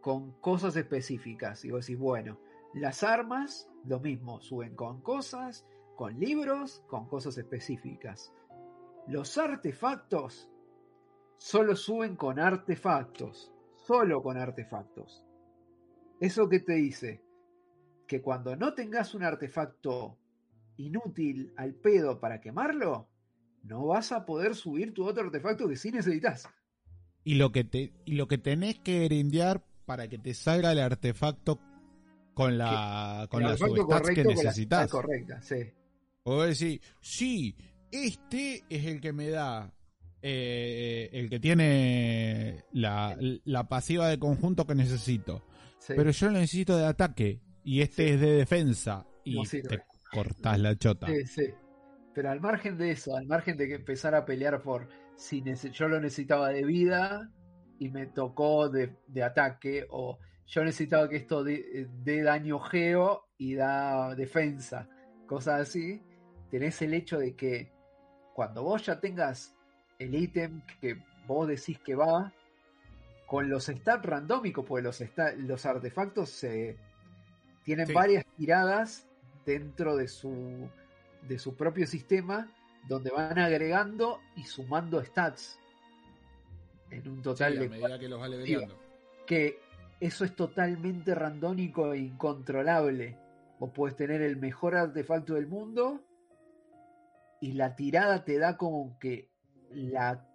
con cosas específicas. Y vos decís, bueno, las armas, lo mismo, suben con cosas, con libros, con cosas específicas. Los artefactos solo suben con artefactos, solo con artefactos. ¿Eso qué te dice? Que cuando no tengas un artefacto inútil al pedo para quemarlo, no vas a poder subir tu otro artefacto que sí necesitas. Y lo que, te, y lo que tenés que grindear para que te salga el artefacto con la con las que necesitas. correcta, sí. O decir, sí, este es el que me da eh, el que tiene la, pasiva de conjunto que necesito. Pero yo lo necesito de ataque y este es de defensa y te cortás la chota. Sí, sí. Pero al margen de eso, al margen de que empezar a pelear por si yo lo necesitaba de vida, y me tocó de, ataque, o yo necesitaba que esto dé, daño geo y da defensa, cosas así, tenés el hecho de que cuando vos ya tengas el ítem que vos decís que va, con los stats randómicos, porque los, los artefactos se tienen varias tiradas dentro de su, de su propio sistema, donde van agregando y sumando stats en un total de medida que los vale Que eso es totalmente randónico e incontrolable. Vos puedes tener el mejor artefacto del mundo y la tirada te da como que la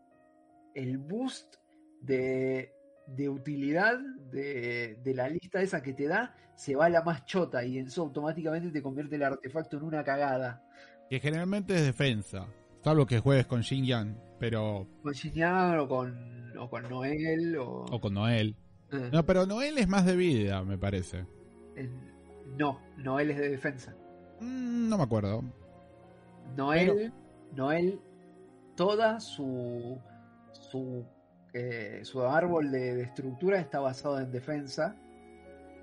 el boost de, de utilidad de, de, la lista esa que te da se va a la más chota y eso automáticamente te convierte el artefacto en una cagada. Que generalmente es defensa, salvo que juegues con Xing Yang, pero... Con Xing Yang o con o con Noel. O, o con Noel. Ah. No, pero Noel es más de vida, me parece. no, Noel es de defensa. Mm, no me acuerdo. Noel, Noel, toda su su, su árbol de, estructura está basado en defensa.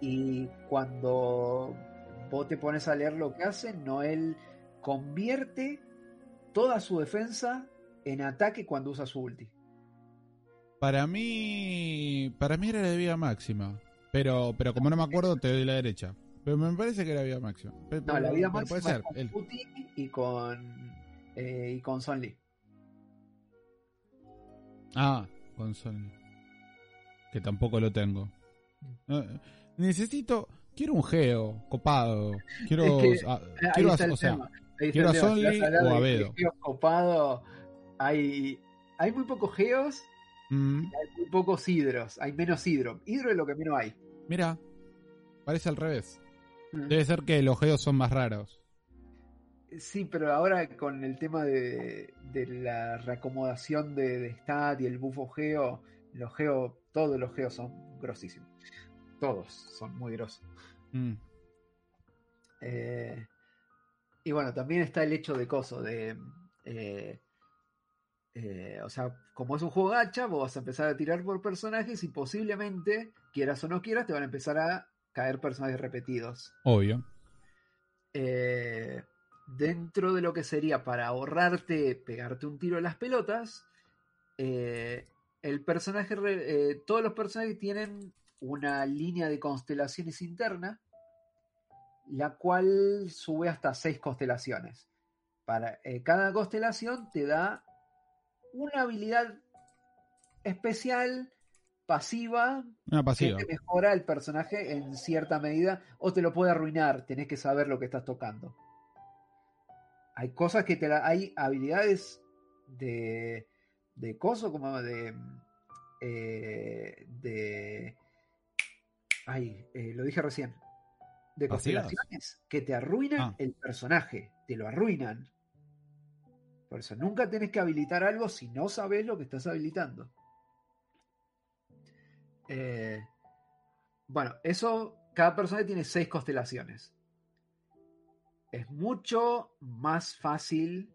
Y cuando vos te pones a leer lo que hace, Noel convierte toda su defensa en ataque cuando usa su ulti. Para mí, para mí era de vida máxima. Pero, pero como no me acuerdo, te doy la derecha. Pero me parece que era vida máxima. no, la vida máxima puede ser, con Putin y con eh, y con Son Lee. Ah, con Lee. Que tampoco lo tengo. Mm. necesito, quiero un geo copado. Quiero, quiero, o sea, quiero a o a Vedo. Copado, hay, hay muy pocos geos Mm. Hay muy pocos hidros, hay menos hidro. Hidro es lo que menos hay. Mira, parece al revés. Mm. Debe ser que los geos son más raros. Sí, pero ahora con el tema de, la reacomodación de, stat y el bufo geo, los geo, todos los geos son grosísimos. Todos son muy grosos. Mm. Eh, y bueno, también está el hecho de coso, de eh, eh, o sea, como es un juego gacha, vos vas a empezar a tirar por personajes y posiblemente, quieras o no quieras, te van a empezar a caer personajes repetidos. Obvio. Eh, dentro de lo que sería para ahorrarte pegarte un tiro en las pelotas, eh, el personaje, todos los personajes tienen una línea de constelaciones interna, la cual sube hasta seis constelaciones. Para, cada constelación te da una habilidad especial pasiva Una que pasiva. te mejora el personaje en cierta medida o te lo puede arruinar, tenés que saber lo que estás tocando. Hay cosas que te la, hay habilidades de de coso como de eh, de ay, eh, lo dije recién. De constelaciones que te arruinan Ah. el personaje, te lo arruinan. Por eso nunca tenés que habilitar algo si no sabes lo que estás habilitando. Eh, bueno, eso, cada personaje tiene seis constelaciones. Es mucho más fácil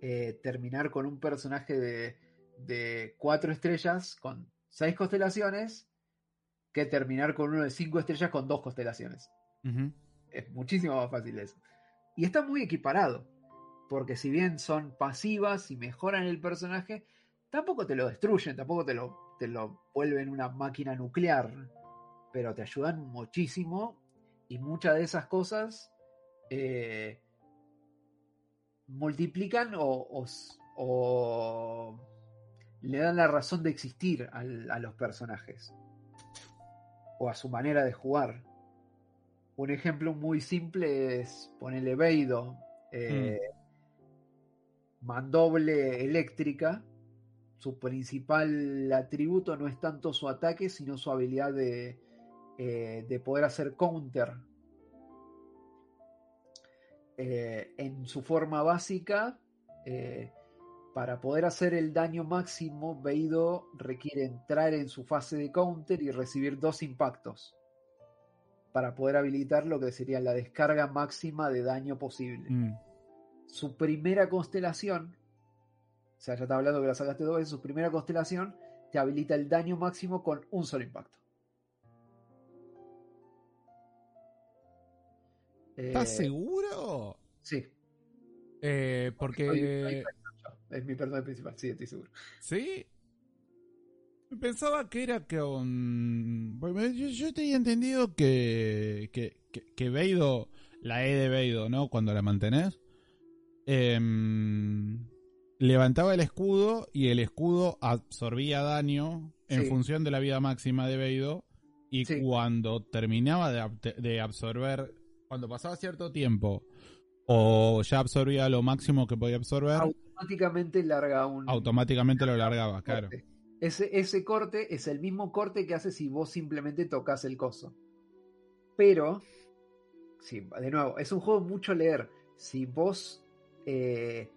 eh, terminar con un personaje de, de cuatro estrellas con seis constelaciones que terminar con uno de cinco estrellas con dos constelaciones. Es muchísimo más fácil eso. Y está muy equiparado. Porque si bien son pasivas y mejoran el personaje, tampoco te lo destruyen, tampoco te lo, te lo vuelven una máquina nuclear. Pero te ayudan muchísimo. Y muchas de esas cosas eh, multiplican o, o s- o le dan la razón de existir al- a los personajes. O a su manera de jugar. Un ejemplo muy simple es ponerle Veido, eh, mandoble eléctrica. Su principal atributo no es tanto su ataque, sino su habilidad de, eh, de poder hacer counter. Eh, en su forma básica, eh, para poder hacer el daño máximo, Veido requiere entrar en su fase de counter y recibir dos impactos para poder habilitar lo que sería la descarga máxima de daño posible. Mm. Su primera constelación, o sea, ya está hablando que la sacaste dos veces, su primera constelación te habilita el daño máximo con un solo impacto. ¿Estás Eh, seguro? Sí, Eh, porque... es mi personaje principal, sí, estoy seguro. ¿Sí? Pensaba que era con... Yo, yo tenía entendido que, que, que, que Veido, la E de Veido, ¿no? Cuando la mantenés, em, levantaba el escudo y el escudo absorbía daño en Sí. función de la vida máxima de Veido y Sí. cuando terminaba de, de absorber, cuando pasaba cierto tiempo o ya absorbía lo máximo que podía absorber, Automáticamente larga un automáticamente lo largaba, claro. Ese, ese corte es el mismo corte que hace si vos simplemente tocas el coso. Pero, sí, de nuevo, es un juego mucho leer. Si vos eh,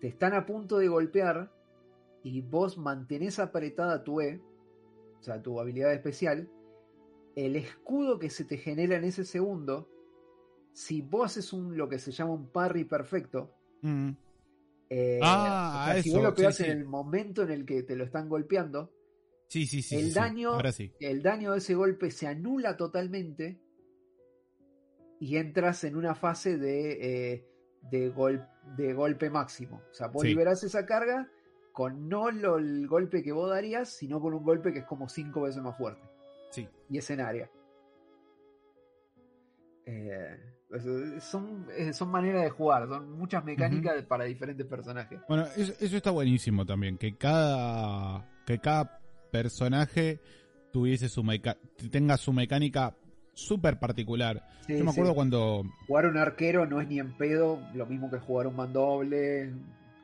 te están a punto de golpear y vos mantenés apretada tu E, o sea, tu habilidad especial, el escudo que se te genera en ese segundo, si vos haces un, lo que se llama un parry perfecto, Mm. eh, Ah, o sea, si eso, vos lo pegás sí, sí. en el momento en el que te lo están golpeando, Sí, sí, sí. El daño- Ahora sí. el daño de ese golpe se anula totalmente y entras en una fase de, eh, de, gol- de golpe máximo. O sea, vos liberás esa carga con no lo- el golpe que vos darías, sino con un golpe que es como cinco veces más fuerte. Sí. Y es en área. Eh, son, eh, son maneras de jugar, son muchas mecánicas para diferentes personajes. Bueno, eso, eso está buenísimo también, que cada, que cada personaje tuviese su meca- tenga su mecánica súper particular. Sí, Yo me sí. acuerdo cuando... Jugar un arquero no es ni en pedo, lo mismo que jugar un mandoble.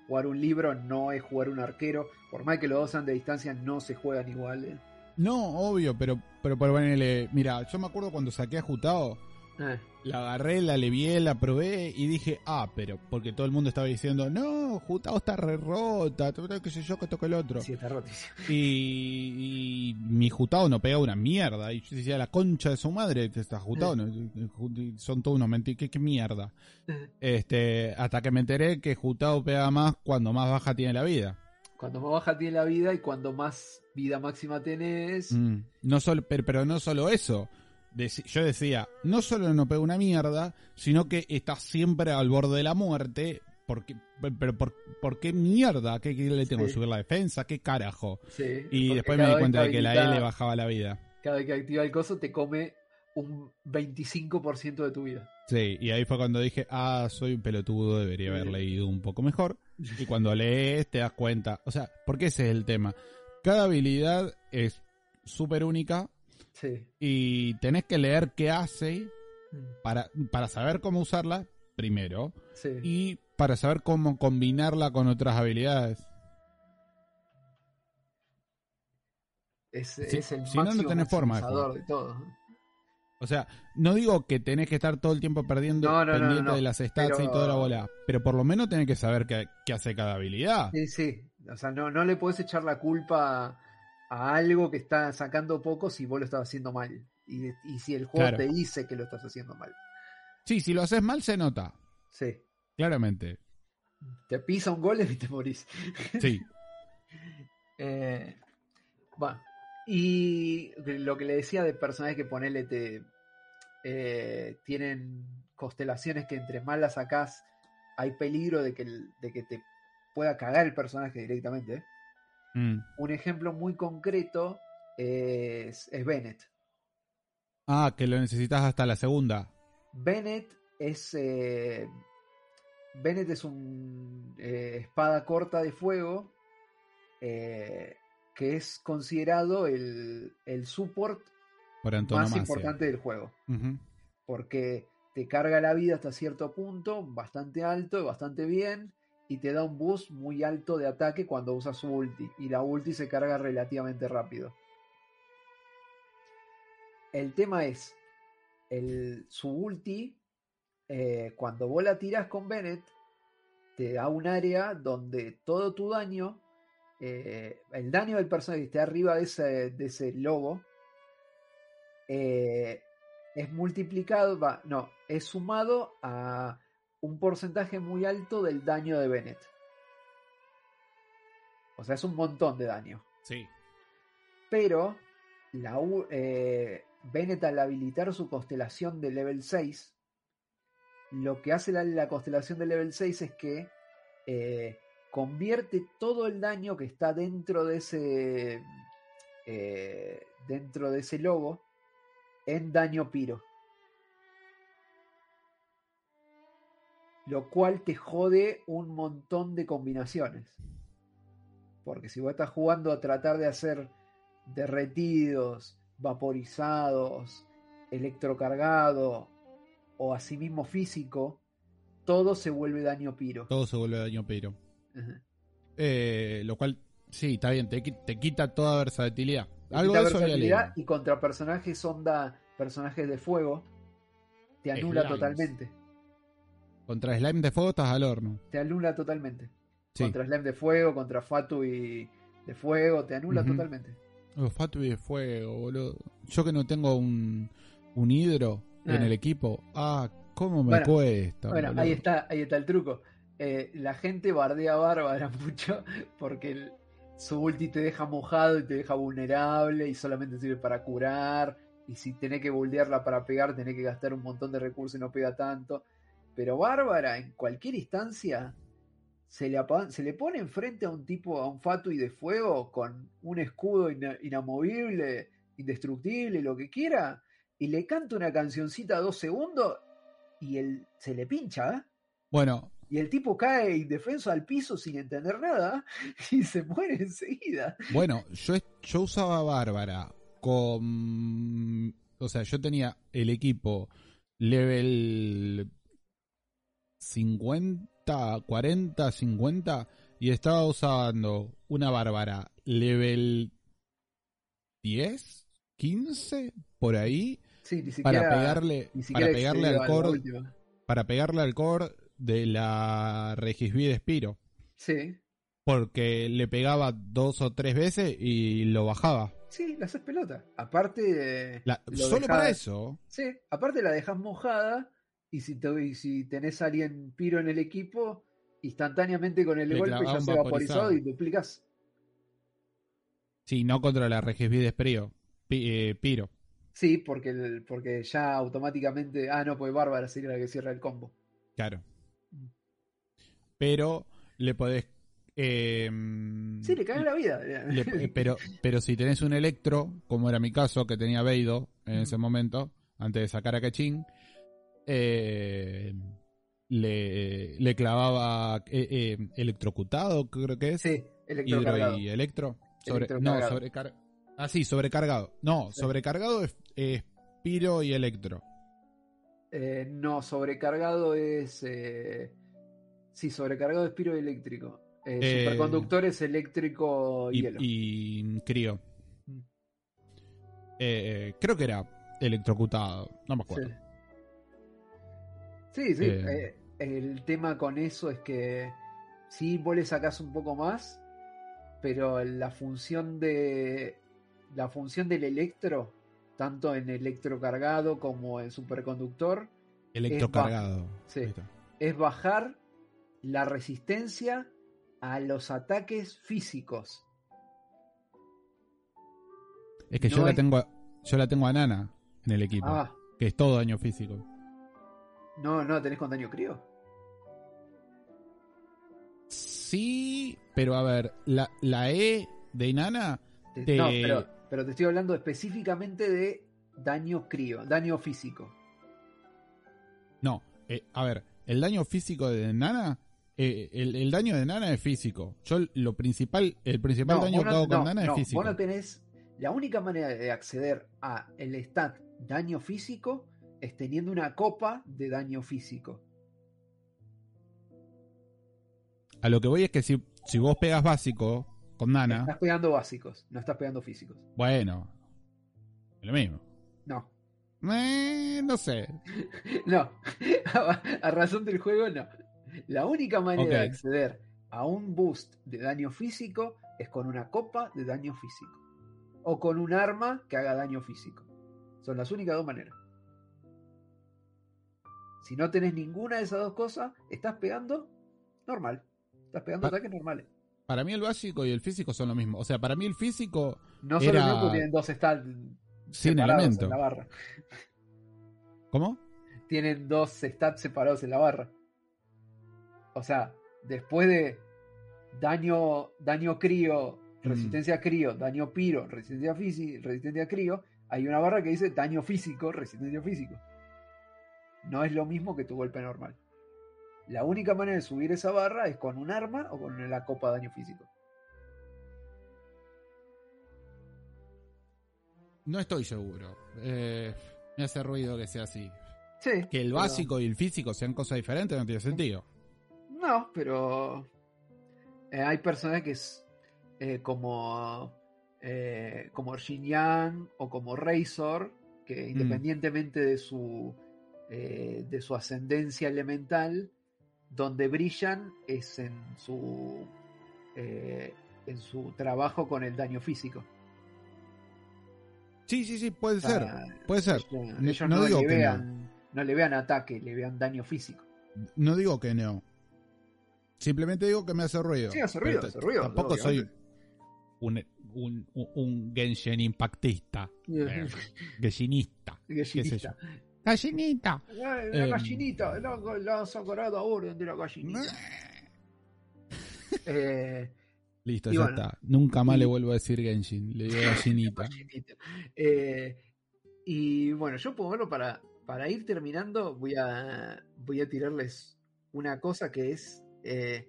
Jugar un libro no es jugar un arquero. Por más que los dos sean de distancia, no se juegan igual. eh. No, obvio, pero, pero por ponerle... Mira, yo me acuerdo cuando saqué a Jutao, Eh, la agarré, la levié, la probé y dije, ah, pero porque todo el mundo estaba diciendo, no, Jutao está re rota, que sé yo, que toque el otro. sí, está rotísimo. Y, y mi Jutao no pega una mierda. Y yo decía, la concha de su madre, está Jutao, no, son todos unos mentiras. ¿Qué, qué mierda? Este, hasta que me enteré que Jutao pega más cuando más baja tiene la vida. Cuando más baja tiene la vida y cuando más vida máxima tenés. Mm, No solo, pero, pero no solo eso. Deci- yo decía, no solo no pega una mierda, sino que está siempre al borde de la muerte. Porque, pero por, ¿por qué mierda? ¿Qué, qué le tengo que Sí. subir la defensa? ¿Qué carajo? Sí, Y después me di cuenta de que la habilita- L bajaba la vida. Cada vez que activa el coso te come un 25% de tu vida. Sí, y ahí fue cuando dije, ah, soy un pelotudo, debería haber leído un poco mejor. Y cuando lees te das cuenta, o sea, porque ese es el tema. Cada habilidad es súper única Sí. y tenés que leer qué hace Mm, para, para saber cómo usarla primero Sí. y para saber cómo combinarla con otras habilidades. Es, Si- es el si no, no tenés forma de de todo. O sea, no digo que tenés que estar todo el tiempo perdiendo No, no, no, pendiente no, de las stats y toda la bola, pero por lo menos tenés que saber qué, qué hace cada habilidad. Sí, sí. O sea, no, no le puedes echar la culpa a algo que está sacando poco si vos lo estás haciendo mal. Y, y si el juego Claro. te dice que lo estás haciendo mal. Sí, si lo haces mal se nota, Sí. claramente. Te pisa un gol y te morís. Sí. Eh, bueno, y lo que le decía de personajes que ponele te eh, tienen constelaciones que entre más las sacás hay peligro de que, de que te pueda cagar el personaje directamente. ¿eh? Mm. Un ejemplo muy concreto es, es Bennett. Ah, que lo necesitas hasta la segunda. Bennett es eh, Bennett es un eh, espada corta de fuego eh, que es considerado el, el support Por más importante del juego. Porque te carga la vida hasta cierto punto, bastante alto, bastante bien, y te da un boost muy alto de ataque cuando usas su ulti. Y la ulti se carga relativamente rápido. El tema es, el, su ulti, eh, cuando vos la tirás con Bennett, te da un área donde todo tu daño, eh, el daño del personaje que esté arriba de ese, de ese logo, eh, es multiplicado, va, no, es sumado a un porcentaje muy alto del daño de Bennett. O sea, es un montón de daño. Sí. Pero la, eh, Bennett al habilitar su constelación de level 6, lo que hace la, la constelación de level 6 es que eh, convierte todo el daño que está dentro de ese eh, dentro de ese logo en daño piro. Lo cual te jode un montón de combinaciones. Porque si vos estás jugando a tratar de hacer derretidos, vaporizados, electrocargado o asimismo físico, todo se vuelve daño piro. Todo se vuelve daño. Ajá. Eh, lo cual, sí, está bien, te, te quita toda versatilidad. Algo de eso versatilidad y contra personajes onda, personajes de fuego, te anula totalmente. Contra Slime de fuego estás al horno. Te anula totalmente. Sí. Contra Slime de fuego, contra Fatu y de fuego, te anula totalmente. Oh, Fatu y de fuego, boludo. Yo que no tengo un, un hidro en Ah. el equipo. Ah, cómo me Bueno, cuesta. Bueno, boludo. ahí está, ahí está el truco. Eh, la gente bardea a Bárbara mucho porque el- su ulti te deja mojado y te deja vulnerable y solamente sirve para curar. Y si tenés que buldearla para pegar, tenés que gastar un montón de recursos y no pega tanto. Pero Bárbara, en cualquier instancia, se le, se le pone enfrente a un tipo, a un Fatui de fuego, con un escudo ina- inamovible, indestructible, lo que quiera, y le canta una cancioncita a dos segundos y él se le pincha, ¿eh? Bueno, Y el tipo cae indefenso al piso sin entender nada y se muere enseguida. bueno, yo, yo usaba Bárbara con... O sea, yo tenía el equipo level 50, 40, 50 y estaba usando una Bárbara level 10, 15, por ahí, Sí, ni siquiera, para pegarle, ni para pegarle al core, para pegarle al core de la Regisbee de Spiro. Sí, Porque le pegaba dos o tres veces y lo bajaba. sí, la haces pelota. Aparte, eh, La- lo solo dejás- para eso. Sí, aparte la dejas mojada y si, te, y si tenés a alguien piro en el equipo, instantáneamente con el Le golpe ya se vaporizado y duplicas. Sí, no contra la Regisbee de Spiro. Pi- eh, Piro. Sí, porque, el- porque ya automáticamente. Ah, no, pues Bárbara sería la que cierra el combo. Claro. Pero le podés. eh, Sí, le caga la vida. le- eh, pero, pero si tenés un electro, como era mi caso, que tenía Beido en ese momento, antes de sacar a Cachín, eh, le, le clavaba eh, eh, electrocutado, creo que es. sí, hidro electrocargado. y electro. Sobre, no, Electrocargado. sobrecar- Ah, sí, sobrecargado. No, sobrecargado es, es Piro y Electro. Eh, no, sobrecargado es. Eh, sí, sobrecargado es piro eléctrico. Eh, Eh, superconductor es eléctrico Y, hielo. y Crío. Mm. Eh, creo que era electrocutado. No me acuerdo. Sí, sí. sí, Eh. eh, el tema con eso es que sí, vos le sacás un poco más, pero la función de. La función del electro, tanto en electrocargado como en superconductor, Electrocargado. Sí. Está. es bajar la resistencia a los ataques físicos. Es que No yo la es- tengo a- yo la tengo a Nana en el equipo, Ah, que es todo daño físico. No, no, tenés con daño crío. Sí, pero a ver, la, la E de Nana Te- No, pero, pero te estoy hablando específicamente de daño crío, daño físico. No, eh, a ver, el daño físico de Nana, eh, el, el daño de Nana es físico. Yo lo principal, el principal No, daño que hago con no, Nana es físico. Vos no tenés. La única manera de acceder a el stat daño físico es teniendo una copa de daño físico. A lo que voy es que si, si vos pegas básico con Nana, Estás pegando básicos, no estás pegando físicos. bueno, es lo mismo. No. Eh, no sé. No. a, razón del juego, no. La única manera de acceder a un boost de daño físico es con una copa de daño físico. O con un arma que haga daño físico. Son las únicas dos maneras. Si no tenés ninguna de esas dos cosas, estás pegando normal. Estás pegando ataques normales. Para mí el básico y el físico son lo mismo. O sea, para mí el físico No solo Era- el tienen dos stats sin separados elemento. en la barra. ¿Cómo? tienen dos stats separados en la barra. O sea, después de daño, daño crío, Mm. resistencia crío, daño piro, resistencia física, resistencia crío, hay una barra que dice daño físico, resistencia físico. No es lo mismo que tu golpe normal. La única manera de subir esa barra es con un arma o con la copa de daño físico. No estoy seguro. Eh, me hace ruido que sea así. Sí. Que el pero- básico y el físico sean cosas diferentes no tiene sentido. No, pero eh, hay personajes eh, como eh, como Shin Yang o como Razor que independientemente de su eh, de su ascendencia elemental, donde brillan es en su eh, en su trabajo con el daño físico. Sí, sí, sí, puede O sea, ser. Puede ser. ellos, No- digo le que vean, no le vean ataque, le vean daño físico. No digo que no. Simplemente digo que me hace ruido. Sí, hace ruido, Pero hace ruido, Tampoco soy un, un, un, Genshin impactista. Eh, Genshinista. ¿Qué Gallinita. Ay, La Em. gallinita, la, la sagrada orden de la gallinita. Eh, Listo, Y ya bueno. está. Nunca más Y- le vuelvo a decir Genshin. Le digo gallinita. gallinita. Eh, y bueno, yo por verlo para, para ir terminando, voy a, voy a tirarles una cosa que es. eh,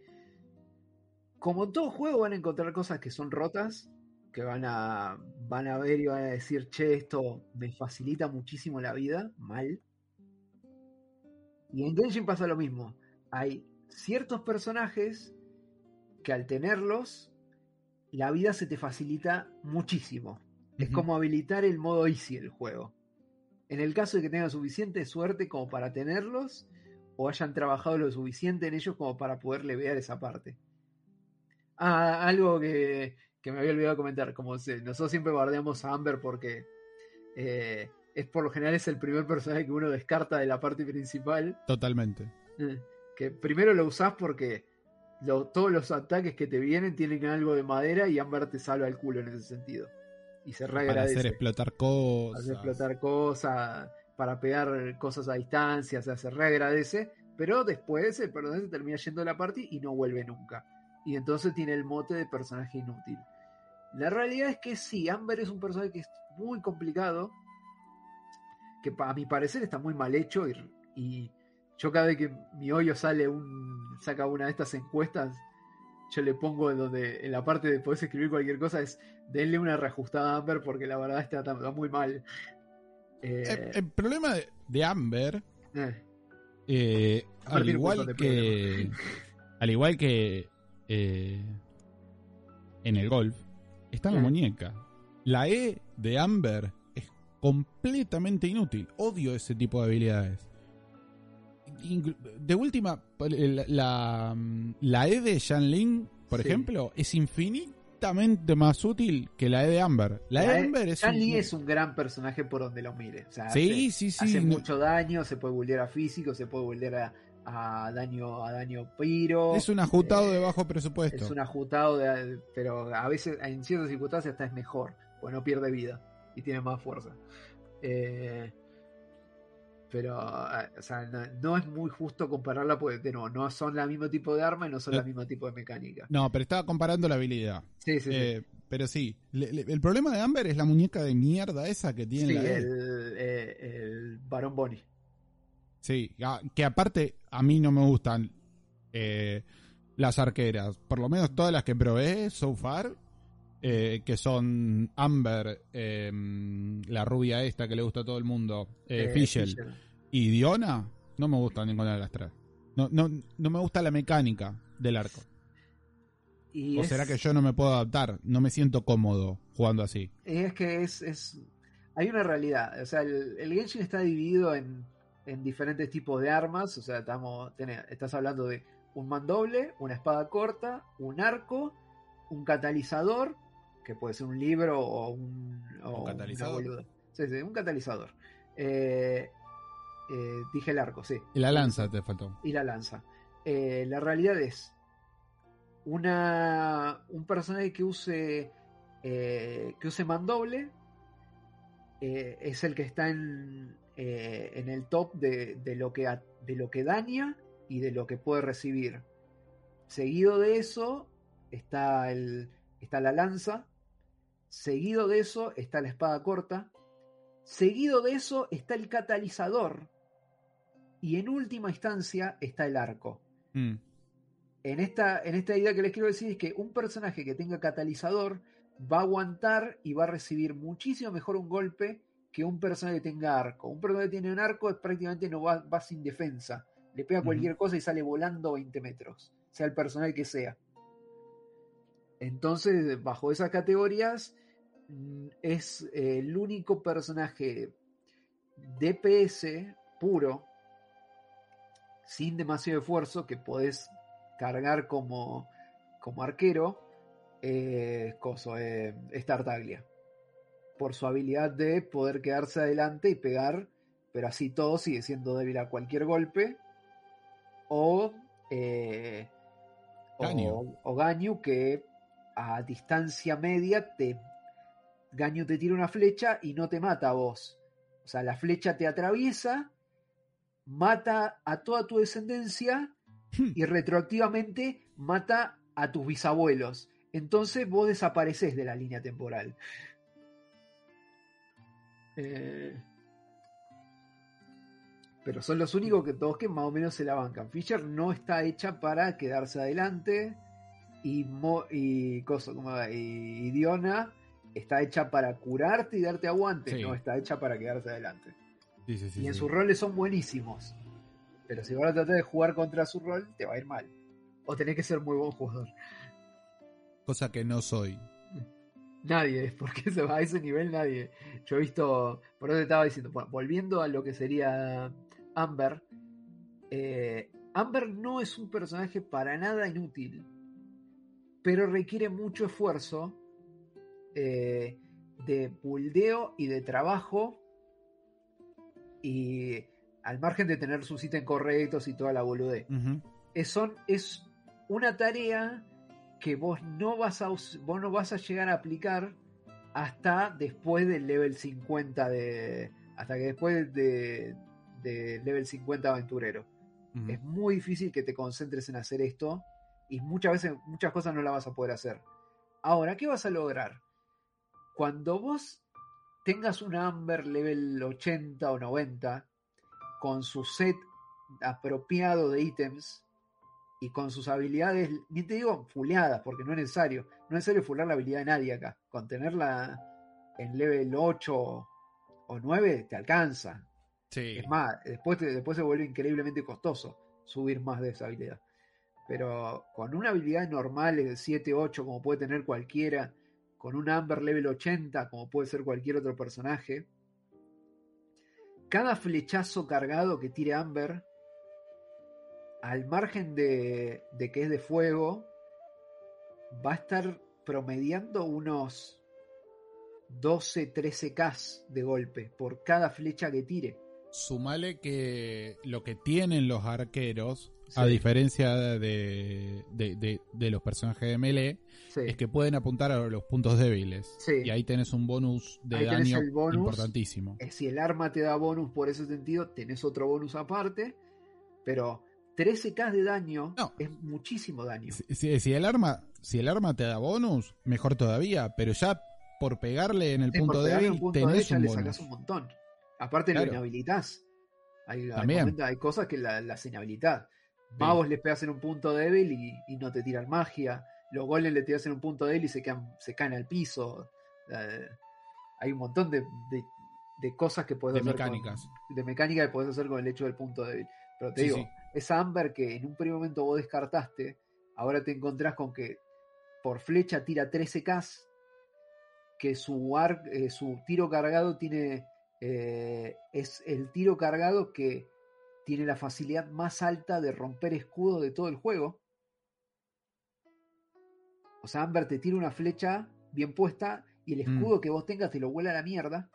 como en todo juego van a encontrar cosas que son rotas, que van a, van a ver y van a decir, che, esto me facilita muchísimo la vida, mal. Y en Genshin pasa lo mismo. Hay ciertos personajes que al tenerlos, la vida se te facilita muchísimo. Es como habilitar el modo easy del juego. En el caso de que tengan suficiente suerte como para tenerlos, o hayan trabajado lo suficiente en ellos como para poder levear esa parte. Ah, algo que, que me había olvidado comentar. Como se- nosotros siempre guardeamos a Amber porque eh, es por lo general es el primer personaje que uno descarta de la parte principal. Totalmente. Eh, Que primero lo usás porque lo- todos los ataques que te vienen tienen algo de madera y Amber te salva el culo en ese sentido. Y se Para reagradece. hacer explotar cosas. Hacer explotar cosas, para pegar cosas a distancia, o sea, se reagradece, pero después el personaje se termina yendo de la party y no vuelve nunca. Y entonces tiene el mote de personaje inútil. La realidad es que sí, Amber es un personaje que es muy complicado, que a mi parecer está muy mal hecho y, y yo cada vez que mi hoyo sale un saca una de estas encuestas yo le pongo donde en la parte de podés escribir cualquier cosa es denle una reajustada a Amber porque la verdad está, está muy mal. El, Eh, el problema de, de Amber, eh, eh, al igual que. Al igual que. eh, en el golf, está en la muñeca. La E de Amber es completamente inútil. Odio ese tipo de habilidades. Inclu- De última, la, la, la E de Shanling, por Sí. ejemplo, es infinitamente más útil que la E de Amber. La, E de Amber es. Shan un- es un gran personaje por donde lo mire. O sea, Sí, hace, sí, sí. hace no- mucho daño, se puede volver a físico, se puede volver a, a daño a daño piro. es un ajustado eh, de bajo presupuesto. Es un ajustado, de- pero a veces en ciertas circunstancias hasta es mejor, pues no pierde vida y tiene más fuerza. Eh, pero, ah, o sea, no, no es muy justo compararla porque de nuevo, no son el mismo tipo de arma y no son Eh, el mismo tipo de mecánica. No, pero estaba comparando la habilidad. Sí, sí, sí. Eh, pero sí, le- le- el problema de Amber es la muñeca de mierda esa que tiene Sí, la el, eh, el Barón Bonnie. Sí, a- que aparte a mí no me gustan eh, las arqueras. Por lo menos todas las que probé so far, eh, que son Amber, eh, la rubia esta que le gusta a todo el mundo, eh, Eh, Fischl. y Diona, no me gustan ninguna de las tres. No, no, no me gusta la mecánica del arco. Y ¿O es- será que yo no me puedo adaptar? No me siento cómodo jugando así. Es que es, es- Hay una realidad. O sea, el, el Genshin está dividido en, en diferentes tipos de armas. O sea, estamos, tenés- estás hablando de un mandoble, una espada corta, un arco, un catalizador, que puede ser un libro o un. o ¿Un catalizador? Sí, sí, un catalizador. Eh, eh, dije el arco, sí. Y la lanza te faltó. y la lanza. Eh, la realidad es una un personaje que use eh, que use mandoble eh, es el que está en, eh, en el top de, de lo que de lo que daña y de lo que puede recibir. Seguido de eso está el está la lanza. Seguido de eso está la espada corta. Seguido de eso está el catalizador. Y en última instancia está el arco. Mm. En esta, en esta idea que les quiero decir es que un personaje que tenga catalizador va a aguantar y va a recibir muchísimo mejor un golpe que un personaje tenga arco. Un personaje que tiene un arco es prácticamente no va, va sin defensa. Le pega cualquier cosa y sale volando 20 metros, sea el personaje que sea. Entonces, bajo esas categorías, mm, es eh, el único personaje DPS puro, sin demasiado esfuerzo, que podés cargar como, como arquero, eh, coso, eh, es Tartaglia. Por su habilidad de poder quedarse adelante y pegar, pero así todo sigue siendo débil a cualquier golpe. O, eh, Ganyu. o, o Ganyu, que a distancia media te. Ganyu te tira una flecha y no te mata a vos. O sea, la flecha te atraviesa, mata a toda tu descendencia y retroactivamente mata a tus bisabuelos. Entonces vos desapareces de la línea temporal. Eh, Pero son los únicos que todos que más o menos se la bancan. Fisher no está hecha para quedarse adelante. Y, Mo- y, coso, como, y, y Diona está hecha para curarte y darte aguante. Sí. No está hecha para quedarse adelante. Sí, sí, sí, y en sus roles son buenísimos. Pero si vas a tratar de jugar contra su rol, te va a ir mal. O tenés que ser muy buen jugador. Cosa que no soy. Nadie, porque se va a ese nivel nadie. Yo he visto, por eso te estaba diciendo, bueno, volviendo a lo que sería Amber, eh, Amber no es un personaje para nada inútil, pero requiere mucho esfuerzo eh, de buldeo y de trabajo y al margen de tener sus ítems correctos y toda la boludez Ujú. es, son, es una tarea que vos no, vas a, vos no vas a llegar a aplicar hasta después del level 50 de. Hasta que después de, de level 50 aventurero. Es muy difícil que te concentres en hacer esto. Y muchas veces, muchas cosas no las vas a poder hacer. Ahora, ¿qué vas a lograr? Cuando vos tengas un Amber level 80 o 90, con su set apropiado de ítems, y con sus habilidades, ni te digo fuleadas, porque no es necesario. No es necesario fular la habilidad de nadie acá. Con tenerla en level 8 o 9 te alcanza. Sí. Es más, después, te- después se vuelve increíblemente costoso subir más de esa habilidad. Pero con una habilidad normal de 7, 8, como puede tener cualquiera, con un Amber level 80, como puede ser cualquier otro personaje, cada flechazo cargado que tire Amber, al margen de, de que es de fuego, va a estar promediando unos 12, 13k de golpe por cada flecha que tire. Sumale que lo que tienen los arqueros, a diferencia de, de, de- de los personajes de melee, Sí. es que pueden apuntar a los puntos débiles. Sí. Y ahí tenés un bonus de Ahí daño el bonus. importantísimo. Eh, Si el arma te da bonus por ese sentido, tenés otro bonus aparte, pero 13k de daño No. es muchísimo daño. Si, si- si el arma, si el arma te da bonus, mejor todavía, pero ya por pegarle en el Sí, punto débil un punto débil tenés ya un le bonus. sacás un montón. Aparte Claro. lo inhabilitás. Hay, cosas que la- las inhabilitás. Magos les pegas en un punto débil y, y no te tiran magia. Los golems le tiras en un punto débil y se, quedan, se caen al piso. Eh, hay un montón de, de- de cosas que puedes De hacer. con- mecánicas. de mecánica que podés hacer con el hecho del punto débil. Pero te Sí, digo, sí. Esa Amber que en un primer momento vos descartaste, ahora te encontrás con que por flecha tira 13k, que su, ar- eh, su tiro cargado tiene. eh, es el tiro cargado que tiene la facilidad más alta de romper escudo de todo el juego. O sea, Amber te tira una flecha bien puesta y el Mm. escudo que vos tengas te lo vuela a la mierda.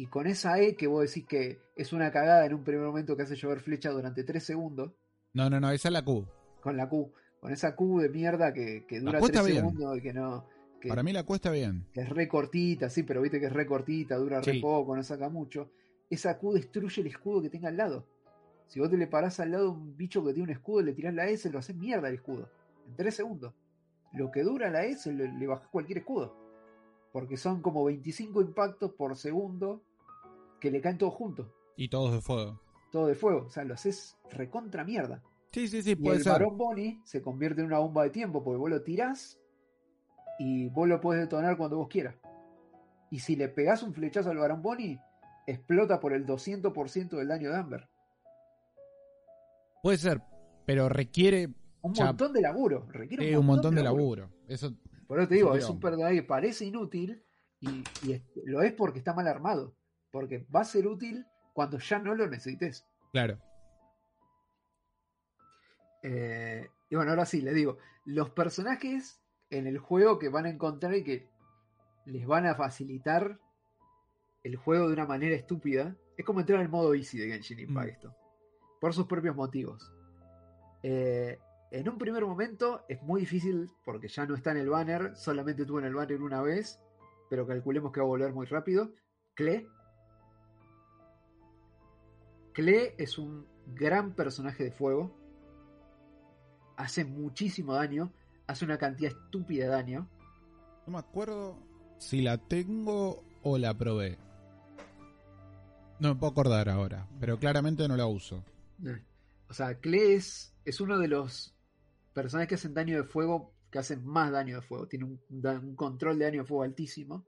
Y con esa E que vos decís que es una cagada en un primer momento que hace llover flecha durante 3 segundos, No, no, no, esa es la Q. con la Q, con esa Q de mierda que, que dura cuesta 3 bien. segundos y que no. Que, Para mí la cuesta bien. que es re cortita, sí, pero viste que es re cortita, dura re poco, no saca mucho. Esa Q destruye el escudo que tenga al lado. Si vos te le parás al lado a un bicho que tiene un escudo y le tirás la S, lo haces mierda el escudo. En 3 segundos. Lo que dura la S le, le bajás cualquier escudo. Porque son como 25 impactos por segundo que le caen todos juntos. Y todos de fuego. Todo de fuego. O sea, lo haces recontra mierda. Sí, sí, sí, Y puede el ser. varón Bonnie se convierte en una bomba de tiempo porque vos lo tirás y vos lo podés detonar cuando vos quieras. Y si le pegás un flechazo al varón Bonnie, explota por el 200% del daño de Amber. Puede ser, pero requiere Un Ya, montón de laburo. Requiere eh, un montón de laburo. Eso, Por eso te digo, es un personaje que parece inútil y, y es- lo es porque está mal armado. Porque va a ser útil cuando ya no lo necesites. claro. Eh, y bueno, ahora sí, les digo, los personajes en el juego que van a encontrar y que les van a facilitar el juego de una manera estúpida, es como entrar al modo easy de Genshin Impact Mm. esto, por sus propios motivos. Eh, en un primer momento es muy difícil porque ya no está en el banner, solamente estuvo en el banner una vez, pero calculemos que va a volver muy rápido. Cle. Cle es un gran personaje de fuego. Hace muchísimo daño. Hace una cantidad estúpida de daño. No me acuerdo si la tengo o la probé. No me puedo acordar ahora, pero claramente no la uso. O sea, Cle es, es uno de los personajes que hacen daño de fuego, que hacen más daño de fuego. Tiene un, un control de daño de fuego altísimo.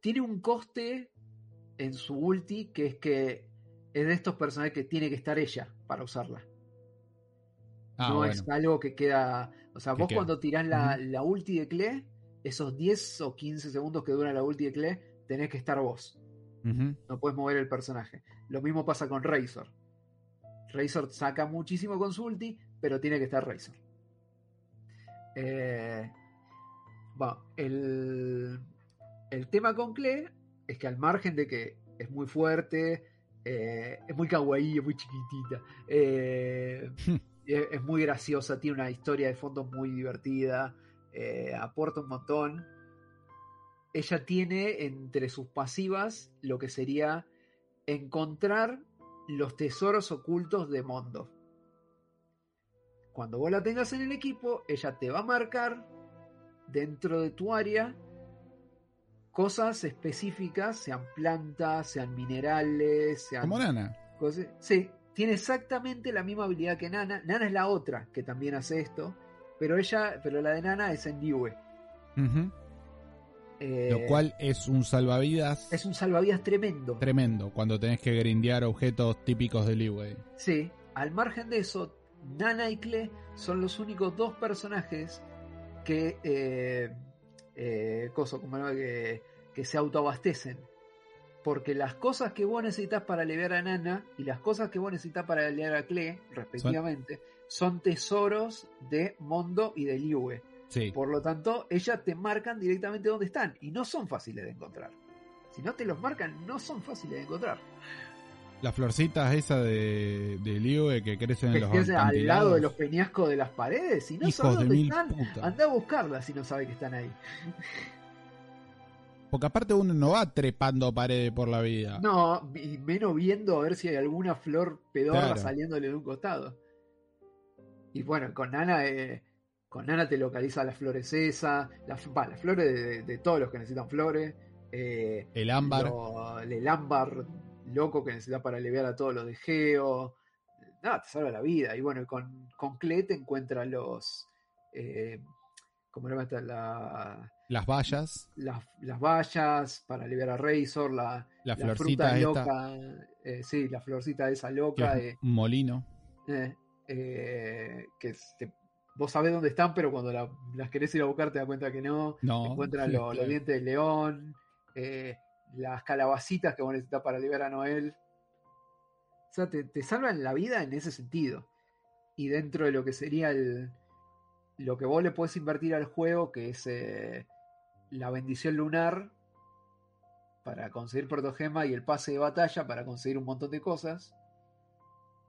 Tiene un coste en su ulti que es que es de estos personajes que tiene que estar ella para usarla. Ah, no bueno. es algo que queda. O sea, vos queda. cuando tirás la, la ulti de Cle, esos 10 o 15 segundos que dura la ulti de Cle, tenés que estar vos. No puedes mover el personaje. Lo mismo pasa con Razor. Razor saca muchísimo con su ulti, pero tiene que estar Razor. Eh, bueno, el, el tema con Cle es que al margen de que es muy fuerte, eh, es muy kawaii, es muy chiquitita, eh, es, es muy graciosa, tiene una historia de fondo muy divertida, eh, aporta un montón. Ella tiene entre sus pasivas lo que sería encontrar los tesoros ocultos de Mondo. Cuando vos la tengas en el equipo, ella te va a marcar dentro de tu área cosas específicas, sean plantas, sean minerales, sean Como Nana. cosas- Sí, tiene exactamente la misma habilidad que Nana. Nana es la otra que también hace esto, pero ella, pero la de Nana es en. Ujú. Eh, Lo cual es un salvavidas es un salvavidas tremendo. tremendo cuando tenés que grindear objetos típicos de Leeway. Sí, al margen de eso, Nana y Cle son los únicos dos personajes que, eh, eh, coso, como que, que se autoabastecen. Porque las cosas que vos necesitas para aliviar a Nana y las cosas que vos necesitas para aliviar a Cle, respectivamente, son, tesoros de Mondo y de Liyue. Sí. Por lo tanto, ellas te marcan directamente dónde están y no son fáciles de encontrar. Si no te los marcan, no son fáciles de encontrar. Las florcitas esas de, de Liyue que crecen en que los estés al lado de los peñascos de las paredes y no Hijos sabes de dónde están. Anda a buscarlas si no sabes que están ahí. Porque aparte uno no va trepando paredes por la vida. No, y menos viendo a ver si hay alguna flor pedorra Claro. saliéndole de un costado. Y bueno, con Nana, eh, con Nana te localiza las flores esas, las, va, las flores de, de- de todos los que necesitan flores. eh, El ámbar. lo- el ámbar loco que necesitas para aliviar a todos los de Geo. Nada, te salva la vida. Y bueno, con, con Cle te encuentras los. Eh, ¿Cómo esta? La, Las vallas. las, las vallas para aliviar a Razor, la, La, la florcita fruta loca. eh, sí, la florcita esa loca. es eh, un molino. eh, que vos sabés dónde están, pero cuando la- las querés ir a buscar te das cuenta que no. No. Sí, lo- los dientes de león, las calabacitas que vos necesitas para liberar a Noel. O sea, te, te salvan la vida en ese sentido. Y dentro de lo que sería el, lo que vos le podés invertir al juego, que es eh, la bendición lunar para conseguir protogema y el pase de batalla para conseguir un montón de cosas.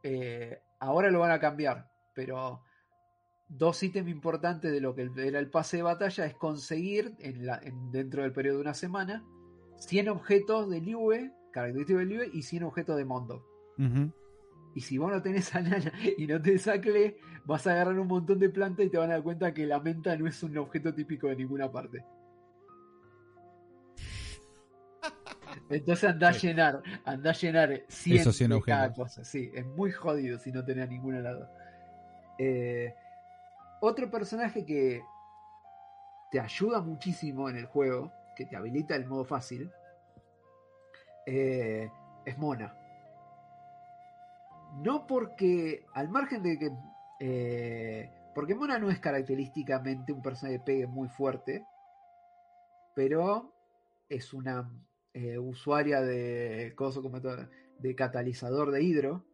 Eh, ahora lo van a cambiar, pero dos ítems importantes de lo que era el pase de batalla es conseguir en la, en- dentro del periodo de una semana 100 objetos de Liyue, característicos de Liyue, y 100 objetos de Mondo. Y si vos no tenés a Nana y no tenés a Cle, vas a agarrar un montón de plantas y te van a dar cuenta que la menta no es un objeto típico de ninguna parte. Entonces andá a Sí. llenar, andá a llenar 100, Esos 100 de cada objetos. cosa. Sí, es muy jodido si no tenés a ninguna lado. Eh, otro personaje que te ayuda muchísimo en el juego, que te habilita el modo fácil, eh, es Mona. No porque, al margen de que. eh, porque Mona no es característicamente un personaje de pegue muy fuerte, pero es una eh, usuaria de de catalizador de hidro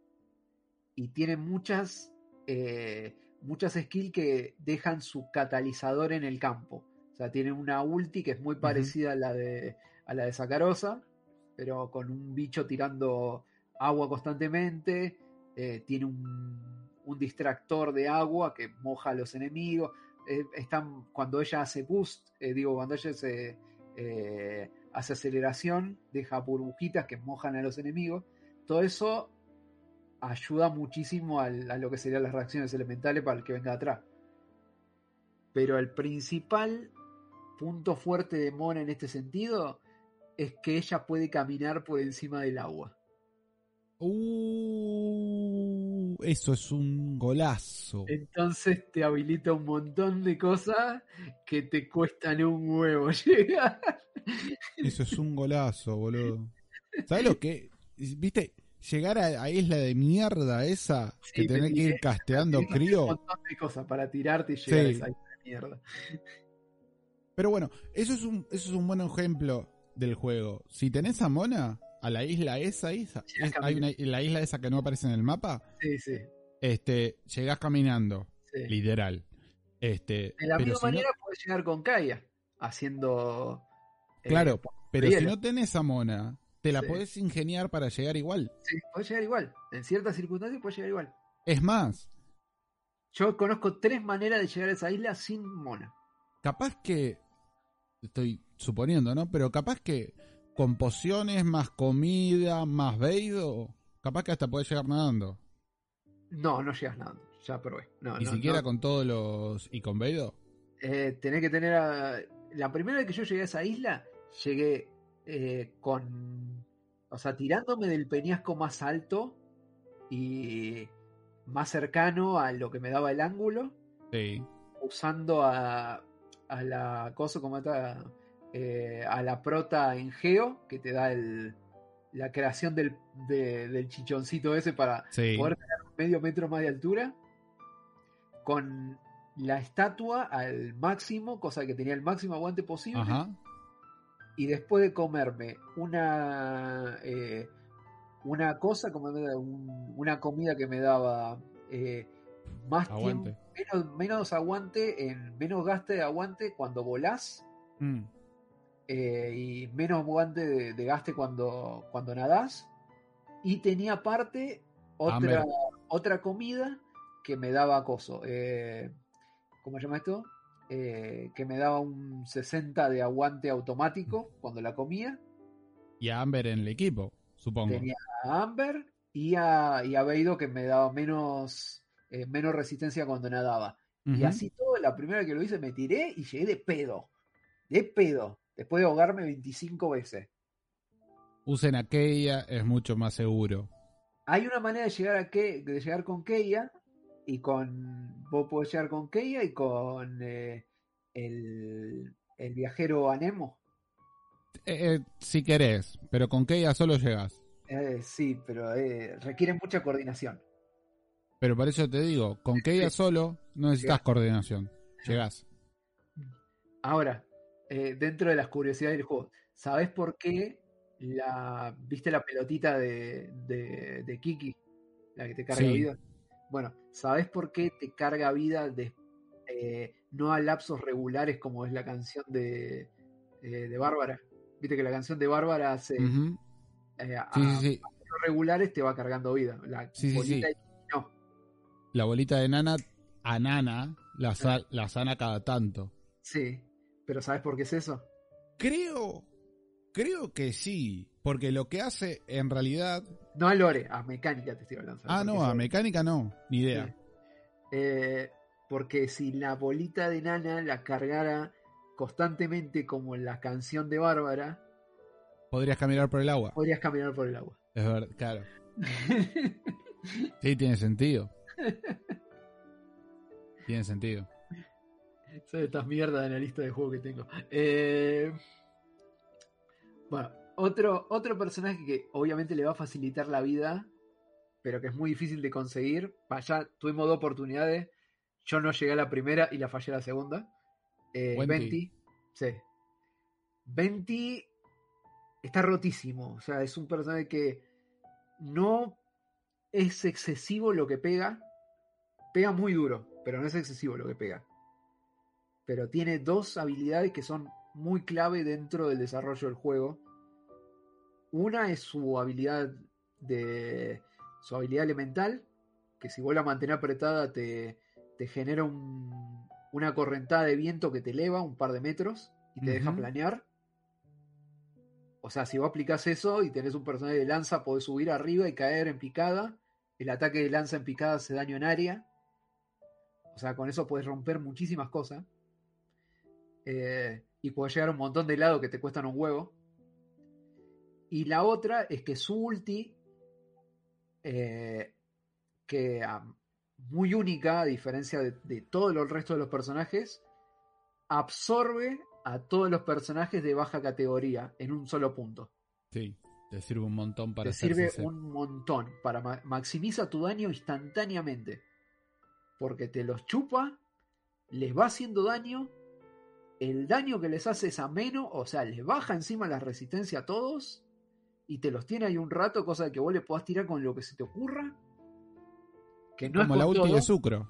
y tiene muchas muchas skills que dejan su catalizador en el campo. Sea, tiene una ulti que es muy parecida a la de a la de Sacarosa, pero con un bicho tirando agua constantemente. eh, tiene un, un distractor de agua que moja a los enemigos. eh, están, cuando ella hace boost, eh, digo, cuando ella se, hace aceleración, deja burbujitas que mojan a los enemigos. Todo eso ayuda muchísimo al- a, lo que serían las reacciones elementales para el que venga atrás. Pero el principal punto fuerte de Mona en este sentido es que ella puede caminar por encima del agua. Uh, eso es un golazo. Entonces te habilita un montón de cosas que te cuestan un huevo llegar. Eso es un golazo, boludo. ¿Sabes lo que? ¿Viste? Llegar a, a isla de mierda esa, Sí, que tenés te que ir casteando crío. Un montón de cosas para tirarte y llegar Sí. a esa isla de mierda. Pero bueno, eso es un, eso es un buen ejemplo del juego. Si tenés a Mona, a la isla esa, esa es- hay una, la isla esa que no aparece en el mapa, Sí, sí. este, llegás caminando, sí. literal. Este, De la misma si no- manera puedes llegar con Kaya, haciendo. eh, claro, pero si no tenés a Mona, te la Sí. podés ingeniar para llegar igual. Sí, puedes llegar igual. En ciertas circunstancias puedes llegar igual. Es más, Yo conozco tres maneras de llegar a esa isla sin mona. capaz que, estoy suponiendo, ¿no? Pero capaz que con pociones, más comida, más veido, capaz que hasta podés llegar nadando. No, no llegas nadando. Ya probé. No, Ni no, siquiera no. con todos los... y con veido. Eh, tenés que tener. a- La primera vez que yo llegué a esa isla, llegué eh, con. O sea, tirándome del peñasco más alto y más cercano a lo que me daba el ángulo, Sí. usando a, a la cosa como está, eh, a la prota en Geo, que te da el, la creación del, de- del chichoncito ese para Sí. poder tener medio metro más de altura, con la estatua al máximo, cosa que tenía el máximo aguante posible, Ajá. y después de comerme una eh, una cosa, como un- una comida que me daba eh, más Aguante. tiempo, menos, menos aguante, en menos gaste de aguante cuando volás Mm. eh, y menos aguante de, de gaste cuando, cuando nadás. Y tenía aparte otra, otra comida que me daba coso. Eh, ¿Cómo se llama esto? Eh, que me daba un 60 de aguante automático cuando la comía. Y a Amber en el equipo, supongo. Tenía a Amber y a, y a Beidou que me daba menos, eh, menos resistencia cuando nadaba. Y así todo, la primera que lo hice me tiré y llegué de pedo. De pedo. Después de ahogarme 25 veces. Usen aquella, es mucho más seguro. Hay una manera de llegar a Ke- de llegar con Keia y con vos podés llegar con Keia y con eh, el, el viajero Anemo. Eh, si querés, pero con Keia solo llegas. Sí, pero requiere mucha coordinación. Pero por eso te digo, con Keia solo no necesitas Llegás. coordinación. Llegás. Ahora, eh, dentro de las curiosidades del juego, ¿sabés por qué la viste la pelotita de, de, de Kiki? La que te carga Sí. vida. Bueno, ¿sabés por qué te carga vida de, eh, no a lapsos regulares como es la canción de, eh, de Bárbara? Viste que la canción de Bárbara hace eh, a Sí, sí, sí. regulares te va cargando vida. La Sí, sí, bolita La bolita de nana a nana la, sa- la sana cada tanto. Sí, pero ¿sabés por qué es eso? Creo, creo que sí. Porque lo que hace en realidad. No a Lore, a mecánica te estoy hablando. ¿sabés Ah, no, a mecánica no. Ni idea. Sí. Eh, porque si la bolita de nana la cargara constantemente como en la canción de Bárbara, Podrías caminar por el agua. podrías caminar por el agua. Es verdad, claro. Sí, tiene sentido. Tiene sentido. Son estas mierdas de analista de juego que tengo. Eh, bueno, otro, otro personaje que obviamente le va a facilitar la vida, pero que es muy difícil de conseguir. Ya tuvimos dos oportunidades. Yo no llegué a la primera y la fallé a la segunda. Eh. Venti. Sí. Venti está rotísimo. O sea, es un personaje que no es excesivo lo que pega. Pega muy duro, pero no es excesivo lo que pega. Pero tiene dos habilidades que son muy clave dentro del desarrollo del juego. Una es su habilidad de. su habilidad elemental. Que si vos la mantenés apretada te, te genera un- una correntada de viento que te eleva un par de metros y te deja planear. O sea, si vos aplicás eso y tenés un personaje de lanza, podés subir arriba y caer en picada. El ataque de lanza en picada hace daño en área. O sea, con eso puedes romper muchísimas cosas. Eh, y puedes llegar a un montón de lados que te cuestan un huevo. Y la otra es que su ulti, eh, que muy única, a diferencia de, de todo el resto de los personajes, absorbe a todos los personajes de baja categoría en un solo punto. Sí, te sirve un montón para Te sirve un montón para ma- maximiza tu daño instantáneamente. Porque te los chupa, les va haciendo daño, el daño que les hace es ameno, o sea, les baja encima la resistencia a todos y te los tiene ahí un rato, cosa de que vos le puedas tirar con lo que se te ocurra. Que no Como es la ulti todo. de Sucro.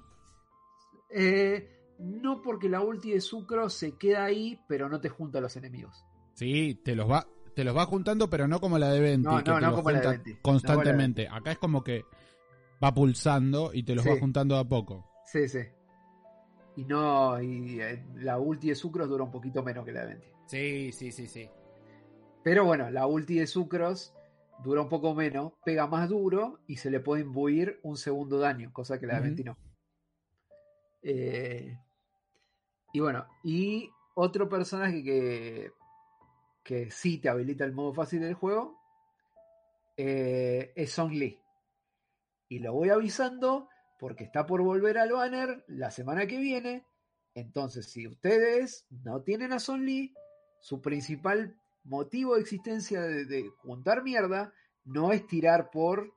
Eh, no porque la ulti de Sucro se queda ahí, pero no te junta a los enemigos. Sí, te los va te los va juntando, pero no como la de Venti, No, que no, te no los como la de Venti. No constantemente. Acá es como que va pulsando y te los Sí. va juntando de a poco. Sí, sí. Y no, y eh, la ulti de Sucros dura un poquito menos que la de Venti. Sí, sí, sí, sí. Pero bueno, la ulti de Sucros dura un poco menos, pega más duro y se le puede imbuir un segundo daño, cosa que la de Ujú. Venti no. Eh, y bueno, y otro personaje que, que sí te habilita el modo fácil del juego eh, es Song Lee. Y lo voy avisando porque está por volver al banner la semana que viene. Entonces, si ustedes no tienen a Son Lee, su principal motivo de existencia de, juntar mierda no es tirar por,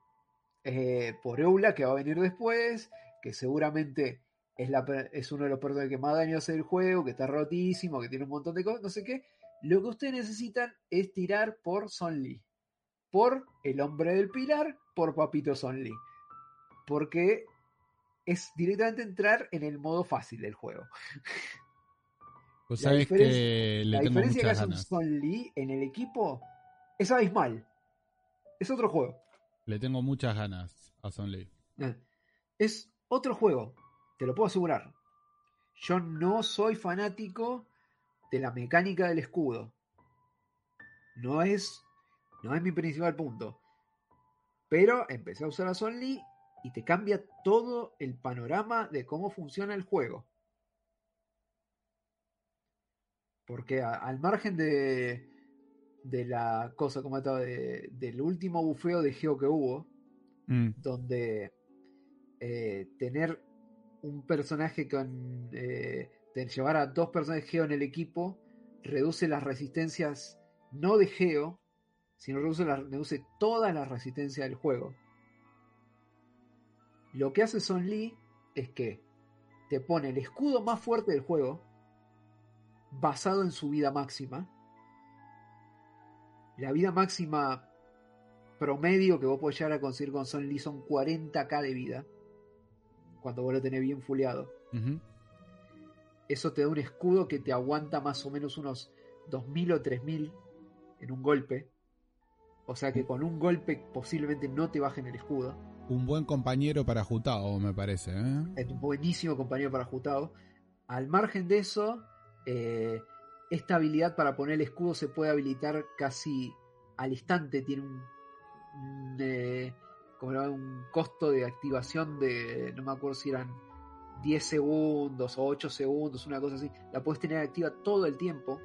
eh, por Eula, que va a venir después, que seguramente es, es uno de los personajes que más daño hace el juego, que está rotísimo, que tiene un montón de cosas, no sé qué. Lo que ustedes necesitan es tirar por Son Lee. Por el hombre del pilar, por Papito Son Lee. Porque es directamente entrar en el modo fácil del juego. Pues sabes que le la tengo diferencia que hace un. Son Lee en el equipo es abismal. Es otro juego. Le tengo muchas ganas a Son Lee. Es otro juego, te lo puedo asegurar. Yo no soy fanático de la mecánica del escudo. No es, no es mi principal punto. Pero empecé a usar a Son Lee y te cambia todo el panorama de cómo funciona el juego. Porque a- al margen de, de la cosa, como estaba, de- del último bufeo de Geo que hubo, Mm, donde eh, tener un personaje con eh, de llevar a dos personajes Geo en el equipo reduce las resistencias no de Geo, sino reduce, las- reduce todas las resistencias del juego. Lo que hace Son Lee es que te pone el escudo más fuerte del juego basado en su vida máxima. La vida máxima promedio que vos podés llegar a conseguir con Son Lee son 40k de vida. Cuando vos lo tenés bien fuleado. Eso te da un escudo que te aguanta más o menos unos 2000 o 3000 en un golpe. O sea que con un golpe posiblemente no te bajen el escudo. Un buen compañero para Jutao, me parece. ¿eh? Es un buenísimo compañero para Jutao. Al margen de eso, eh, esta habilidad para poner el escudo se puede habilitar casi al instante. Tiene un, eh, como un costo de activación de, no me acuerdo si eran 10 segundos o 8 segundos, una cosa así. La puedes tener activa todo el tiempo.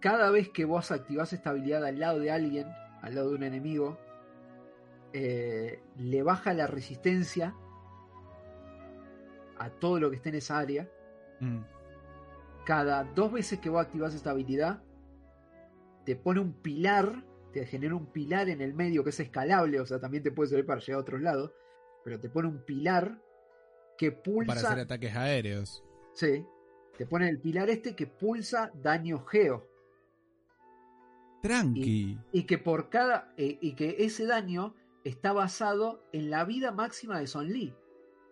Cada vez que vos activás esta habilidad al lado de alguien, al lado de un enemigo, eh, le baja la resistencia a todo lo que esté en esa área. Mm. Cada dos veces que vos activás esta habilidad, te pone un pilar, te genera un pilar en el medio que es escalable, o sea, también te puede servir para llegar a otros lados, pero te pone un pilar que pulsa. Para hacer ataques aéreos. Sí, te pone el pilar este que pulsa daño geo. Tranqui. y que por cada eh, y que ese daño está basado en la vida máxima de Son Lee.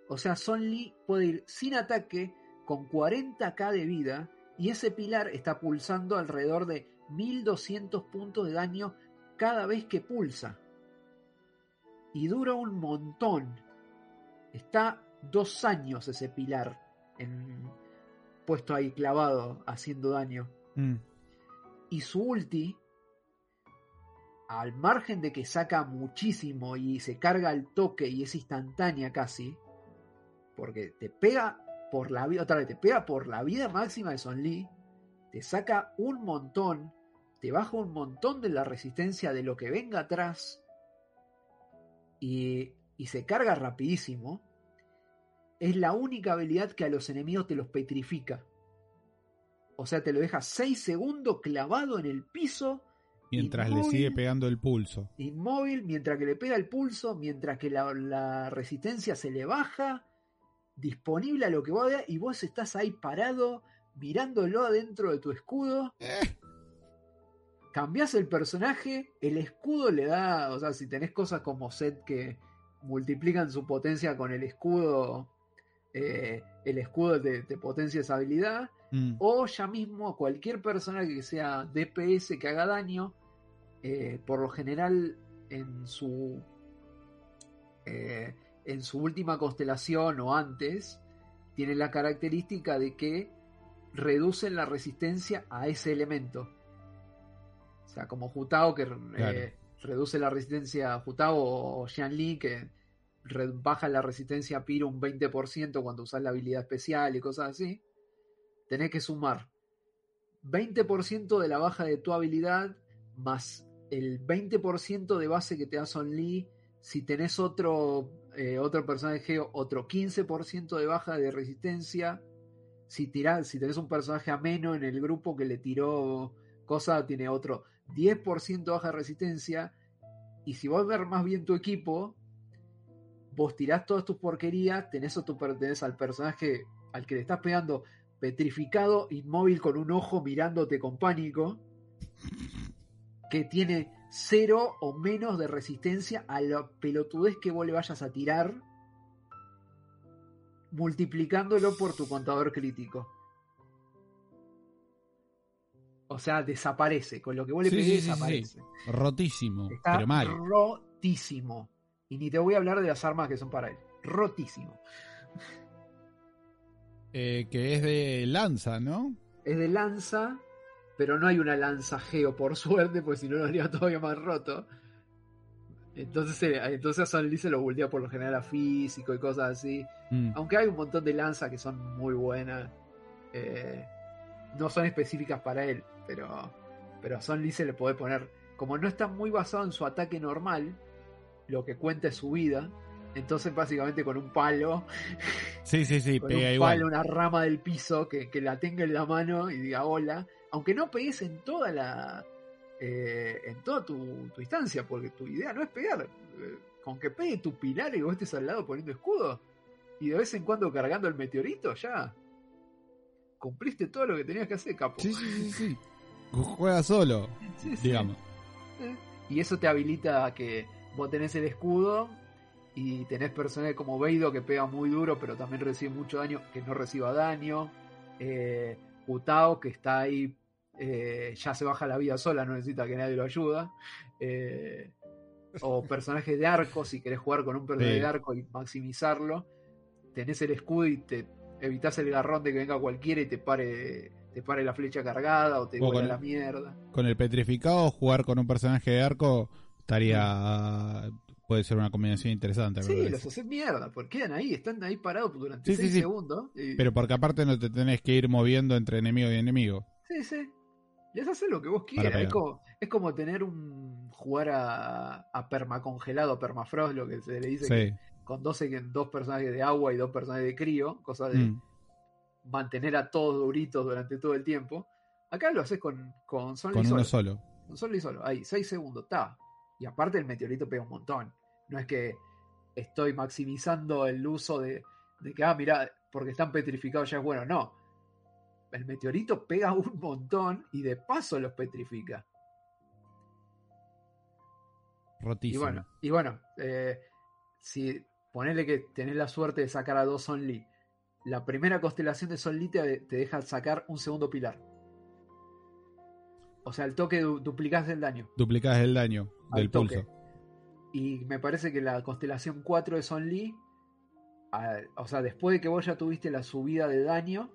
O sea, Son Lee puede ir sin ataque con 40k de vida y ese pilar está pulsando alrededor de 1200 puntos de daño cada vez que pulsa. Y dura un montón. Está dos años ese pilar en- puesto ahí clavado haciendo daño Mm. y su ulti, al margen de que saca muchísimo y se carga al toque y es instantánea casi, porque te pega por la vida, otra vez, te pega por la vida máxima de Son Lee, te saca un montón, te baja un montón de la resistencia de lo que venga atrás y, y se carga rapidísimo. Es la única habilidad que a los enemigos te los petrifica. O sea, te lo deja 6 segundos clavado en el piso, Mientras le sigue pegando el pulso. inmóvil, mientras que le pega el pulso, mientras que la, la resistencia se le baja, disponible a lo que vos veas, y vos estás ahí parado, mirándolo adentro de tu escudo. Cambiás el personaje, el escudo le da, o sea, si tenés cosas como set que multiplican su potencia con el escudo, eh, el escudo te, te potencia esa habilidad. Mm. O ya mismo cualquier personaje que sea DPS que haga daño, eh, por lo general en su eh, en su última constelación o antes, tiene la característica de que reducen la resistencia a ese elemento. O sea, como Jutao que eh, reduce la resistencia a Jutao o Xianli que baja la resistencia a Pyro un 20% cuando usas la habilidad especial y cosas así tenés que sumar 20% de la baja de tu habilidad más el 20% de base que te da Son Lee Si tenés otro, eh, otro personaje otro 15% de baja de resistencia. Si, tirás, si tenés un personaje ameno en el grupo que le tiró cosa, tiene otro 10% de baja de resistencia. Y si vos ver más bien tu equipo, vos tirás todas tus porquerías, tenés, o tú pertenece al personaje al que le estás pegando petrificado, inmóvil con un ojo mirándote con pánico, que tiene cero o menos de resistencia a la pelotudez que vos le vayas a tirar, multiplicándolo por tu contador crítico. O sea, desaparece. Con lo que vos le Sí, desaparece. Rotísimo, Está pero mal. rotísimo. Y ni te voy a hablar de las armas que son para él. Rotísimo. Eh, que es de lanza, ¿no? Es de lanza, pero no hay una lanza geo, por suerte, porque si no lo haría todavía más roto. Entonces, eh, entonces a Son Lee se lo voltea por lo general a físico y cosas así. Mm. Aunque hay un montón de lanzas que son muy buenas. eh, no son específicas para él, pero, pero a Son Lee se le puede poner. Como no está muy basado en su ataque normal, lo que cuenta es su vida. Entonces, básicamente, con un palo, Sí, sí, sí, con pega un igual. palo, una rama del piso, que, que la tenga en la mano y diga hola. Aunque no pegues en toda la. eh, en toda tu, tu instancia, porque tu idea no es pegar. Eh, con que pegue tu pilar y vos estés al lado poniendo escudo, y de vez en cuando cargando el meteorito, ya. Cumpliste todo lo que tenías que hacer, capo. Sí, sí, sí, sí. Juega solo, Sí, sí. digamos. Eh, Y eso te habilita a que vos tenés el escudo y tenés personajes como Beido que pega muy duro pero también recibe mucho daño, que no reciba daño. Eh, Utao que está ahí, eh, ya se baja la vida sola, no necesita que nadie lo ayuda. Eh, o personajes de arco, si querés jugar con un personaje Sí. de arco y maximizarlo, tenés el escudo y te evitas el garrón de que venga cualquiera y te pare, te pare la flecha cargada o te vuela la mierda. Con el petrificado, jugar con un personaje de arco estaría. Puede ser una combinación interesante. Sí, parece. los haces mierda, porque quedan ahí, están ahí parados durante Sí, 6 sí, sí. segundos. y- Pero porque aparte no te tenés que ir moviendo entre enemigo y enemigo. Sí, sí. Les haces lo que vos quieras. Es como, es como tener un. jugar a, a permacongelado, a permafrost, lo que se le dice, que con dos, dos personajes de agua y dos personajes de crío, cosa de Mm. mantener a todos duritos durante todo el tiempo. Acá lo haces con, con Con y uno solo. solo. Con solo y solo. Ahí, 6 segundos, está. Y aparte el meteorito pega un montón. No es que estoy maximizando el uso de, de que, ah, mira, porque están petrificados ya es bueno. No. El meteorito pega un montón y de paso los petrifica. Y Rotísimo. bueno, y bueno eh, si ponele que tenés la suerte de sacar a dos Son Lee, la primera constelación de Son Lee te, te deja sacar un segundo pilar. O sea, el toque du- duplicás el daño. Duplicás el daño al del toque. pulso. Y me parece que la constelación 4 de Son Lee, a- o sea, después de que vos ya tuviste la subida de daño,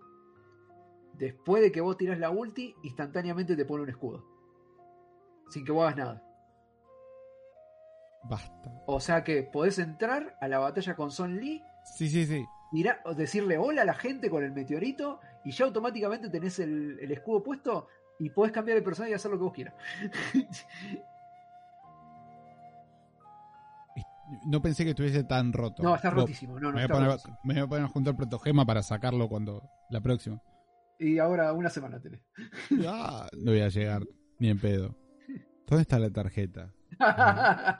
después de que vos tirás la ulti, instantáneamente te pone un escudo. Sin que vos hagas nada. Basta. O sea que podés entrar a la batalla con Son Lee, Sí, sí, sí. decirle hola a la gente con el meteorito, y ya automáticamente tenés el, el escudo puesto y podés cambiar el personaje y hacer lo que vos quieras. No pensé que estuviese tan roto. no, está rotísimo. No, no, me, voy poner, rotísimo. me voy a poner a juntar protogema para sacarlo cuando la próxima. Y ahora una semana tenés. Ah, no voy a llegar ni en pedo. ¿Dónde está la tarjeta?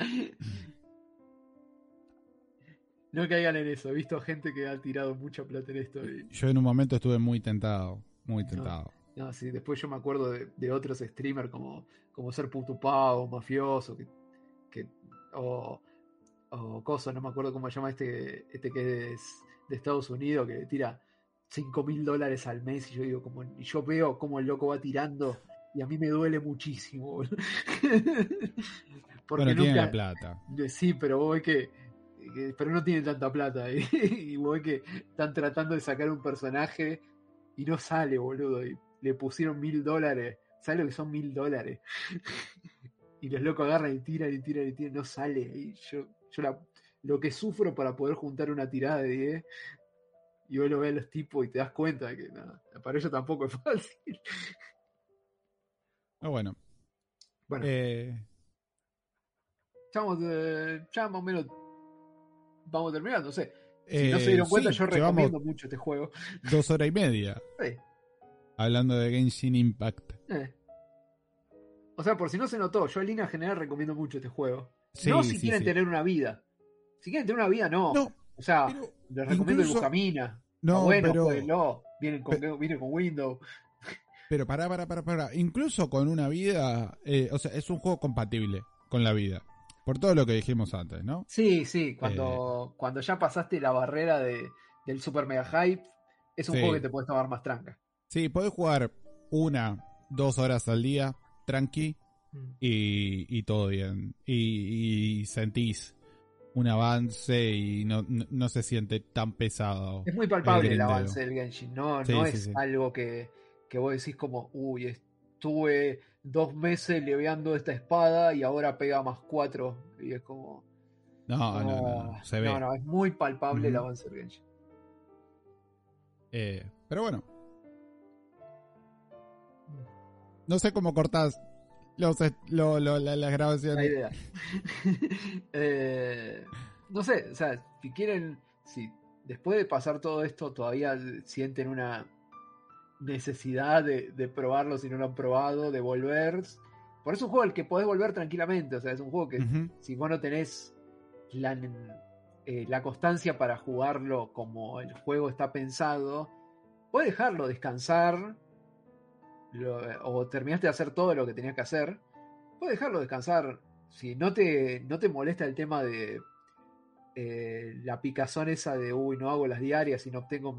no caigan en eso. He visto gente que ha tirado mucha plata en esto. y- Yo en un momento estuve muy tentado. Muy tentado. no, sí, después yo me acuerdo de, de otros streamers como, como ser Putupao, Mafioso, que, que- o, o Coso, no me acuerdo cómo se llama este, este que es de Estados Unidos, que tira 5 mil dólares al mes. Y yo digo, como, y yo veo cómo el loco va tirando. Y a mí me duele muchísimo. Porque bueno, tiene nunca, la plata. Sí, pero vos ves que, que- Pero no tiene tanta plata. Y, y vos ves que están tratando de sacar un personaje y no sale, boludo. Y le pusieron mil dólares. ¿Sabes lo que son mil dólares? y los locos agarran y tiran y tiran y tiran. No sale. Y yo, yo la- lo que sufro para poder juntar una tirada de 10. Y vos lo ves a los tipos y te das cuenta de que nada, para ellos tampoco es fácil. Ah, bueno. Bueno, Eh, Estamos, eh, ya más o menos vamos terminando, no sé. Si no se Eh, dieron cuenta, sí, yo recomiendo mucho este juego. dos horas y media Sí, hablando de Genshin Impact. eh. O sea, por si no se notó, yo en línea general recomiendo mucho este juego. Sí, no si sí, quieren sí. tener una vida. Si quieren tener una vida, no. No, o sea, pero les recomiendo el incluso- Buscamina. no, bueno, pero, jueguenlo. Vienen con, viene con Windows. pero pará, pará, pará, pará. Incluso con una vida, eh, o sea, es un juego compatible con la vida. Por todo lo que dijimos antes, ¿no? Sí, sí, cuando, Eh. cuando ya pasaste la barrera de, del super mega hype, es un Sí. juego que te puedes tomar más tranca. Sí, podés jugar una, dos horas al día, tranqui, y, y todo bien. Y, y sentís un avance y no, no, no se siente tan pesado. Es muy palpable el, avance del Genshin, no, Sí, no sí, es sí. algo que, que vos decís como, uy, estuve dos meses leveando esta espada y ahora pega más cuatro. Y es como. No, no, no, no, se ve. No, no, es muy palpable el avance del Genshin. Eh, pero bueno. No sé cómo cortás los, lo- lo- la- las La grabaciones. idea. Eh, no sé, o sea, si quieren, si después de pasar todo esto todavía sienten una necesidad de, de probarlo si no lo han probado, de volver. Por eso es un juego al que podés volver tranquilamente, o sea, es un juego que si vos no tenés la, eh, la constancia para jugarlo como el juego está pensado, puedes dejarlo descansar o terminaste de hacer todo lo que tenías que hacer, puedes dejarlo descansar. Si no te, no te molesta el tema de eh, la picazón esa de, uy, no hago las diarias y no obtengo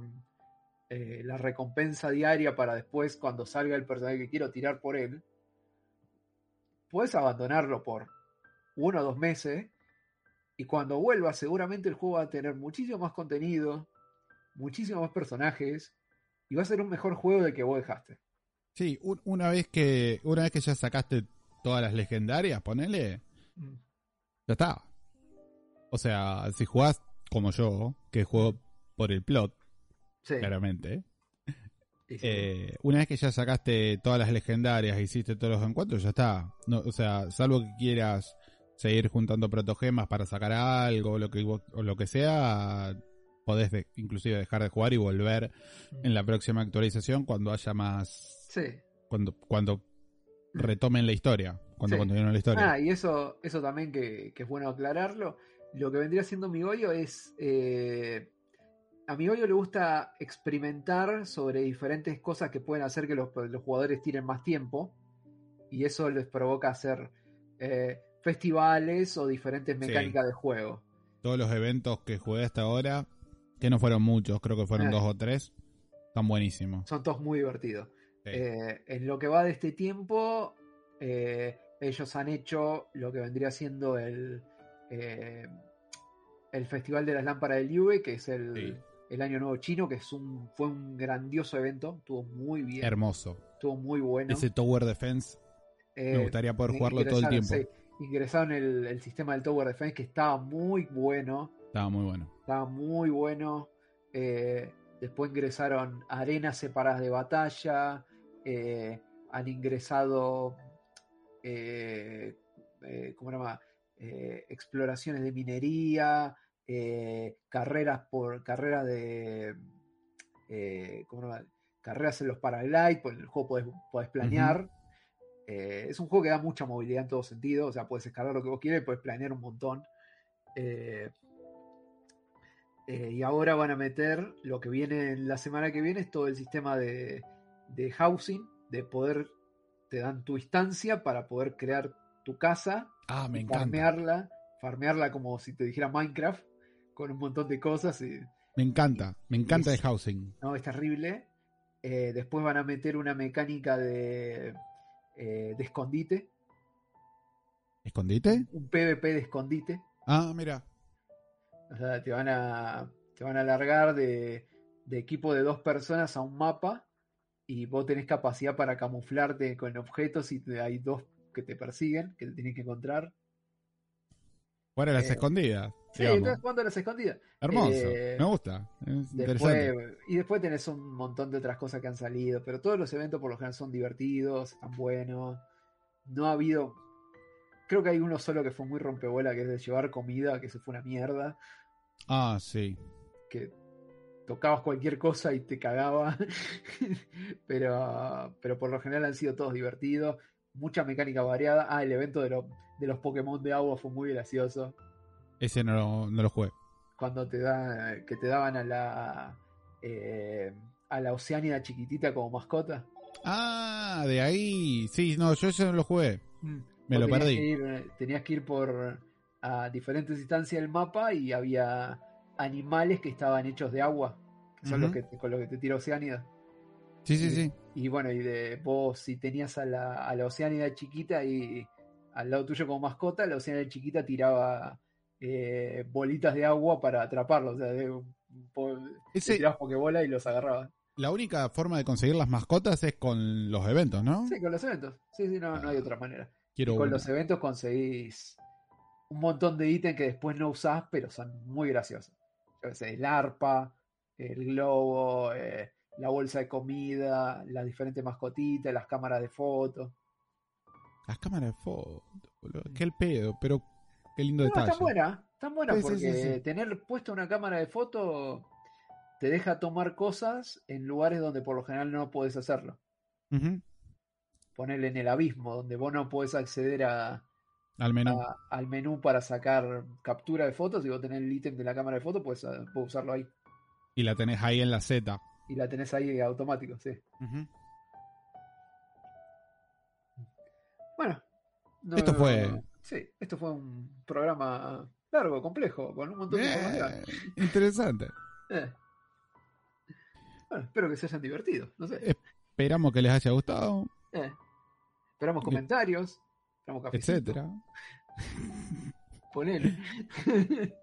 eh, la recompensa diaria para después, cuando salga el personaje que quiero, tirar por él, puedes abandonarlo por uno o dos meses y cuando vuelva seguramente el juego va a tener muchísimo más contenido, muchísimos más personajes y va a ser un mejor juego del que vos dejaste. Sí, un- una vez que una vez que ya sacaste todas las legendarias, ponele, Mm. ya está. O sea, si jugás como yo, que juego por el plot, Sí, claramente, sí. eh, una vez que ya sacaste todas las legendarias, hiciste todos los encuentros, ya está. No, o sea, salvo que quieras seguir juntando protogemas para sacar algo o lo que, o lo que sea, podés de- inclusive dejar de jugar y volver en la próxima actualización cuando haya más... Sí. Cuando, cuando retomen la historia, cuando Sí. continúen la historia. Ah, y eso, eso también que, que es bueno aclararlo. Lo que vendría siendo Migoyo es. eh, a Migoyo le gusta experimentar sobre diferentes cosas que pueden hacer que los, los jugadores tiren más tiempo. Y eso les provoca hacer eh, festivales o diferentes mecánicas de juego. Todos los eventos que jugué hasta ahora, que no fueron muchos, creo que fueron Ah. dos o tres, están buenísimos. Son todos muy divertidos. Sí. Eh, en lo que va de este tiempo, eh, ellos han hecho lo que vendría siendo el, eh, el Festival de las Lámparas del Yue, que es el, Sí. el Año Nuevo Chino, que es un, fue un grandioso evento, estuvo muy bien, Hermoso. estuvo muy bueno. Ese Tower Defense, Eh, me gustaría poder jugarlo todo el tiempo. sí, ingresaron el, el sistema del Tower Defense, que estaba muy bueno. Estaba muy bueno. Estaba muy bueno. Eh, después ingresaron arenas separadas de batalla. eh, han ingresado. eh, ¿Cómo se llama? Exploraciones de minería. carreras por. Carreras de. ¿Cómo se llama? Carreras en los paraglide. Pues en el juego podés, podés planear. Eh, es un juego que da mucha movilidad en todo sentido. O sea, puedes escalar lo que vos quieras y puedes planear un montón. Eh, eh, y ahora van a meter lo que viene en la semana que viene, es todo el sistema de, de housing, de poder, te dan tu instancia para poder crear tu casa, Ah, me encanta. farmearla, farmearla como si te dijera Minecraft, con un montón de cosas, y Me encanta. Me encanta Es- el housing. no, es terrible. Eh, después van a meter una mecánica de, eh, de escondite, ¿Escondite? un PvP de escondite. Ah, mira. O sea, te van a, te van a largar de, de equipo de dos personas a un mapa y vos tenés capacidad para camuflarte con objetos y te- hay dos que te persiguen, que te tienen que encontrar. De las Eh, escondidas. Sí, digamos. estás jugando a las escondidas. Hermoso. eh, me gusta. Es interesante. Después, y después tenés un montón de otras cosas que han salido, pero todos los eventos por lo general son divertidos, están buenos. No ha habido Creo que hay uno solo que fue muy rompebola, que es de llevar comida, que se fue una mierda. Ah, sí. Que tocabas cualquier cosa y te cagaba. pero, pero por lo general han sido todos divertidos. Mucha mecánica variada. Ah, el evento de, lo- de los Pokémon de agua fue muy gracioso. Ese no, lo- no lo jugué. Cuando te da, que te daban a la eh, a la Oceánida chiquitita como mascota. Ah, de ahí. Sí, no, yo ese no lo jugué. Me lo tenías perdí. que ir- tenías que ir por a diferentes instancias del mapa y había animales que estaban hechos de agua, que son los que te- con los que te tira Oceánida. Sí, sí, sí. Y bueno, y de vos si tenías a la, a la Oceánida chiquita y al lado tuyo como mascota, la Oceánida chiquita tiraba eh, bolitas de agua para atraparlos. O sea, de, po- Ese, tirabas pokebola y los agarrabas. la única forma de conseguir las mascotas es con los eventos, ¿no? Sí, con los eventos. Sí, sí, no, no hay otra manera. Quiero con los eventos conseguís un montón de ítems que después no usás, pero son muy graciosos. Yo qué sé, el arpa, el globo, eh, la bolsa de comida, las diferentes mascotitas, las cámaras de fotos. Las cámaras de foto, boludo. Qué el pedo, pero qué lindo No, detalle. están buenas, están buenas Sí, porque sí, sí. tener puesta una cámara de foto te deja tomar cosas en lugares donde por lo general no puedes hacerlo. Ujú. Ponerle en el abismo, donde vos no podés acceder a, Al menú. a- al menú para sacar captura de fotos y vos tenés el ítem de la cámara de fotos, puedes, ah, puedes usarlo ahí. Y la tenés ahí en la Z. Y la tenés ahí automático, sí. Bueno. no- Esto fue- Sí, esto fue un programa largo, complejo, con un montón de información. Eh, interesante. Eh. Bueno, espero que se hayan divertido, no sé. Esperamos que les haya gustado, Eh. Esperamos comentarios, etcétera. ponele.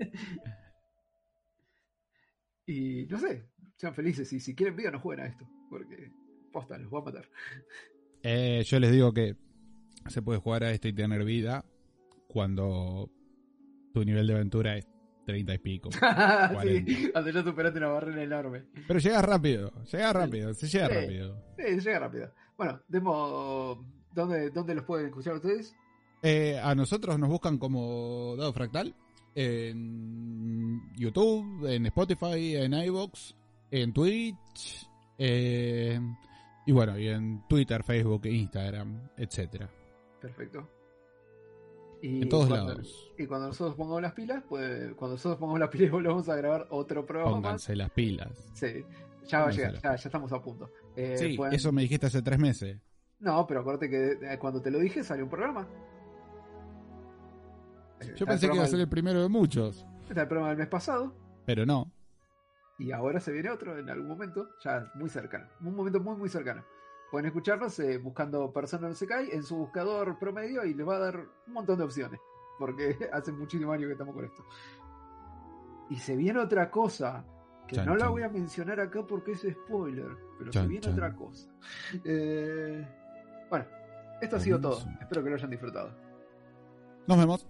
y no sé, sean felices y si quieren vida no jueguen a esto, porque posta, los voy a matar. Eh, yo les digo que se puede jugar a esto y tener vida cuando tu nivel de aventura es 30 y pico. sí, cuando ya superaste una barrera enorme. Pero llega rápido, llega rápido, se llega Sí. rápido. Sí, llega rápido. Bueno, demos. ¿Dónde, ¿Dónde los pueden escuchar ustedes? Eh, a nosotros nos buscan como Dado Fractal en YouTube, en Spotify, en iVoox, en Twitch, eh, y bueno, y en Twitter, Facebook, Instagram, etcétera. Perfecto. Y En todos cuando- lados. Y cuando nosotros pongamos las pilas, pues cuando nosotros pongamos las pilas volvemos a grabar otro programa más. Pónganse las pilas. Sí, ya va a Pónganse llegar, ya, ya estamos a punto. Eh, Sí, pueden- eso me dijiste hace tres meses. No, pero acuérdate que eh, cuando te lo dije salió un programa. Yo está pensé que iba a ser el primero de muchos, Está el programa del mes pasado pero no. y ahora se viene otro en algún momento, ya muy cercano. Un momento muy, muy cercano. Pueden escucharnos eh, buscando Personal Sekai en su buscador promedio y les va a dar un montón de opciones. Porque hace muchísimos años que estamos con esto. Y se viene otra cosa que Chan, no la chan. voy a mencionar acá porque es spoiler, pero se viene otra cosa. Eh, bueno, esto ha sido todo. Espero que lo hayan disfrutado. Nos vemos.